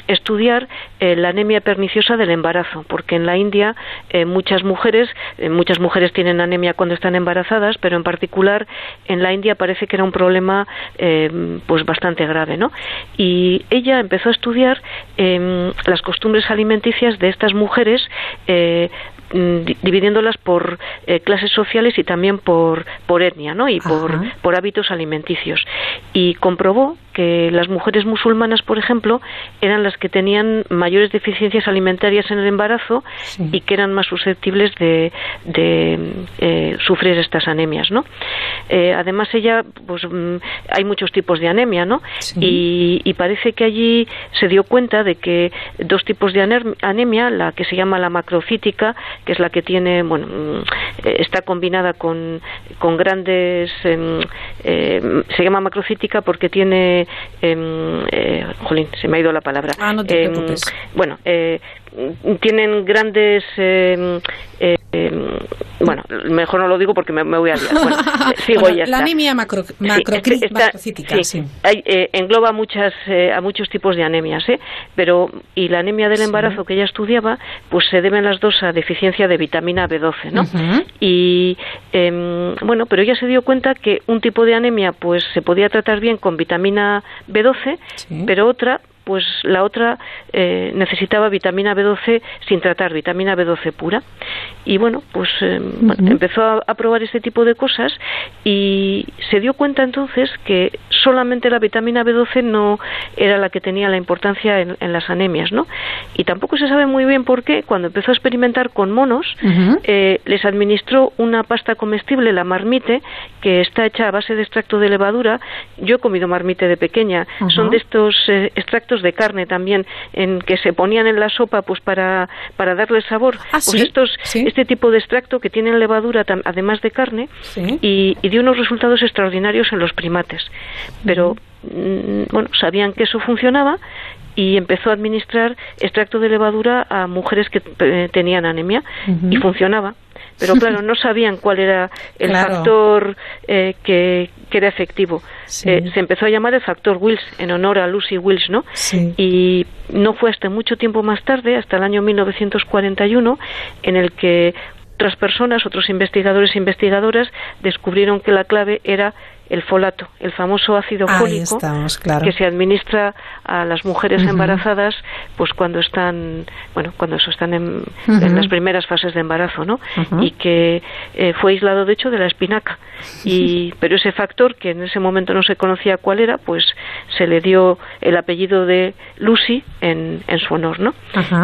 Speaker 33: estudiar eh, la anemia perniciosa del embarazo, porque en la India eh, muchas mujeres, eh, muchas mujeres tienen anemia cuando están embarazadas, pero en particular en la India parece que era un problema eh, pues bastante grave, ¿no? Y ella empezó a estudiar eh, las costumbres alimenticias de estas mujeres dividiéndolas por eh, clases sociales y también por, por etnia ¿no? y por, por hábitos alimenticios. Y comprobó que las mujeres musulmanas, por ejemplo, eran las que tenían mayores deficiencias alimentarias en el embarazo y que eran más susceptibles de, de, eh, sufrir estas anemias. ¿no? Eh, además, ella, pues mm, hay muchos tipos de anemia, ¿no? Y, y parece que allí se dio cuenta de que dos tipos de anemia, la que se llama la macrocítica, que es la que tiene, bueno, mm, eh, está combinada con, con grandes, em, eh, se llama macrocítica porque tiene, em, eh, jolín, se me ha ido la palabra.
Speaker 1: Ah, no te
Speaker 33: Em,
Speaker 1: preocupes.
Speaker 33: Bueno, eh, tienen grandes, em, eh, em, bueno, mejor no lo digo porque me, me voy a liar. Bueno, eh, sigo
Speaker 1: Bueno,
Speaker 33: ya
Speaker 1: la anemia macro,
Speaker 33: Sí, este-
Speaker 1: macrocítica,
Speaker 33: sí,
Speaker 1: sí.
Speaker 33: hay, eh, engloba muchas, eh, a muchos tipos de anemias, ¿eh? Pero, y la anemia del embarazo que ella estudiaba, pues se deben las dos a deficiencia de vitamina B12, ¿no? Y, em, bueno, pero ella se dio cuenta que un tipo de anemia, pues se podía tratar bien con vitamina B12, pero otra pues la otra eh, necesitaba vitamina B12 sin tratar, vitamina B12 pura. Y bueno, pues eh, empezó a, a, probar este tipo de cosas y se dio cuenta entonces que solamente la vitamina B12 no era la que tenía la importancia en, las anemias, ¿no? Y tampoco se sabe muy bien por qué, cuando empezó a experimentar con monos, eh, les administró una pasta comestible, la marmite, que está hecha a base de extracto de levadura. Yo he comido marmite de pequeña. Son de estos eh, de carne también, en que se ponían en la sopa pues para, para darle sabor.
Speaker 1: ¿Ah,
Speaker 33: pues estos, este tipo de extracto que tienen levadura además de carne y, y dio unos resultados extraordinarios en los primates. Pero mm, bueno, sabían que eso funcionaba y empezó a administrar extracto de levadura a mujeres que eh, tenían anemia y funcionaba. Pero claro, no sabían cuál era el factor eh, que, era efectivo. Eh, se empezó a llamar el factor Wills en honor a Lucy Wills, ¿no? Y no fue hasta mucho tiempo más tarde, hasta el año 1941, en el que otras personas, otros investigadores e investigadoras descubrieron que la clave era el folato, el famoso ácido fólico que se administra a las mujeres embarazadas pues cuando están bueno cuando eso están en, las primeras fases de embarazo no y que eh, fue aislado de hecho de la espinaca. Y pero ese factor que en ese momento no se conocía cuál era pues se le dio el apellido de Lucy en, en su honor no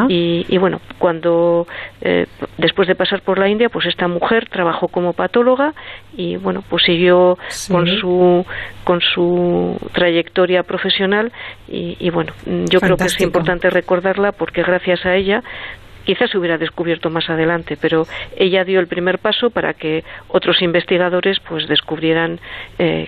Speaker 33: y, y, bueno cuando eh, después de pasar por la India pues esta mujer trabajó como patóloga y bueno pues siguió con su con su trayectoria profesional y, bueno yo creo que es importante recordarla porque gracias a ella quizás se hubiera descubierto más adelante, pero ella dio el primer paso para que otros investigadores pues descubrieran eh,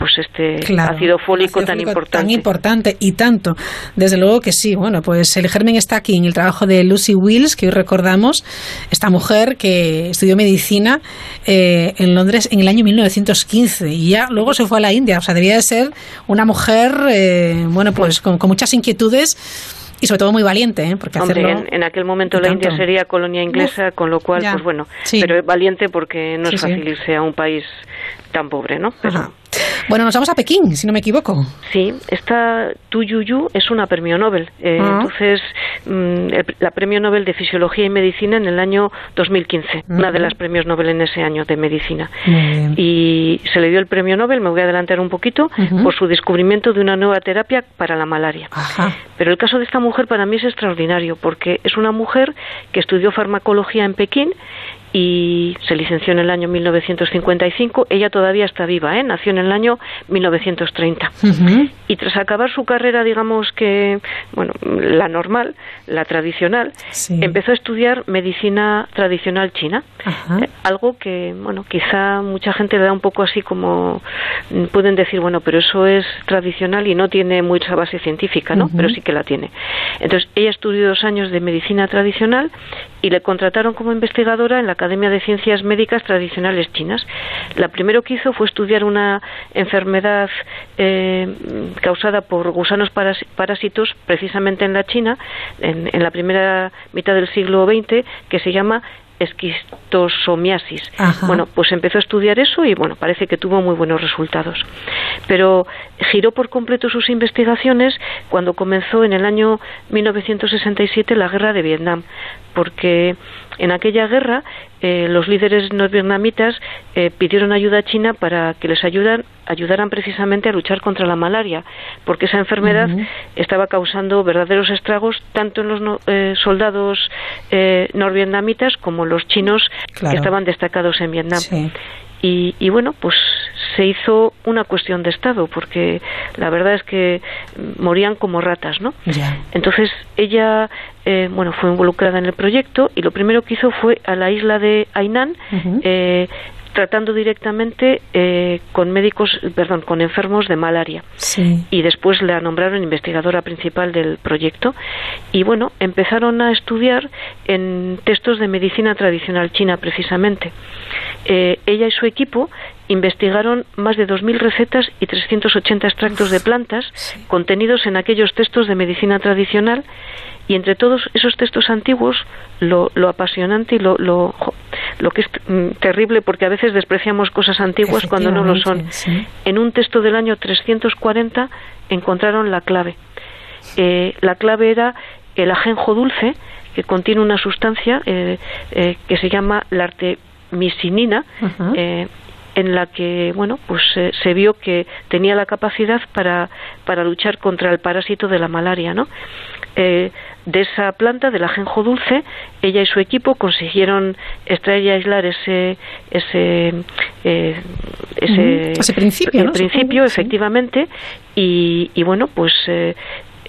Speaker 33: pues este ácido fólico tan importante.
Speaker 1: Tan importante y tanto. Desde luego que sí. Bueno, pues el germen está aquí en el trabajo de Lucy Wills, que hoy recordamos, esta mujer que estudió medicina eh, en Londres en el año 1915 y ya luego se fue a la India. O sea, debía de ser una mujer, eh, bueno, pues con, muchas inquietudes y sobre todo muy valiente, ¿eh? porque
Speaker 33: Hombre, en, aquel momento la India sería colonia inglesa, con lo cual, pues bueno, pero valiente porque no es fácil irse a un país tan pobre, ¿no?
Speaker 1: Bueno, nos vamos a Pekín, si no me equivoco.
Speaker 33: Sí, esta Tu Yu es una premio Nobel. Eh, ah. Entonces, mm, la premio Nobel de Fisiología y Medicina en el año 2015, una de las premios Nobel en ese año de medicina. Y se le dio el premio Nobel, me voy a adelantar un poquito, por su descubrimiento de una nueva terapia para la malaria. Pero el caso de esta mujer para mí es extraordinario, porque es una mujer que estudió farmacología en Pekín y se licenció en el año 1955. Ella todavía está viva, ¿eh? nació en el año 1930. Y tras acabar su carrera, digamos que, bueno, la normal, la tradicional, empezó a estudiar medicina tradicional china. Eh, algo que, bueno, quizá mucha gente le da un poco así como, mm, pueden decir, bueno, pero eso es tradicional y no tiene mucha base científica, ¿no? Pero sí que la tiene. Entonces, ella estudió dos años de medicina tradicional y le contrataron como investigadora en la Academia de Ciencias Médicas Tradicionales Chinas. La primero que hizo fue estudiar una enfermedad eh, causada por gusanos parásitos precisamente en la China en, en la primera mitad del siglo XX que se llama esquistosomiasis. Bueno, pues empezó a estudiar eso y bueno, parece que tuvo muy buenos resultados. Pero giró por completo sus investigaciones cuando comenzó en el año 1967 la guerra de Vietnam, porque en aquella guerra eh, los líderes norvietnamitas eh, pidieron ayuda a China para que les ayudan, ayudaran precisamente a luchar contra la malaria, porque esa enfermedad estaba causando verdaderos estragos tanto en los eh, soldados norvietnamitas como los chinos que estaban destacados en Vietnam. Y, bueno, pues se hizo una cuestión de Estado, porque la verdad es que morían como ratas, ¿no? Entonces ella, eh, bueno, fue involucrada en el proyecto y lo primero que hizo fue a la isla de Hainan tratando directamente eh, con médicos, perdón, con enfermos de malaria. Y después la nombraron investigadora principal del proyecto. Y bueno, empezaron a estudiar en textos de medicina tradicional china, precisamente. Eh, ella y su equipo investigaron más de 2.000 recetas y 380 extractos de plantas contenidos en aquellos textos de medicina tradicional y entre todos esos textos antiguos lo, lo apasionante y lo, lo, lo, que es mm, terrible porque a veces despreciamos cosas antiguas cuando no lo son. En un texto del año 340 encontraron la clave. Eh, la clave era el ajenjo dulce, que contiene una sustancia eh, eh, que se llama la artemisinina, eh, en la que bueno pues eh, se vio que tenía la capacidad para, para luchar contra el parásito de la malaria no Eh, de esa planta del ajenjo dulce ella y su equipo consiguieron extraer y aislar ese ese eh, ese,
Speaker 1: principio,
Speaker 33: eh,
Speaker 1: ¿no?
Speaker 33: principio efectivamente y, y bueno pues eh,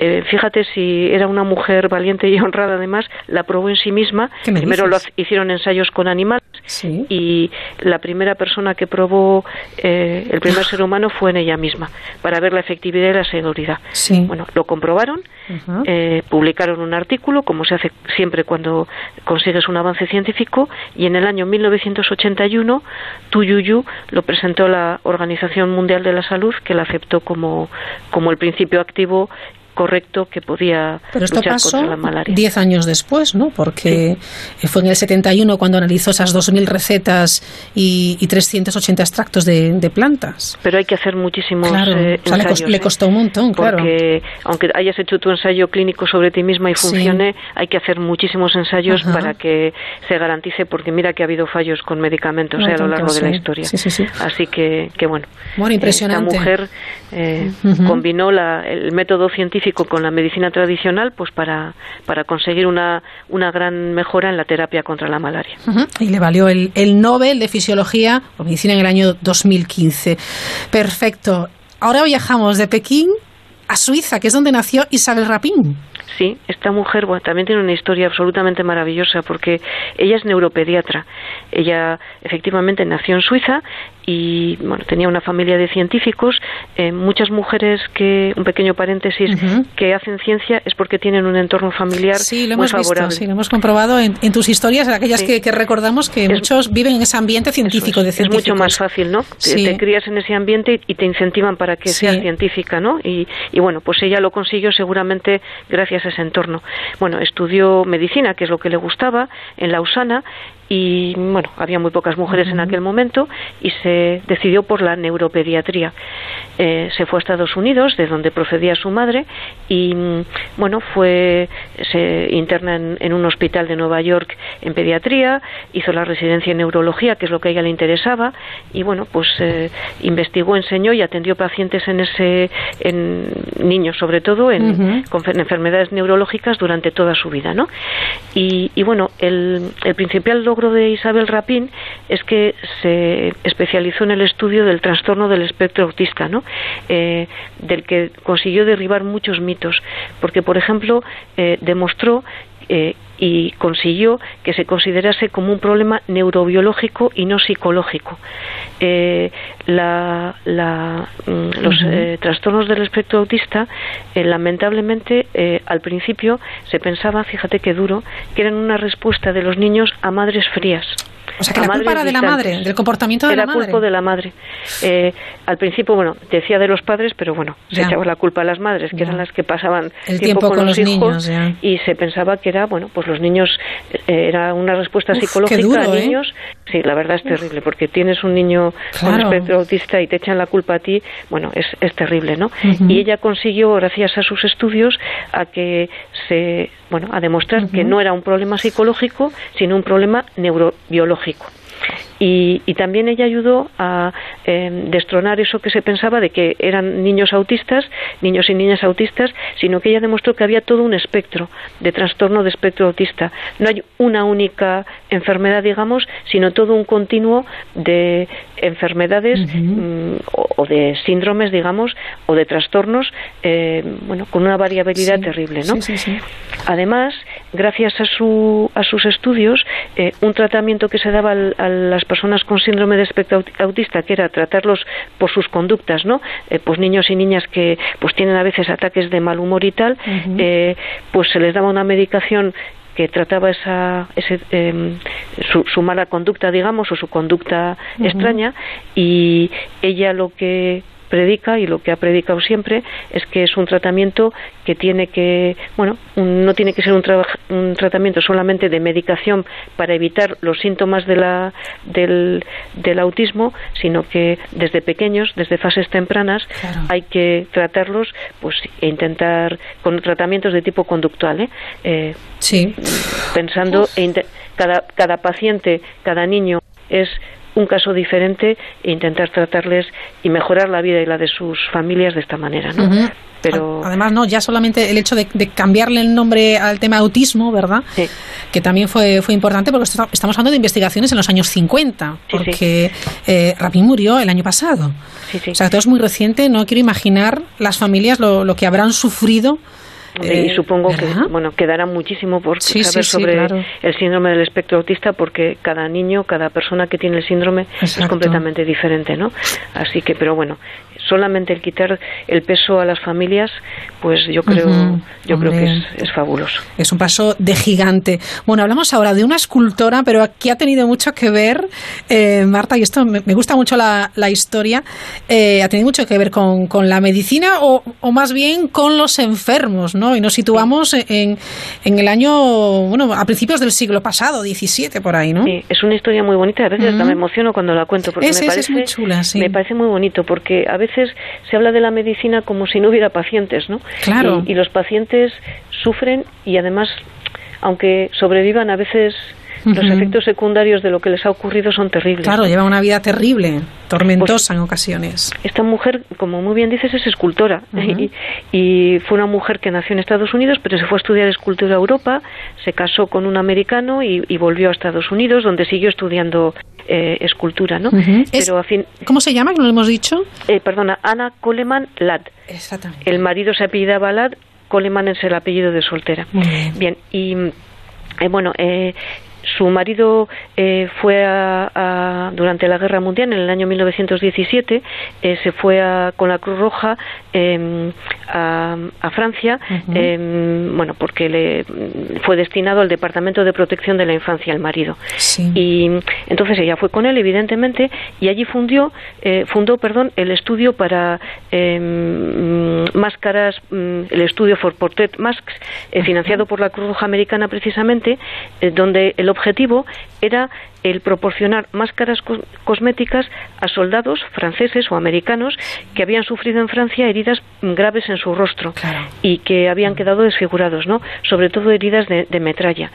Speaker 33: eh, fíjate si era una mujer valiente y honrada además, la probó en sí misma.
Speaker 1: ¿Qué me
Speaker 33: Primero lo
Speaker 1: dices?
Speaker 33: hicieron ensayos con animales y la primera persona que probó eh, el primer ser humano fue en ella misma para ver la efectividad y la seguridad.
Speaker 1: Sí.
Speaker 33: Bueno, lo comprobaron, eh, publicaron un artículo, como se hace siempre cuando consigues un avance científico, y en el año 1981 Tuyuyu lo presentó la Organización Mundial de la Salud, que la aceptó como, como el principio activo correcto que podía
Speaker 1: Pero esto
Speaker 33: luchar
Speaker 1: pasó
Speaker 33: contra la malaria.
Speaker 1: 10 años después, ¿no? Porque fue en el 71 cuando analizó esas 2.000 recetas y, y 380 extractos de, de plantas.
Speaker 33: Pero hay que hacer muchísimos
Speaker 1: Claro,
Speaker 33: eh,
Speaker 1: o sea, le, cos-
Speaker 33: ensayos,
Speaker 1: le
Speaker 33: ¿eh?
Speaker 1: costó un montón, claro.
Speaker 33: porque aunque hayas hecho tu ensayo clínico sobre ti misma y
Speaker 1: Sí.
Speaker 33: funcione, hay que hacer muchísimos ensayos
Speaker 1: Ajá.
Speaker 33: para que se garantice, porque mira que ha habido fallos con medicamentos eh, a lo largo de la historia.
Speaker 1: Sí, sí, sí.
Speaker 33: Así que, que bueno.
Speaker 1: Bueno,
Speaker 33: eh,
Speaker 1: impresionante.
Speaker 33: Esta mujer eh,
Speaker 1: Ujú.
Speaker 33: combinó la- el método científico con la medicina tradicional pues para, para conseguir una, una gran mejora en la terapia contra la malaria.
Speaker 1: Y le valió el, el Nobel de Fisiología o Medicina en el año 2015. Perfecto. Ahora viajamos de Pekín a Suiza, que es donde nació Isabel Rapin.
Speaker 33: Sí, esta mujer bueno, también tiene una historia absolutamente maravillosa porque ella es neuropediatra. Ella efectivamente nació en Suiza y bueno, tenía una familia de científicos. Eh, muchas mujeres que, un pequeño paréntesis, que hacen ciencia es porque tienen un entorno familiar
Speaker 1: Sí, lo
Speaker 33: muy
Speaker 1: hemos visto,
Speaker 33: favorable.
Speaker 1: sí, lo hemos comprobado en, en tus historias, en aquellas
Speaker 33: Sí.
Speaker 1: que, que recordamos que muchos viven en ese ambiente científico de
Speaker 33: es
Speaker 1: científicos.
Speaker 33: mucho más fácil, ¿no? Te-
Speaker 1: Sí.
Speaker 33: Te, crías en ese ambiente y, te incentivan para que seas científica, ¿no? Y, y bueno, pues ella lo consiguió seguramente gracias a ese entorno. Bueno, estudió medicina, que es lo que le gustaba, en Lausana y bueno, había muy pocas mujeres en aquel momento y se decidió por la neuropediatría. Eh, se fue a Estados Unidos, de donde procedía su madre, y mm, bueno, fue se interna en, en un hospital de Nueva York en pediatría, hizo la residencia en neurología, que es lo que a ella le interesaba, y bueno, pues eh, investigó, enseñó y atendió pacientes en ese, en niños sobre todo, en, con fe- enfermedades neurológicas durante toda su vida, ¿no? Y, y bueno, el, el principal logro de Isabel Rapin es que se especializó en el estudio del trastorno del espectro autista, ¿no? Eh, del que consiguió derribar muchos mitos, porque por ejemplo eh, demostró eh, y consiguió que se considerase como un problema neurobiológico y no psicológico. Eh, la- la, mm, los eh, trastornos del espectro autista, eh, lamentablemente, eh, al principio se pensaba, fíjate qué duro, que eran una respuesta de los niños a madres frías.
Speaker 1: O sea, que la culpa era de la madre, del comportamiento de
Speaker 33: Era
Speaker 1: la madre.
Speaker 33: culpa de la madre. Eh, al principio, bueno, decía de los padres, pero bueno, se
Speaker 1: Ya.
Speaker 33: echaba la culpa a las madres, que
Speaker 1: Ya.
Speaker 33: eran las que pasaban
Speaker 1: El tiempo con los niños, ya.
Speaker 33: y se pensaba que era, bueno, pues los niños, eh, era una respuesta
Speaker 1: Uf,
Speaker 33: psicológica
Speaker 1: duro,
Speaker 33: a
Speaker 1: ¿eh?
Speaker 33: niños. Sí, la verdad es terrible, porque tienes un niño con espectro autista y te echan la culpa a ti, bueno, es, es terrible, ¿no? Y ella consiguió, gracias a sus estudios, a que se, bueno, a demostrar que no era un problema psicológico, sino un problema neurobiológico. Y, y también ella ayudó a eh, destronar eso que se pensaba de que eran niños autistas, niños y niñas autistas, sino que ella demostró que había todo un espectro de trastorno de espectro autista. No hay una única enfermedad, digamos, sino todo un continuo de enfermedades mm, o, o de síndromes, digamos, o de trastornos, eh, bueno, con una variabilidad terrible, ¿no?
Speaker 1: Sí, sí, sí.
Speaker 33: Además, gracias a, su, a sus estudios, eh, un tratamiento que se daba al- a las personas con síndrome de espectro aut- autista, que era tratarlos por sus conductas, ¿no? Eh, pues niños y niñas que pues tienen a veces ataques de mal humor y tal, eh, pues se les daba una medicación que trataba esa, ese, em, su, su mala conducta, digamos, o su conducta extraña, y ella lo que predica y lo que ha predicado siempre es que es un tratamiento que tiene que, bueno, no tiene que ser un, un, tratamiento solamente de medicación para evitar los síntomas de la, del, del autismo, sino que desde pequeños, desde fases tempranas, hay que tratarlos pues, e intentar con tratamientos de tipo conductual. ¿eh? eh
Speaker 1: sí.
Speaker 33: Pensando, e cada, cada paciente, cada niño es un caso diferente e intentar tratarles y mejorar la vida y la de sus familias de esta manera, ¿no? Pero
Speaker 1: además no, ya solamente el hecho de, cambiarle el nombre al tema autismo, ¿verdad?
Speaker 33: Sí.
Speaker 1: Que también fue fue importante porque estamos hablando de investigaciones en los años 50, porque eh, Rapin murió el año pasado.
Speaker 33: o
Speaker 1: sea, todo es muy reciente. No quiero imaginar las familias lo, lo que habrán sufrido
Speaker 33: y eh, supongo que bueno quedará muchísimo por saber sobre el síndrome del espectro autista porque cada niño cada persona que tiene el síndrome es completamente diferente no así que pero bueno solamente el quitar el peso a las familias, pues yo creo, yo creo que es, fabuloso.
Speaker 1: Es un paso de gigante. Bueno, hablamos ahora de una escultora, pero aquí ha tenido mucho que ver, eh, Marta, y esto me, gusta mucho la, la historia, eh, ha tenido mucho que ver con, con la medicina o, o, más bien con los enfermos, ¿no? Y nos situamos en, en el año, bueno, a principios del siglo pasado, 17 por ahí, ¿no?
Speaker 33: Sí, es una historia muy bonita, a veces hasta me emociono cuando la cuento porque me parece
Speaker 1: muy chula, sí.
Speaker 33: me parece muy bonito porque a veces se habla de la medicina como si no hubiera pacientes, ¿no?
Speaker 1: Claro.
Speaker 33: Y, los pacientes sufren y además, aunque sobrevivan, a veces los efectos secundarios de lo que les ha ocurrido son terribles.
Speaker 1: Claro, lleva una vida terrible, tormentosa en ocasiones.
Speaker 33: Esta mujer, como muy bien dices, es escultora y, fue una mujer que nació en Estados Unidos, pero se fue a estudiar escultura a Europa, se casó con un americano y, y volvió a Estados Unidos, donde siguió estudiando eh, escultura, ¿no?
Speaker 1: Pero a fin... ¿Cómo se llama? Que no lo hemos dicho.
Speaker 33: Eh, perdona, Ana Coleman Ladd.
Speaker 1: Exactamente.
Speaker 33: El marido se apellidaba Ladd, Coleman es el apellido de soltera. bien. y eh, bueno, eh, su marido eh, fue a, durante la Guerra Mundial, en el año 1917, eh, se fue con la Cruz Roja em, a, Francia, em, bueno, porque le fue destinado al Departamento de Protección de la Infancia el marido. Y entonces ella fue con él, evidentemente, y allí fundió, eh, fundó, perdón, el estudio para em, máscaras, mm, el estudio for Portrait Masks, financiado por la Cruz Roja Americana precisamente, donde el objetivo era el proporcionar máscaras cosméticas a soldados franceses o americanos que habían sufrido en Francia heridas graves en su rostro y que habían quedado desfigurados, ¿no? Sobre todo heridas de, metralla.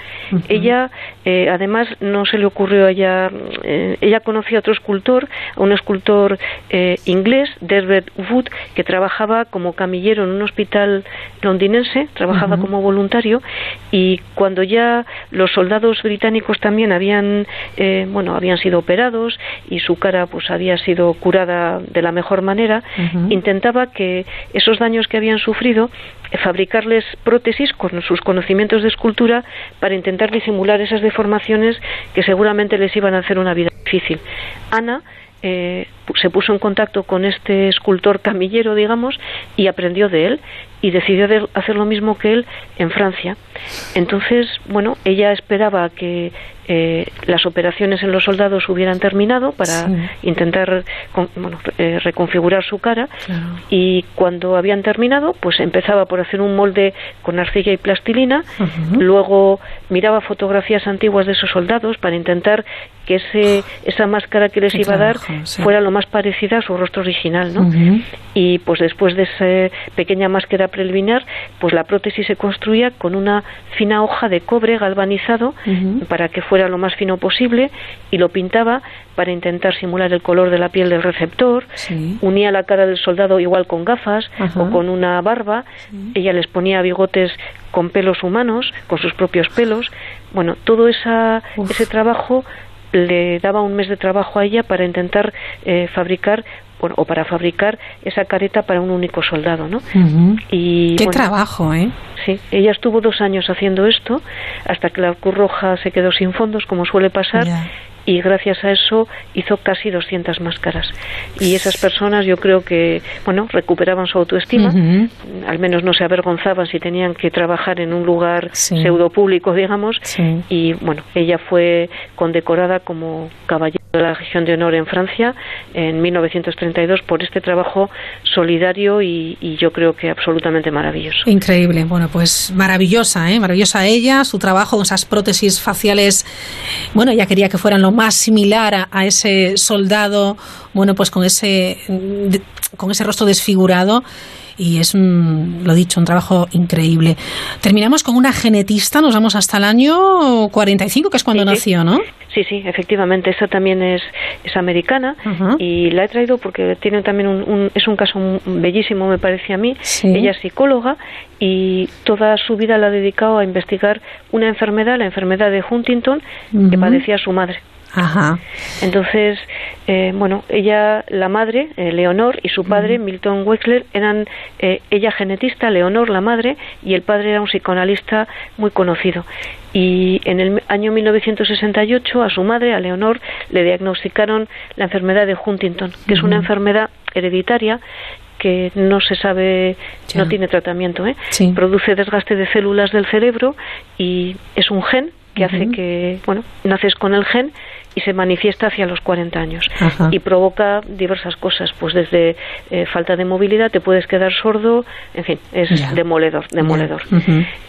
Speaker 33: Ella, eh, además, no se le ocurrió a ella, eh, ella conocía a otro escultor, a un escultor eh, inglés, Desbert Wood, que trabajaba como camillero en un hospital londinense, trabajaba como voluntario y cuando ya los soldados británicos también habían eh, bueno, habían sido operados y su cara pues había sido curada de la mejor manera, intentaba que esos daños que habían sufrido eh, fabricarles prótesis con sus conocimientos de escultura para intentar disimular esas deformaciones que seguramente les iban a hacer una vida difícil. Ana eh, se puso en contacto con este escultor camillero, digamos, y aprendió de él y decidió hacer lo mismo que él en Francia. Entonces, bueno, ella esperaba que eh, las operaciones en los soldados hubieran terminado para intentar eh, reconfigurar su cara y cuando habían terminado, pues empezaba por hacer un molde con arcilla y plastilina, luego miraba fotografías antiguas de esos soldados para intentar que ese, esa máscara que les iba a dar fuera lo más parecida a su rostro original, ¿no? Y pues después de esa pequeña máscara preliminar, pues la prótesis se construía con una fina hoja de cobre galvanizado para que fuera lo más fino posible y lo pintaba para intentar simular el color de la piel del receptor. Unía la cara del soldado igual con gafas o con una barba. Ella les ponía bigotes con pelos humanos, con sus propios pelos. Bueno, todo esa, ese trabajo le daba un mes de trabajo a ella para intentar eh, fabricar o para fabricar esa careta para un único soldado, ¿no?
Speaker 1: y, Qué trabajo, ¿eh?
Speaker 33: Sí, ella estuvo dos años haciendo esto hasta que la Cruz Roja se quedó sin fondos, como suele pasar, y gracias a eso hizo casi 200 máscaras. Y esas personas yo creo que, bueno, recuperaban su autoestima, al menos no se avergonzaban si tenían que trabajar en un lugar pseudo público, digamos, y bueno, ella fue condecorada como caballero de la Legión de Honor en Francia en 1932 por este trabajo solidario y, y yo creo que absolutamente maravilloso.
Speaker 1: Increíble, bueno, pues maravillosa, ¿eh? maravillosa ella, su trabajo, esas prótesis faciales, bueno, ella quería que fueran lo más similar a, a ese soldado, bueno, pues con ese, con ese rostro desfigurado y es un, lo dicho, un trabajo increíble. Terminamos con una genetista, nos vamos hasta el año 45, que es cuando nació, ¿no?
Speaker 33: Sí, sí, efectivamente, esta también es, es americana y la he traído porque tiene también un, es un caso bellísimo, me parece a mí. Ella es psicóloga y toda su vida la ha dedicado a investigar una enfermedad, la enfermedad de Huntington, que padecía su madre.
Speaker 1: Ajá.
Speaker 33: Entonces, eh, bueno, ella, la madre, eh, Leonor, y su padre, Milton Wexler, eran eh, ella genetista, Leonor, la madre, y el padre era un psicoanalista muy conocido. Y en el año 1968 a su madre, a Leonor, le diagnosticaron la enfermedad de Huntington, que es una enfermedad hereditaria que no se sabe, no tiene tratamiento, ¿eh? produce desgaste de células del cerebro y es un gen que hace que, bueno, naces con el gen y se manifiesta hacia los 40 años. Y provoca diversas cosas, pues desde eh, falta de movilidad, te puedes quedar sordo, en fin, es demoledor, demoledor.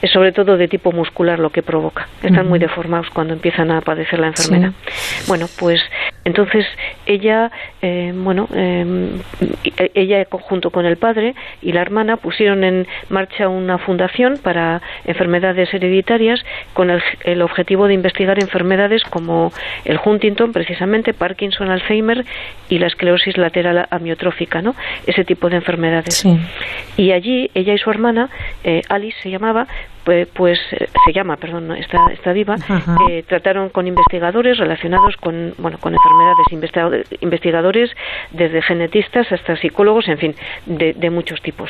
Speaker 33: Es sobre todo de tipo muscular lo que provoca. Están muy deformados cuando empiezan a padecer la enfermedad. Bueno, pues entonces ella, eh, bueno, eh, ella junto con el padre y la hermana pusieron en marcha una fundación para enfermedades hereditarias con el, el objetivo de investigar enfermedades como el Huntington, precisamente, Parkinson, Alzheimer y la esclerosis lateral amiotrófica, ¿no? Ese tipo de enfermedades. Y allí, ella y su hermana, eh, Alice se llamaba, pues, pues eh, se llama, perdón, está, está viva, eh, trataron con investigadores relacionados con, bueno, con enfermedades, investigadores desde genetistas hasta psicólogos, en fin, de, muchos tipos.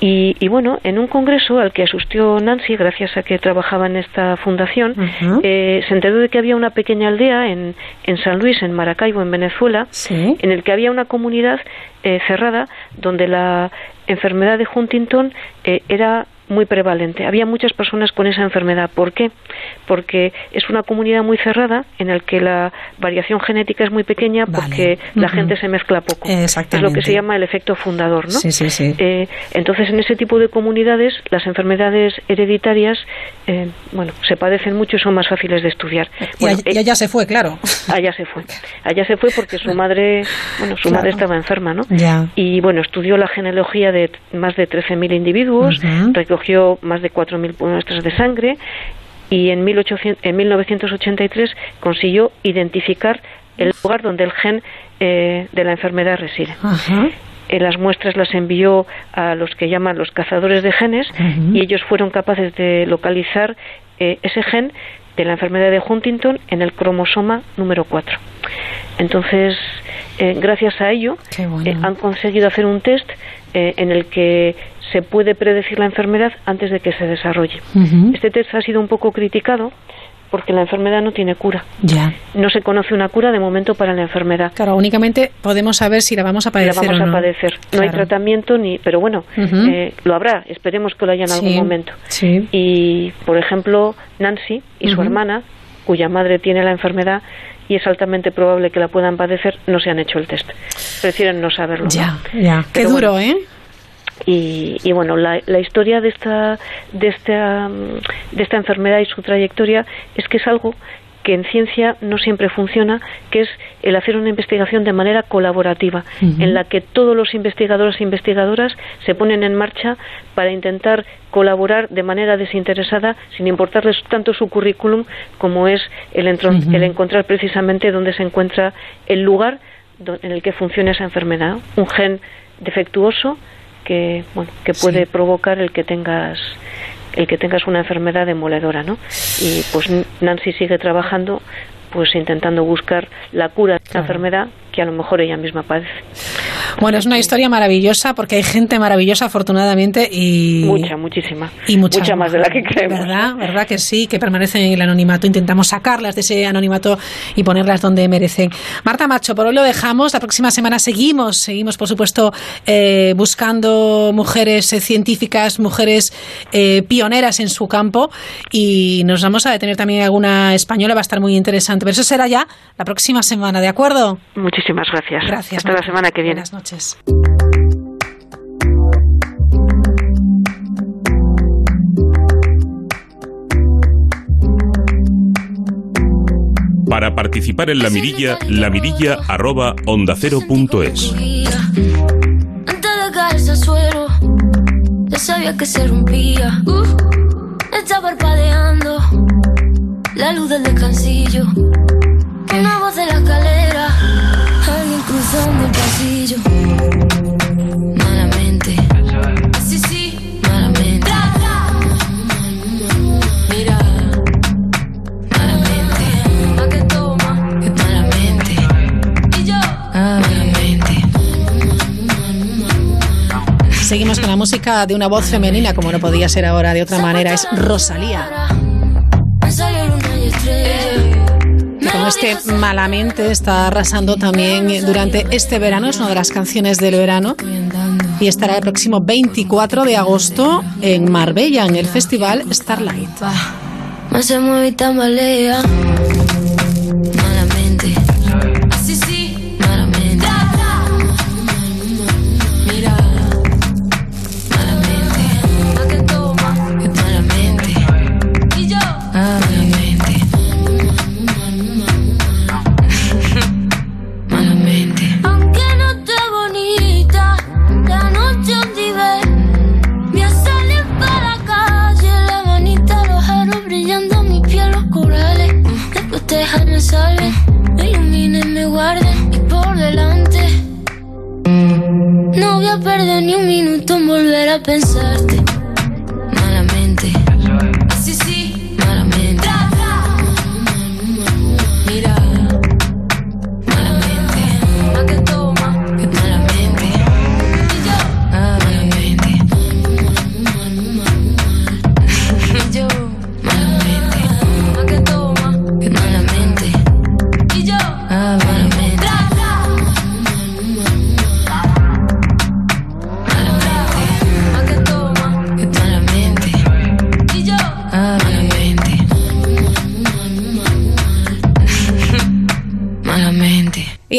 Speaker 33: Y, y, bueno, en un congreso al que asistió Nancy, gracias a que trabajaba en esta fundación, se enteró de que había una pequeña aldea en, en San Luis, en Maracaibo, en Venezuela, en el que había una comunidad cerrada donde la enfermedad de Huntington era muy prevalente. Había muchas personas con esa enfermedad. ¿Por qué? Porque es una comunidad muy cerrada en la que la variación genética es muy pequeña porque la gente se mezcla poco. Es lo que se llama el efecto fundador, ¿no?
Speaker 1: Sí, sí, sí.
Speaker 33: Eh, entonces, en ese tipo de comunidades, las enfermedades hereditarias, eh, bueno, se padecen mucho y son más fáciles de estudiar.
Speaker 1: y, allá, se fue, claro.
Speaker 33: Allá se fue. Allá se fue porque su madre, bueno, su madre estaba enferma, ¿no?
Speaker 1: Ya.
Speaker 33: Y bueno, estudió la genealogía de más de 13.000 individuos, recogió más de 4.000 muestras de sangre y en, 1800, en 1983 consiguió identificar el lugar donde el gen eh, de la enfermedad reside. Eh, las muestras las envió a los que llaman los cazadores de genes y ellos fueron capaces de localizar eh, ese gen de la enfermedad de Huntington en el cromosoma número 4. Entonces, gracias a ello, han conseguido hacer un test en el que se puede predecir la enfermedad antes de que se desarrolle. Este test ha sido un poco criticado porque la enfermedad no tiene cura.
Speaker 1: Ya.
Speaker 33: No se conoce una cura de momento para la enfermedad.
Speaker 1: Claro, únicamente podemos saber si la vamos a padecer.
Speaker 33: La vamos
Speaker 1: no.
Speaker 33: a padecer. No hay tratamiento ni, pero bueno, eh, lo habrá. Esperemos que lo haya en algún momento.
Speaker 1: Sí.
Speaker 33: Y por ejemplo, Nancy y su hermana, cuya madre tiene la enfermedad y es altamente probable que la puedan padecer, no se han hecho el test. Prefieren no saberlo.
Speaker 1: Ya, ya. Qué duro, ¿eh?
Speaker 33: Y, y, bueno, la, la, historia de esta, de, esta, de esta enfermedad y su trayectoria es que es algo que en ciencia no siempre funciona, que es el hacer una investigación de manera colaborativa, en la que todos los investigadores e investigadoras se ponen en marcha para intentar colaborar de manera desinteresada, sin importarles tanto su currículum como es el, el encontrar precisamente dónde se encuentra el lugar en el que funciona esa enfermedad. Un gen defectuoso que bueno que puede provocar el que tengas el que tengas una enfermedad demoledora, ¿no? Y pues Nancy sigue trabajando pues intentando buscar la cura de esta enfermedad que a lo mejor ella misma padece.
Speaker 1: Bueno, es una historia maravillosa porque hay gente maravillosa, afortunadamente, y...
Speaker 33: Mucha, muchísima.
Speaker 1: Y mucha,
Speaker 33: Mucha más de la que creemos.
Speaker 1: ¿Verdad? ¿Verdad que sí? Que permanecen en el anonimato. Intentamos sacarlas de ese anonimato y ponerlas donde merecen. Marta Macho, por hoy lo dejamos. La próxima semana seguimos, seguimos, por supuesto, eh, buscando mujeres eh, científicas, mujeres eh, pioneras en su campo y nos vamos a detener también alguna española. Va a estar muy interesante. Pero eso será ya la próxima semana, ¿de acuerdo?
Speaker 33: Muchísimas gracias.
Speaker 1: Gracias.
Speaker 33: Hasta la semana que viene.
Speaker 1: Noches.
Speaker 34: Para participar en la mirilla, lamirilla arroba onda cero punto es.
Speaker 35: Antes de suelo, ya sabía que se rompía. Uh, está parpadeando la luz del descansillo. Una voz de la escalera, alguien cruzando el pasillo.
Speaker 1: Seguimos con la música de una voz femenina, como no podía ser ahora de otra manera. Es Rosalía. Con este Malamente está arrasando también durante este verano. Es una de las canciones del verano. Y estará el próximo 24 de agosto en Marbella, en el festival Starlight.
Speaker 35: No ni un minuto en volver a pensarte.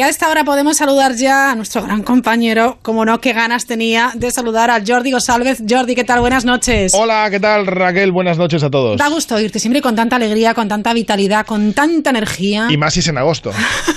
Speaker 35: Y
Speaker 1: a esta hora podemos saludar ya a nuestro gran compañero. Como no, qué ganas tenía de saludar a Jordi González. Jordi, ¿qué tal? Buenas noches.
Speaker 36: Hola, ¿qué tal Raquel? Buenas noches a todos.
Speaker 1: Da gusto oírte siempre con tanta alegría, con tanta vitalidad, con tanta energía.
Speaker 36: Y más si es en agosto.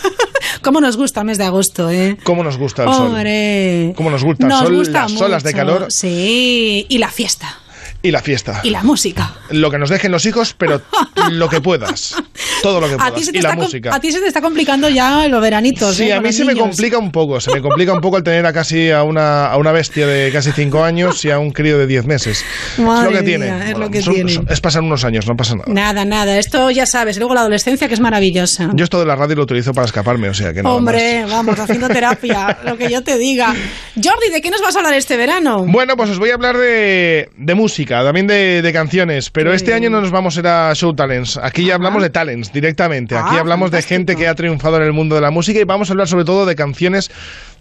Speaker 1: ¿Cómo nos gusta el mes de agosto, eh?
Speaker 36: ¿Cómo nos gusta el sol?
Speaker 1: Hombre.
Speaker 36: ¿Cómo nos gusta el
Speaker 1: Nos
Speaker 36: sol?
Speaker 1: gusta
Speaker 36: las olas de
Speaker 1: mucho.
Speaker 36: calor
Speaker 1: Sí, y la fiesta.
Speaker 36: Y la fiesta.
Speaker 1: Y la música.
Speaker 36: Lo que nos dejen los hijos, pero lo que puedas. Todo lo que
Speaker 1: A
Speaker 36: puedas.
Speaker 1: ti, se te
Speaker 36: y la música.
Speaker 1: a ti se te está complicando ya los veranitos.
Speaker 36: Sí,
Speaker 1: eh,
Speaker 36: a mí se me complica un poco. Se me complica un poco el tener a casi a una, a una bestia de casi 5 años y a un crío de 10 meses.
Speaker 1: Madre
Speaker 36: es lo que
Speaker 1: mía,
Speaker 36: tiene.
Speaker 1: es lo que
Speaker 36: son-
Speaker 1: tiene.
Speaker 36: es pasar unos años, no pasa nada.
Speaker 1: Nada, nada. Esto ya sabes. Luego la adolescencia que es maravillosa.
Speaker 36: Yo esto de la radio lo utilizo para escaparme, o sea que más.
Speaker 1: Hombre, vamos, haciendo terapia, lo que yo te diga. Jordi, ¿de qué nos vas a hablar este verano?
Speaker 36: Bueno, pues os voy a hablar de, de música, también de, de canciones, pero este año no nos vamos a ir a Show Talents. Aquí ya hablamos de talents directamente. Aquí
Speaker 1: Ah,
Speaker 36: hablamos de gente que ha triunfado en el mundo de la música y vamos a hablar sobre todo de canciones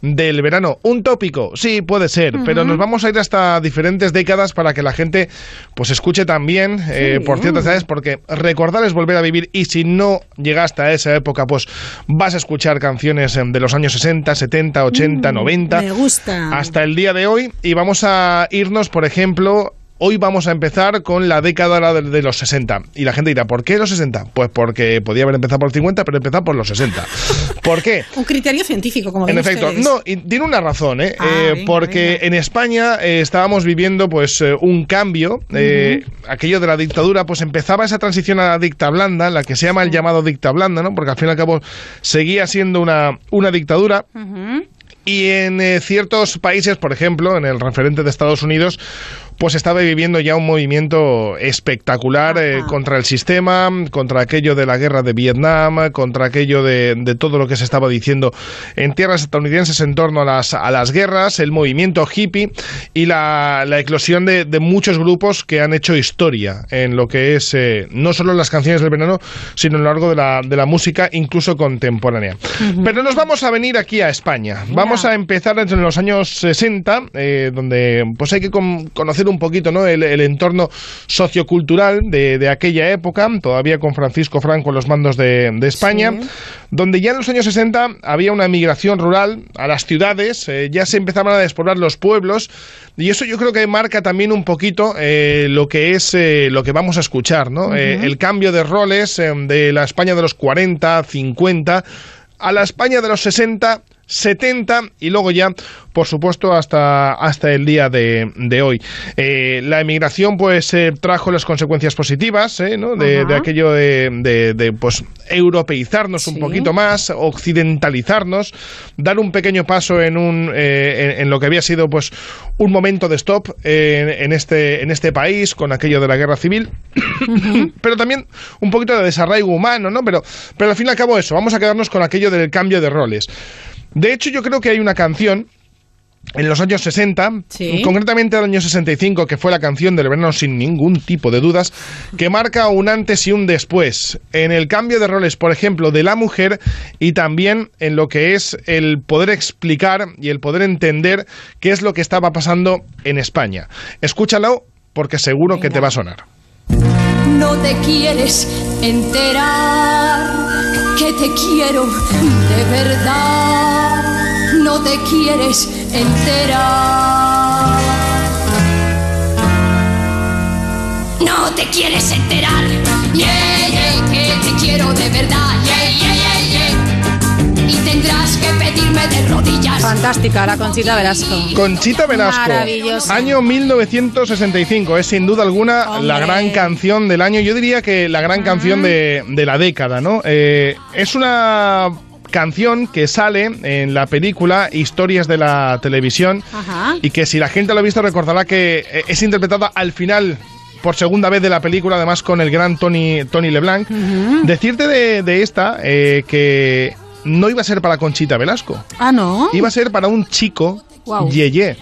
Speaker 36: del verano. Un tópico, sí, puede ser, pero nos vamos a ir hasta diferentes décadas para que la gente pues escuche también eh, por ciertas edades, porque recordar es volver a vivir y si no llegaste a esa época, pues vas a escuchar canciones em, de los años 60, 70, 80, 90
Speaker 1: Me gusta.
Speaker 36: hasta el día de hoy y vamos a irnos, por ejemplo, hoy vamos a empezar con la década de, los 60 y la gente dirá, ¿por qué los 60? Pues porque podía haber empezado por los 50, pero empezar por los 60. ¿Por qué?
Speaker 1: Un criterio científico, como
Speaker 36: En efecto,
Speaker 1: ustedes.
Speaker 36: no, y tiene una razón, ¿eh?
Speaker 1: Ah,
Speaker 36: Eh,
Speaker 1: venga,
Speaker 36: porque en España eh, estábamos viviendo pues eh, un cambio, aquello de la dictadura, pues empezaba esa transición a la dicta blanda, la que se llama el llamado dicta blanda, ¿no? Porque al fin y al cabo seguía siendo una, una dictadura. Y en eh, ciertos países, por ejemplo, en el referente de Estados Unidos, pues estaba viviendo ya un movimiento espectacular eh, contra el sistema, contra aquello de la guerra de Vietnam, contra aquello de, de todo lo que se estaba diciendo en tierras estadounidenses en torno a las, a las guerras, el movimiento hippie y la, la eclosión de, de muchos grupos que han hecho historia en lo que es eh, no solo las canciones del verano, sino a lo largo de la, de la música, incluso contemporánea. Pero nos vamos a venir aquí a España. Vamos a empezar entre los años 60, eh, donde pues hay que con- conocer un poquito ¿no? el, el entorno sociocultural de, de aquella época, todavía con Francisco Franco en los mandos de, de España, donde ya en los años 60 había una migración rural a las ciudades, eh, ya se empezaban a despoblar los pueblos, y eso yo creo que marca también un poquito eh, lo que es eh, lo que vamos a escuchar, ¿no? El cambio de roles de la España de los 40, 50 a la España de los 60, 70 y luego ya, por supuesto, hasta, hasta el día de, de hoy. Eh, la emigración pues eh, trajo las consecuencias positivas eh, ¿no? de, de aquello de, de- de, pues europeizarnos un poquito más, occidentalizarnos, dar un pequeño paso en, un, eh, en, en lo que había sido pues un momento de stop eh, en, en este, en este país con aquello de la guerra civil pero también un poquito de desarraigo humano, ¿no? Pero, pero al fin y al cabo eso, vamos a quedarnos con aquello del cambio de roles. De hecho, yo creo que hay una canción en los años 60, concretamente el año 65, que fue la canción del verano sin ningún tipo de dudas, que marca un antes y un después en el cambio de roles, por ejemplo, de la mujer y también en lo que es el poder explicar y el poder entender qué es lo que estaba pasando en España. Escúchalo porque seguro que te va a sonar.
Speaker 37: No te quieres enterar que te quiero de verdad. No te quieres enterar. No te quieres enterar. Yeah, yeah, que te quiero de verdad. Yeah, yeah, yeah, yeah. Y tendrás que pedirme de rodillas.
Speaker 1: Fantástica, la Conchita Velasco.
Speaker 36: Conchita Velasco,
Speaker 1: Maravillosa.
Speaker 36: año 1965, es sin duda alguna la gran canción del año, yo diría que la gran canción de, de la década, ¿no? Eh, es una canción que sale en la película Historias de la Televisión
Speaker 1: Ajá.
Speaker 36: y que si la gente lo ha visto recordará que eh, es interpretada al final por segunda vez de la película, además con el gran Tony, Tony LeBlanc. Decirte de, de esta eh, que no iba a ser para Conchita Velasco.
Speaker 1: Ah, no.
Speaker 36: Iba a ser para un chico,
Speaker 1: Guau.
Speaker 36: Yeye,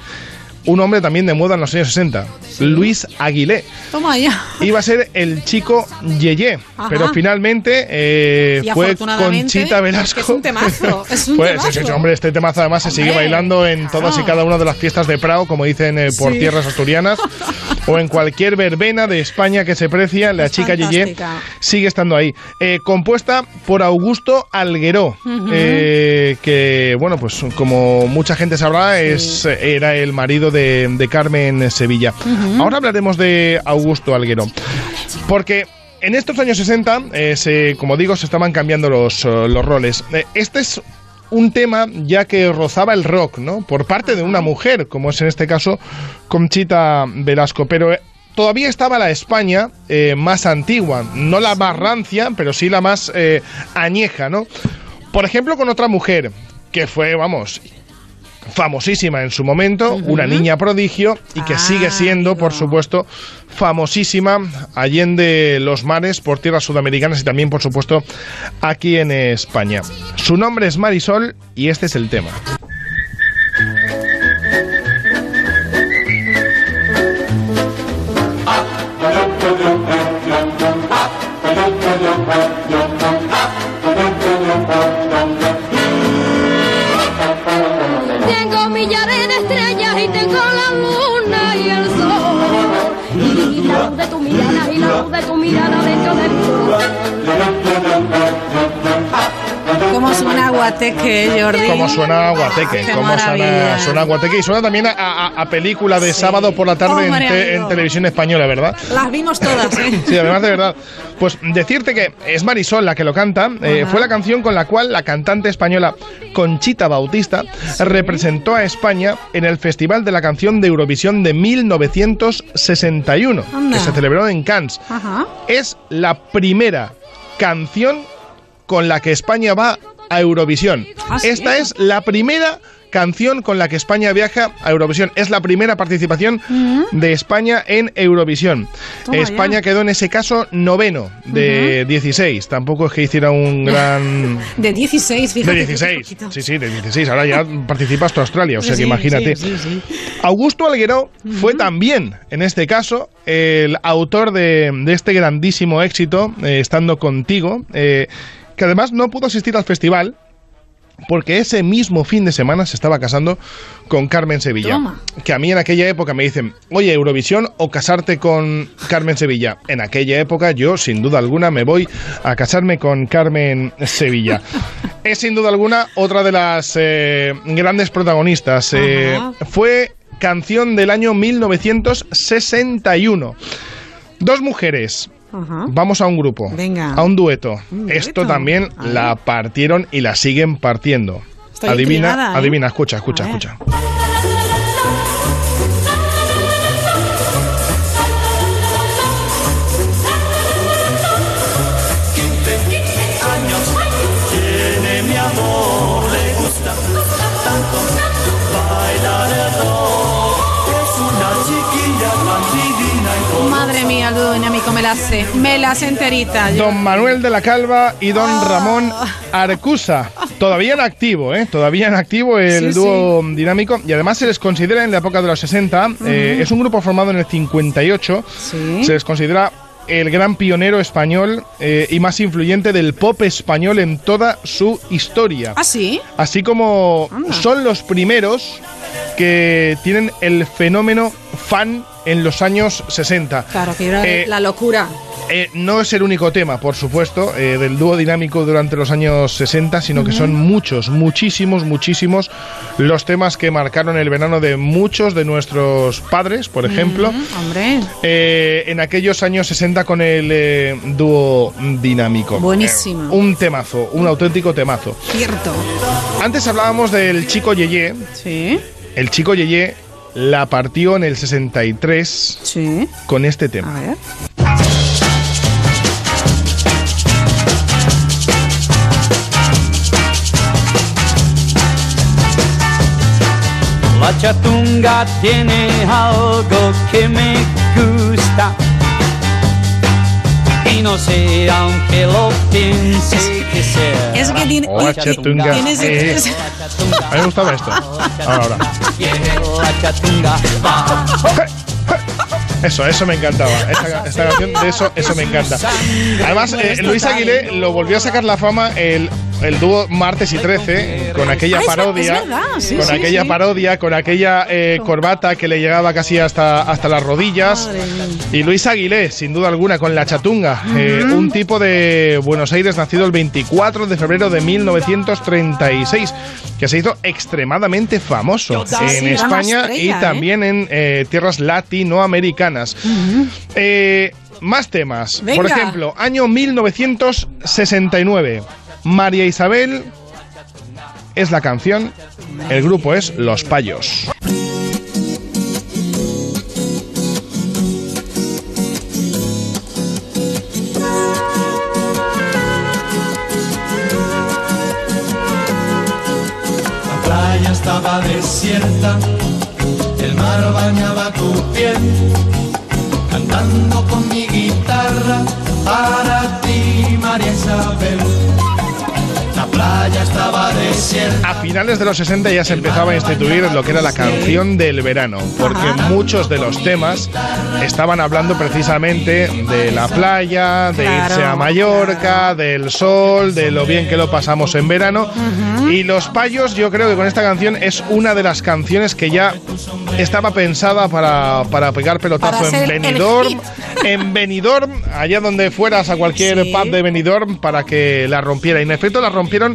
Speaker 36: un hombre también de moda en los años 60, Luis Aguilé.
Speaker 1: Toma ya.
Speaker 36: Iba a ser el chico Yeye,
Speaker 1: Ajá.
Speaker 36: pero finalmente eh, fue Conchita Velasco.
Speaker 1: Es un temazo. Es un
Speaker 36: Pues,
Speaker 1: temazo.
Speaker 36: sí, sí, hombre, este temazo además se sigue bailando en todas y cada una de las fiestas de Prado, como dicen eh, por
Speaker 1: Sí.
Speaker 36: tierras asturianas, o en cualquier verbena de España que se precia, la chica Yeye sigue estando ahí. Eh, compuesta por Augusto Algueró,
Speaker 1: Ujú.
Speaker 36: eh, que, bueno, pues como mucha gente sabrá, es, era el marido de, de Carmen Sevilla. Ahora hablaremos de Augusto Algueró, porque... En estos años 60, eh, se- como digo, se estaban cambiando los, eh, los roles. Eh, este es un tema ya que rozaba el rock, ¿no? Por parte de una mujer, como es en este caso Conchita Velasco. Pero todavía estaba la España eh, más antigua, no la más rancia, pero sí la más eh, añeja, ¿no? Por ejemplo, con otra mujer que fue, vamos, famosísima en su momento, una niña prodigio y que sigue siendo, por supuesto, famosísima allende los mares por tierras sudamericanas y también, por supuesto, aquí en España. Su nombre es Marisol y este es el tema.
Speaker 1: Guateque, Jordi?
Speaker 36: Cómo suena Guateque,
Speaker 1: Qué
Speaker 36: cómo
Speaker 1: maravilla.
Speaker 36: suena, suena Guateque y suena también a, a- a película de sábado por la tarde en, te- televisión española, ¿verdad?
Speaker 1: Las vimos todas, ¿eh?
Speaker 36: Sí, además de verdad. Pues decirte que es Marisol la que lo canta. eh, fue la canción con la cual la cantante española Conchita Bautista representó a España en el Festival de la Canción de Eurovisión de 1961,
Speaker 1: Anda.
Speaker 36: que se celebró en Cannes.
Speaker 1: Ajá.
Speaker 36: Es la primera canción con la que España va a Eurovisión.
Speaker 38: Ah.
Speaker 36: Esta es la primera canción con la que España viaja a Eurovisión. Es la primera participación de España en Eurovisión.
Speaker 38: Toma ya.
Speaker 36: España quedó en ese caso noveno de 16. Tampoco es que hiciera un gran...
Speaker 1: De 16, fíjate.
Speaker 36: De
Speaker 1: que
Speaker 36: 16,
Speaker 1: poquito.
Speaker 36: sí, sí, de 16. Ahora ya participa hasta Australia, o sea que imagínate.
Speaker 1: sí, sí.
Speaker 36: Augusto Alguero fue también, en este caso, el autor de, de este grandísimo éxito, eh, Estando Contigo, eh, que además no pudo asistir al festival porque ese mismo fin de semana se estaba casando con Carmen Sevilla.
Speaker 38: Toma.
Speaker 36: Que a mí en aquella época me dicen, oye, Eurovisión o casarte con Carmen Sevilla. En aquella época yo, sin duda alguna, me voy a casarme con Carmen Sevilla. es sin duda alguna otra de las eh, grandes protagonistas. Eh, fue canción del año 1961. Dos mujeres.
Speaker 1: Ajá.
Speaker 36: Vamos a un grupo,
Speaker 1: Venga.
Speaker 36: a un dueto.
Speaker 1: Un
Speaker 36: Esto
Speaker 1: dueto.
Speaker 36: también la partieron y la siguen partiendo.
Speaker 1: Estoy
Speaker 36: adivina,
Speaker 1: ¿eh?
Speaker 36: adivina, escucha, escucha, escucha.
Speaker 1: La sé. Me la sé enterita. Yo-
Speaker 36: Don Manuel de la Calva y don
Speaker 1: Ah.
Speaker 36: Ramón Arcusa. Todavía en activo, ¿eh? Todavía en activo el
Speaker 1: Sí,
Speaker 36: dúo dinámico. Y además se les considera en la época de los 60. eh, es un grupo formado en el 58. Se les considera el gran pionero español eh, y más influyente del pop español en toda su historia.
Speaker 1: ¿Ah, sí?
Speaker 36: Así como son los primeros que tienen el fenómeno fan en los años 60.
Speaker 1: Claro, que era
Speaker 36: Eh,
Speaker 1: la locura.
Speaker 36: Eh, no es el único tema, por supuesto, eh, del dúo dinámico durante los años 60, sino que son muchos, muchísimos, muchísimos los temas que marcaron el verano de muchos de nuestros padres, por ejemplo,
Speaker 1: Mm, hombre.
Speaker 36: eh, en aquellos años 60 con el dúo dinámico.
Speaker 1: Buenísimo.
Speaker 36: Un temazo, un auténtico temazo.
Speaker 1: Cierto.
Speaker 36: Antes hablábamos del chico Yeye.
Speaker 1: Sí.
Speaker 36: El chico Yeye la partió en el 63
Speaker 1: Sí.
Speaker 36: con este tema.
Speaker 1: A ver.
Speaker 38: La chatunga tiene algo que me gusta. Y no sé, aunque lo piense que sea.
Speaker 1: Es que tiene.
Speaker 36: La chatunga.
Speaker 1: tienes-
Speaker 36: Eh, a mí me gustaba esto. Ahora, ahora.
Speaker 38: La chatunga va.
Speaker 36: Eso, eso me encantaba. Esta, esta canción, de eso, eso me encanta. Además, eh, Luis Aguilé lo volvió a sacar la fama el, el dúo Martes y 13 con aquella
Speaker 1: Ah,
Speaker 36: parodia.
Speaker 1: es verdad, sí,
Speaker 36: con
Speaker 1: sí,
Speaker 36: aquella
Speaker 1: sí.
Speaker 36: parodia, con aquella eh, corbata que le llegaba casi hasta, hasta las rodillas. Y Luis Aguilé, sin duda alguna, con la chatunga. eh, un tipo de Buenos Aires nacido el 24 de febrero de 1936, que se hizo extremadamente famoso en España
Speaker 38: estrella,
Speaker 36: y
Speaker 38: ¿eh?
Speaker 36: también en eh, tierras latinoamericanas. Más temas. Por ejemplo, año 1969. María Isabel es la canción. El grupo es Los Payos.
Speaker 38: La playa estaba desierta, el mar bañaba tu piel, cantando con mi guitarra para ti, María Isabel. La playa estaba desierta.
Speaker 36: A finales de los 60 ya se empezaba a instituir lo que era la canción del verano, porque muchos de los temas estaban hablando precisamente de la playa, de
Speaker 38: Claro,
Speaker 36: irse a Mallorca, del sol, de lo bien que lo pasamos en verano. Y Los Payos, yo creo que con esta canción es una de las canciones que ya estaba pensada para, para pegar pelotazo
Speaker 38: Para
Speaker 36: en Benidorm, en Benidorm, allá donde fueras a cualquier
Speaker 38: Sí.
Speaker 36: pub de Benidorm para que la rompiera. Y en efecto la rompieron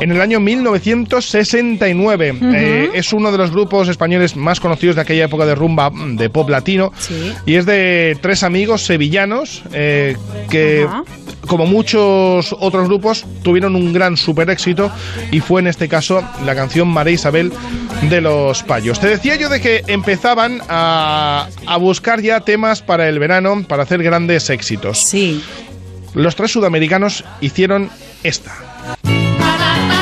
Speaker 36: en el año 1969.
Speaker 38: Ujú.
Speaker 36: Eh, es uno de los grupos españoles más conocidos de aquella época de rumba mm, de pop latino. Y es de tres amigos sevillanos eh, que, como muchos otros grupos, tuvieron un gran super éxito y fue en este caso la canción María Isabel de los Payos. Te decía yo de que empezaban a, a buscar ya temas para el verano, para hacer grandes éxitos.
Speaker 1: Sí.
Speaker 36: Los tres sudamericanos hicieron esta. ba, ba.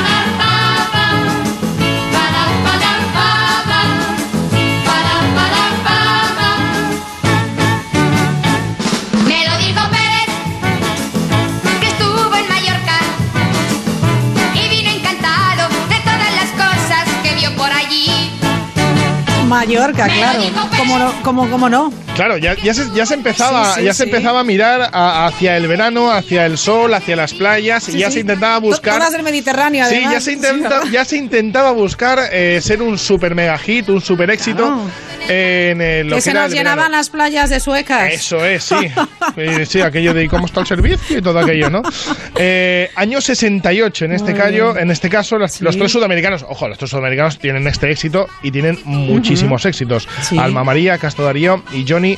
Speaker 1: Mallorca, claro. ¿Cómo no? ¿Cómo, cómo no?
Speaker 36: Claro, ya, ya, se, ya se empezaba,
Speaker 1: Sí, sí,
Speaker 36: ya se
Speaker 1: sí.
Speaker 36: empezaba a mirar a- hacia el verano, hacia el sol, hacia las playas, y
Speaker 1: Sí,
Speaker 36: ya
Speaker 1: sí.
Speaker 36: se intentaba buscar.
Speaker 1: Todas del Mediterráneo,
Speaker 36: Sí,
Speaker 1: además.
Speaker 36: ya se, intenta- ya se intentaba buscar eh, ser un super mega hit, un super éxito
Speaker 1: Claro.
Speaker 36: En lo
Speaker 1: Que se nos
Speaker 36: el
Speaker 1: llenaban las playas de suecas.
Speaker 36: Eso es, sí. Eh, sí, aquello de cómo está el servicio y todo aquello, ¿no? Eh, año 68, en este, callo, en este caso, los, los tres sudamericanos, ojo, los tres sudamericanos tienen este éxito y tienen muchísimos éxitos.
Speaker 1: Sí.
Speaker 36: Alma María, Castro Darío y Johnny.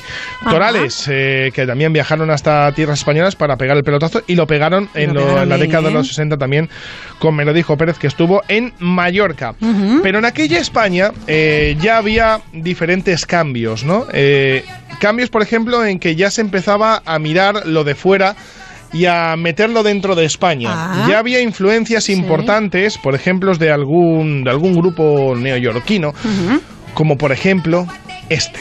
Speaker 36: Torales, eh, que también viajaron hasta tierras españolas para pegar el pelotazo y lo pegaron en,
Speaker 1: Lo pegaron
Speaker 36: en la
Speaker 1: bien,
Speaker 36: década de los 60 también con Melodijo Pérez, que estuvo en Mallorca.
Speaker 1: Ujú.
Speaker 36: Pero en aquella España eh, ya había diferentes cambios, ¿no? Eh, cambios, por ejemplo, en que ya se empezaba a mirar lo de fuera y a meterlo dentro de España.
Speaker 1: Ah.
Speaker 36: Ya había influencias importantes, por ejemplo, de algún, de algún grupo neoyorquino, como por ejemplo este.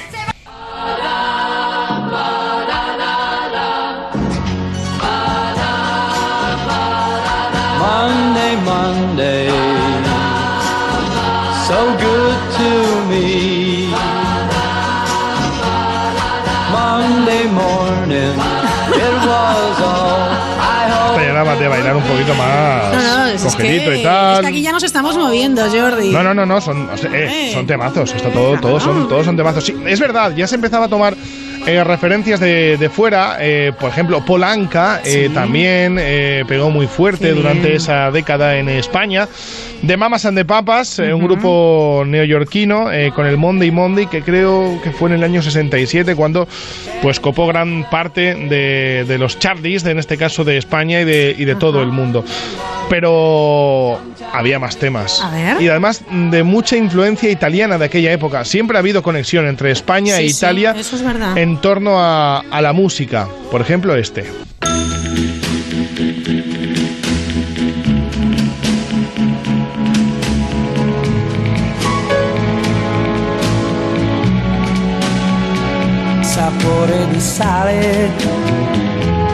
Speaker 38: Monday, Monday, so good to me.
Speaker 36: De bailar un poquito más
Speaker 1: No, no, es, es que,
Speaker 36: y tal.
Speaker 1: es que aquí ya nos estamos moviendo, Jordi.
Speaker 36: No, no, no, no, son, eh,
Speaker 1: Eh.
Speaker 36: son temazos. Esto todo, todos son, todos son temazos. Sí, es verdad, ya se empezaba a tomar eh, referencias de, de fuera. eh, por ejemplo, Polanca eh,
Speaker 1: Sí.
Speaker 36: también eh, pegó muy fuerte
Speaker 1: Qué
Speaker 36: durante esa década en España. De Mamas and the Papas, eh, un grupo neoyorquino con el Monday Monday, que creo que fue en el año 67 cuando pues copó gran parte de, de los charties, de, en este caso de España y de, y de todo el mundo. Pero había más temas.
Speaker 1: A ver.
Speaker 36: Y además de mucha influencia italiana de aquella época. Siempre ha habido conexión entre España
Speaker 1: Sí,
Speaker 36: e
Speaker 1: sí,
Speaker 36: Italia
Speaker 1: eso es verdad.
Speaker 36: en torno a, a la música. Por ejemplo, este.
Speaker 38: sapore di sale,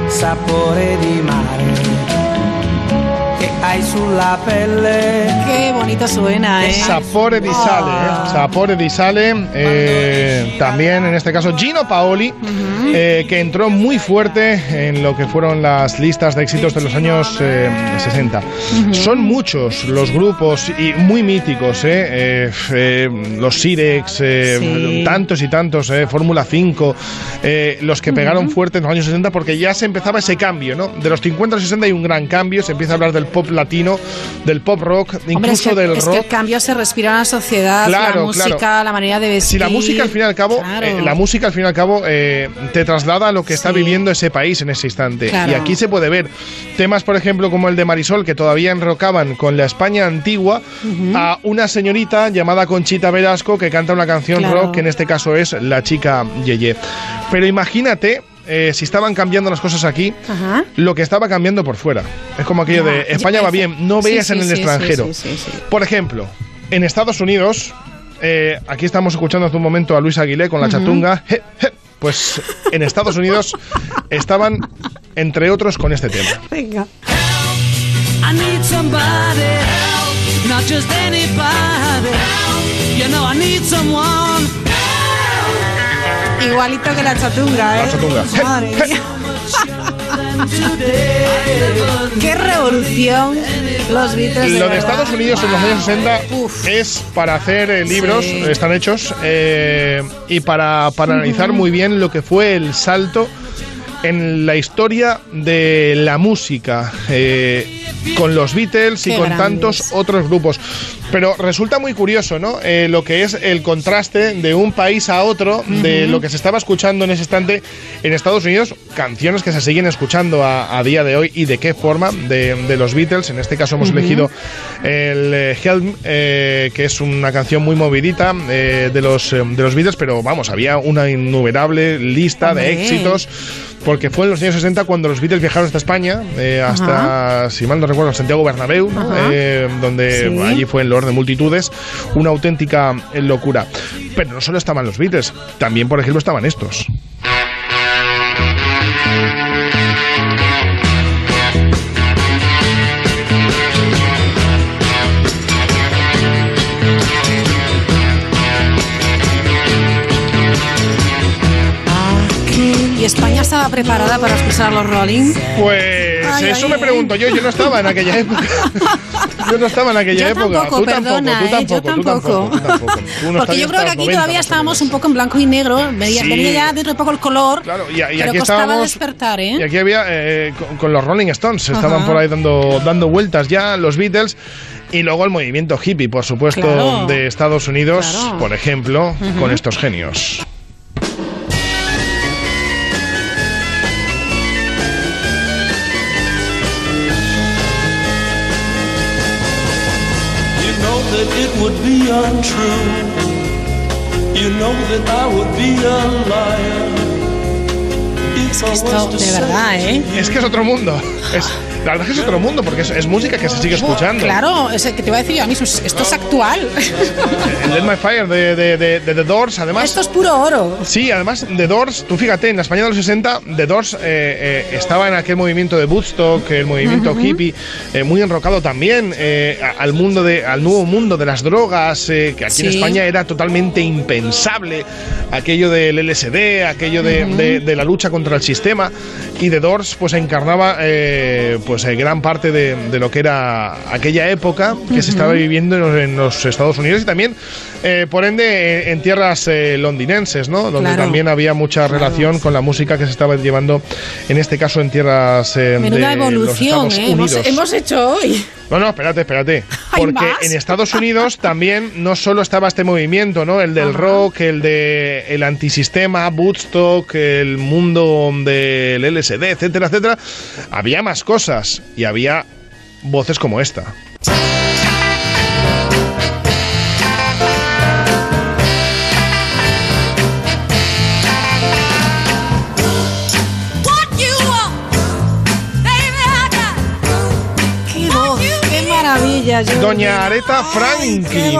Speaker 38: sapore di mare hai sulla pelle.
Speaker 1: Qué bonito suena, ¿eh?
Speaker 36: Sapore di sale, ¿eh? Sapore di sale. eh, también, en este caso, Gino Paoli, eh, que entró muy fuerte en lo que fueron las listas de éxitos de los años eh, 60. Son muchos los grupos y muy míticos, ¿eh? Eh, eh, los Sirex,
Speaker 38: Sí.
Speaker 36: tantos y tantos, Fórmula 5, eh, los que pegaron fuerte en los años 60 porque ya se empezaba ese cambio, ¿no? De los 50 a los 60 hay un gran cambio, se empieza a hablar del pop latino, del pop rock,
Speaker 1: Hombre,
Speaker 36: incluso
Speaker 1: es que,
Speaker 36: del
Speaker 1: es
Speaker 36: rock.
Speaker 1: que el cambio se respira en la sociedad,
Speaker 36: Claro,
Speaker 1: la música,
Speaker 36: claro.
Speaker 1: la manera de vestir.
Speaker 36: Si la música al fin y al cabo,
Speaker 1: Claro.
Speaker 36: eh, la música al fin y al cabo eh, te traslada a lo que está viviendo ese país en ese instante. Y aquí se puede ver temas, por ejemplo, como el de Marisol, que todavía enrocaban con la España antigua, a una señorita llamada Conchita Velasco que canta una canción rock, que en este caso es La chica Yeye. Pero imagínate eh, si estaban cambiando las cosas aquí,
Speaker 1: Ajá.
Speaker 36: lo que estaba cambiando por fuera. Es como aquello de España va bien, no veas
Speaker 1: sí,
Speaker 36: en el
Speaker 1: sí,
Speaker 36: extranjero.
Speaker 1: sí, sí, sí.
Speaker 36: Por ejemplo, en Estados Unidos, eh, aquí estamos escuchando hace un momento a Luis Aguilé con la chatunga. Je, je. Pues en Estados Unidos estaban, entre otros, con este tema.
Speaker 1: Venga.
Speaker 38: I need somebody help, not just anybody. You know I need someone.
Speaker 1: Igualito que la chatunga, ¿eh?
Speaker 36: La chatunga.
Speaker 1: Madre mía. Qué revolución los Beatles.
Speaker 36: Lo de. Estados Unidos en los años 60 es para hacer eh, libros,
Speaker 1: Sí.
Speaker 36: están hechos, eh, y para, para analizar muy bien lo que fue el salto en la historia de la música, eh, con los Beatles y
Speaker 1: Qué
Speaker 36: con
Speaker 1: grandes.
Speaker 36: tantos otros grupos. Pero resulta muy curioso, ¿no? Eh, lo que es el contraste de un país a otro, de lo que se estaba escuchando en ese instante en Estados Unidos, canciones que se siguen escuchando a, a día de hoy y de qué forma, de, de los Beatles. En este caso hemos elegido el eh, Helm, eh, que es una canción muy movidita de, los, de los Beatles, pero vamos, había una innumerable lista de éxitos. Porque fue en los años 60 cuando los Beatles viajaron hasta España, eh, hasta, si mal no recuerdo, Santiago Bernabéu. Eh, donde
Speaker 1: Sí.
Speaker 36: allí fue el Lord de multitudes, una auténtica locura. Pero no solo estaban los Beatles, también, por ejemplo, estaban estos.
Speaker 1: Estaba preparada para escuchar los Rolling?
Speaker 36: Pues
Speaker 1: Ay,
Speaker 36: eso
Speaker 1: ay,
Speaker 36: me
Speaker 1: ay.
Speaker 36: pregunto yo, yo no estaba en aquella época. yo no estaba en aquella
Speaker 1: Yo
Speaker 36: época.
Speaker 1: tampoco,
Speaker 36: tú
Speaker 1: perdona,
Speaker 36: tampoco,
Speaker 1: ¿eh?
Speaker 36: tú
Speaker 1: Yo
Speaker 36: tampoco, tú tampoco, tú tampoco. Tú no
Speaker 1: Porque yo creo que aquí
Speaker 36: los 90
Speaker 1: todavía estábamos un poco en blanco y negro. Venía,
Speaker 36: Sí.
Speaker 1: venía ya dentro de poco el color.
Speaker 36: y, y
Speaker 1: pero
Speaker 36: aquí
Speaker 1: costaba despertar, ¿eh?
Speaker 36: y aquí había eh, con, con los Rolling Stones estaban
Speaker 1: Ajá.
Speaker 36: por ahí dando dando vueltas ya los Beatles y luego el movimiento hippie por supuesto
Speaker 1: Claro.
Speaker 36: de Estados Unidos
Speaker 1: Claro.
Speaker 36: por ejemplo
Speaker 1: Ujú.
Speaker 36: con estos genios
Speaker 1: Esto,
Speaker 38: was to
Speaker 1: de verdad, ¿eh?
Speaker 36: es que es otro mundo es, la verdad es que es otro mundo porque es, es música que se sigue escuchando
Speaker 1: Claro, es el que te iba a decir yo a mí, esto es- actual.
Speaker 36: el Dead My Fire de, de- de- de The Doors además
Speaker 1: Esto es puro oro.
Speaker 36: Sí, además The Doors, tú fíjate, en la España de los 60, The Doors eh, eh, estaba en aquel movimiento de Woodstock, el movimiento
Speaker 1: Ujú.
Speaker 36: hippie, eh, muy enrocado también eh, al mundo de, al nuevo mundo de las drogas, eh, que aquí en
Speaker 1: Sí.
Speaker 36: España era totalmente impensable, aquello del LSD, aquello de,
Speaker 1: Ujú.
Speaker 36: de- la lucha contra el sistema, y The Doors pues encarnaba eh, pues eh, gran parte de, de lo que era aquella época que se estaba viviendo en los, en los Estados Unidos y también, eh, por ende, en, tierras eh, londinenses, ¿no? Donde
Speaker 1: Claro.
Speaker 36: también había mucha relación con la música que se estaba llevando, en este caso, en tierras de
Speaker 1: evolución,
Speaker 36: los Estados
Speaker 1: ¿eh? Hemos,
Speaker 36: Unidos.
Speaker 1: hemos hecho hoy.
Speaker 36: No, no, espérate, espérate.
Speaker 1: ¿Hay
Speaker 36: Porque en Estados Unidos también no solo estaba este movimiento, ¿no? El del rock, el de el antisistema, Woodstock, el mundo del LSD, etcétera, etcétera. Había más cosas y había voces como esta. Doña Areta Franklin.
Speaker 1: qué.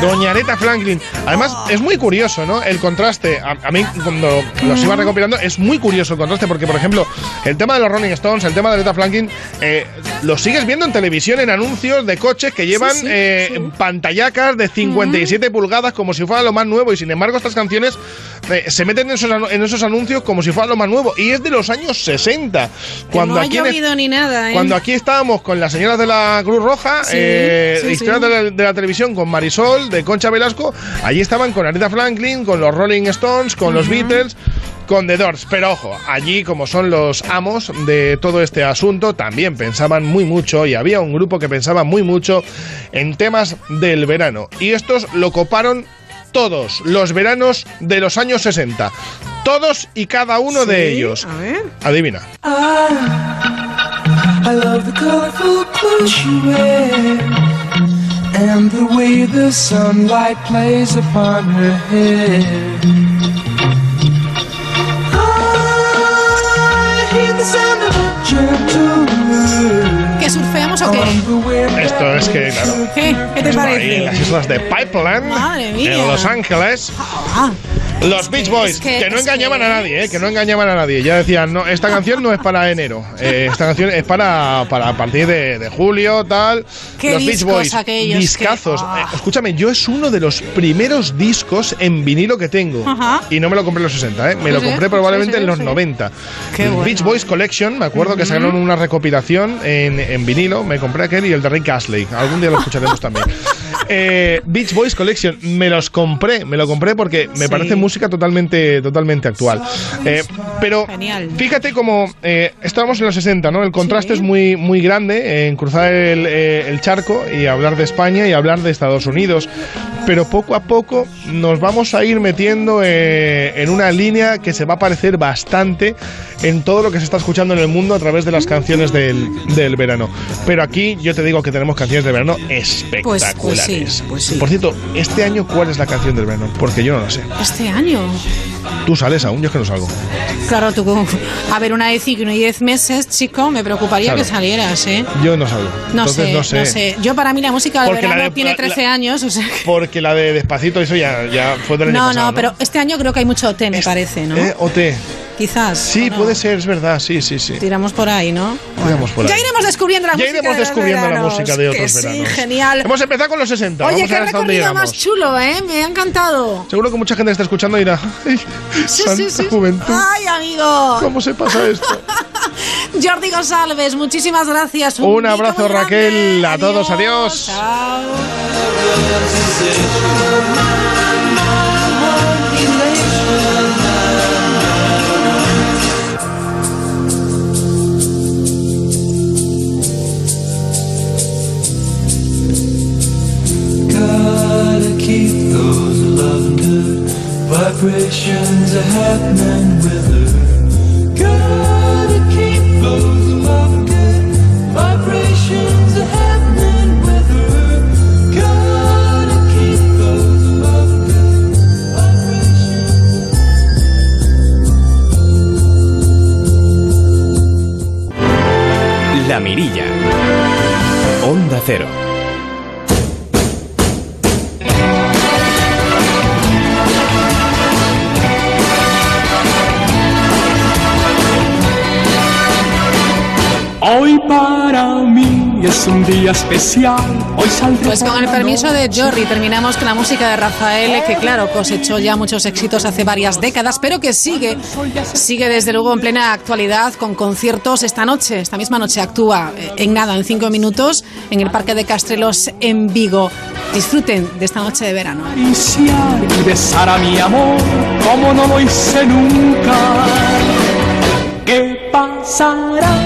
Speaker 36: Doña Areta Franklin. Además, es muy curioso, ¿no? El contraste. A, a mí, cuando los iba recopilando, es muy curioso el contraste, porque, por ejemplo, el tema de los Rolling Stones, el tema de Areta Franklin, eh, lo sigues viendo en televisión, en anuncios de coches que llevan
Speaker 1: Sí, sí,
Speaker 36: eh, pantallacas de 57 pulgadas como si fuera lo más nuevo, y sin embargo, estas canciones eh, se meten en esos, anu- en esos anuncios como si fuera lo más nuevo. Y es de los años 60.
Speaker 1: Que
Speaker 36: Cuando
Speaker 1: no ha llovido ni nada, ¿eh?
Speaker 36: cuando aquí estábamos con las señoras de la Cruz Roja,
Speaker 1: Sí,
Speaker 36: eh,
Speaker 1: sí,
Speaker 36: historias
Speaker 1: sí.
Speaker 36: De, la, de la televisión con Marisol, de Concha Velasco, allí estaban con Aretha Franklin, con los Rolling Stones, con los Beatles, con The Doors. Pero ojo, allí como son los amos de todo este asunto, también pensaban muy mucho y había un grupo que pensaba muy mucho en temas del verano. Y estos lo coparon todos los veranos de los años 60. Todos y cada uno de ellos.
Speaker 1: A ver.
Speaker 36: Adivina.
Speaker 38: I love the colorful clothes you wear and the way the sunlight plays upon her hair. I hear the sound of a gentle wind
Speaker 1: ¿Que surfeamos o qué?
Speaker 38: on.
Speaker 36: Esto es que, claro.
Speaker 1: ¿Qué? ¿Qué te parece?
Speaker 36: Ahí en las islas de Pipeline,
Speaker 1: Madre mía.
Speaker 36: en Los Ángeles.
Speaker 1: Ah,
Speaker 36: Los Beach Boys,
Speaker 1: que-
Speaker 36: que, no engañaban
Speaker 1: que-
Speaker 36: a nadie, ¿eh? que no engañaban a nadie. Ya decían, no, esta canción no es para enero, eh, esta canción es para, para a partir de, de julio, tal. Los Beach Boys,
Speaker 1: aquellos
Speaker 36: discazos.
Speaker 1: que-.
Speaker 36: Eh, escúchame, yo es uno de los primeros discos en vinilo que tengo.
Speaker 1: Ajá.
Speaker 36: Y no me lo compré en los 60, ¿eh? me lo compré probablemente en los
Speaker 1: sí.
Speaker 36: 90.
Speaker 1: Qué bueno.
Speaker 36: Beach Boys Collection, me acuerdo que sacaron una recopilación en, en vinilo. Me compré aquel y el de Rick Astley. Algún día lo escucharemos también. Eh, Beach Boys Collection, me los compré, me lo compré porque me
Speaker 1: Sí.
Speaker 36: parece música totalmente, totalmente actual. Eh, pero
Speaker 1: Genial.
Speaker 36: fíjate como eh, estábamos en los 60, ¿no? El contraste es muy, muy grande en cruzar el, eh, el charco y hablar de España y hablar de Estados Unidos. Pero poco a poco nos vamos a ir metiendo en una línea que se va a parecer bastante en todo lo que se está escuchando en el mundo a través de las canciones del, del verano. Pero aquí yo te digo que tenemos canciones de verano espectaculares.
Speaker 1: pues sí, pues sí.
Speaker 36: Por cierto, este año, ¿cuál es la canción del verano? Porque yo no lo sé.
Speaker 1: Este año.
Speaker 36: Tú sales aún, yo es que no salgo.
Speaker 1: Claro, tú. A ver, una de 5 y una de 10 meses, chico, me preocuparía
Speaker 36: Claro.
Speaker 1: que salieras, ¿eh?
Speaker 36: Yo no salgo.
Speaker 1: No
Speaker 36: Entonces
Speaker 1: sé,
Speaker 36: no sé.
Speaker 1: no sé. Yo para mí la música de
Speaker 36: Porque la
Speaker 1: verano
Speaker 36: de-
Speaker 1: tiene
Speaker 36: la-
Speaker 1: 13 años, o sea que-
Speaker 36: Porque la de Despacito, eso ya, ya fue del año
Speaker 1: No,
Speaker 36: pasado.
Speaker 1: no, pero este año creo que hay mucho OT, me parece, ¿no?
Speaker 36: ¿Eh? OT.
Speaker 1: Quizás.
Speaker 36: Sí, puede ser, es verdad, sí, sí, sí.
Speaker 1: Tiramos por ahí, ¿no?
Speaker 36: Tiramos por
Speaker 1: Ya iremos descubriendo la
Speaker 36: Ya
Speaker 1: música.
Speaker 36: iremos
Speaker 1: de
Speaker 36: descubriendo la
Speaker 1: veranos,
Speaker 36: música de otros
Speaker 1: que Sí,
Speaker 36: veranos.
Speaker 1: genial.
Speaker 36: Hemos empezado con los 60.
Speaker 1: Oye, qué recorrido más chulo, ¿eh? Me ha encantado.
Speaker 36: Seguro que mucha gente está escuchando y dirá, "Ay,
Speaker 1: Sí,
Speaker 36: Santa
Speaker 1: sí, sí.
Speaker 36: Juventud.
Speaker 1: Ay, amigo.
Speaker 36: ¿Cómo se pasa esto?
Speaker 1: Jordi González, muchísimas gracias.
Speaker 36: Un abrazo,
Speaker 1: grande.
Speaker 36: Raquel. A todos, adiós.
Speaker 1: Chao.
Speaker 38: Gotta keep those good vibrations are happening with her. Gotta keep those good vibrations are happening with her. Gotta keep those loving good
Speaker 29: La Mirilla. Onda Cero.
Speaker 39: Hoy para mí es un día especial. Hoy saldré
Speaker 1: Pues con el permiso de. Jordi terminamos con la música de Rafael, que claro, cosechó ya muchos éxitos hace varias décadas, pero que sigue, sigue desde luego en plena actualidad con conciertos esta noche, esta misma noche actúa eh, en nada, en cinco minutos, en el Parque de Castrelos en Vigo. Disfruten de esta noche de verano.
Speaker 39: y besar a mi amor como no lo hice nunca. ¿Qué pasará?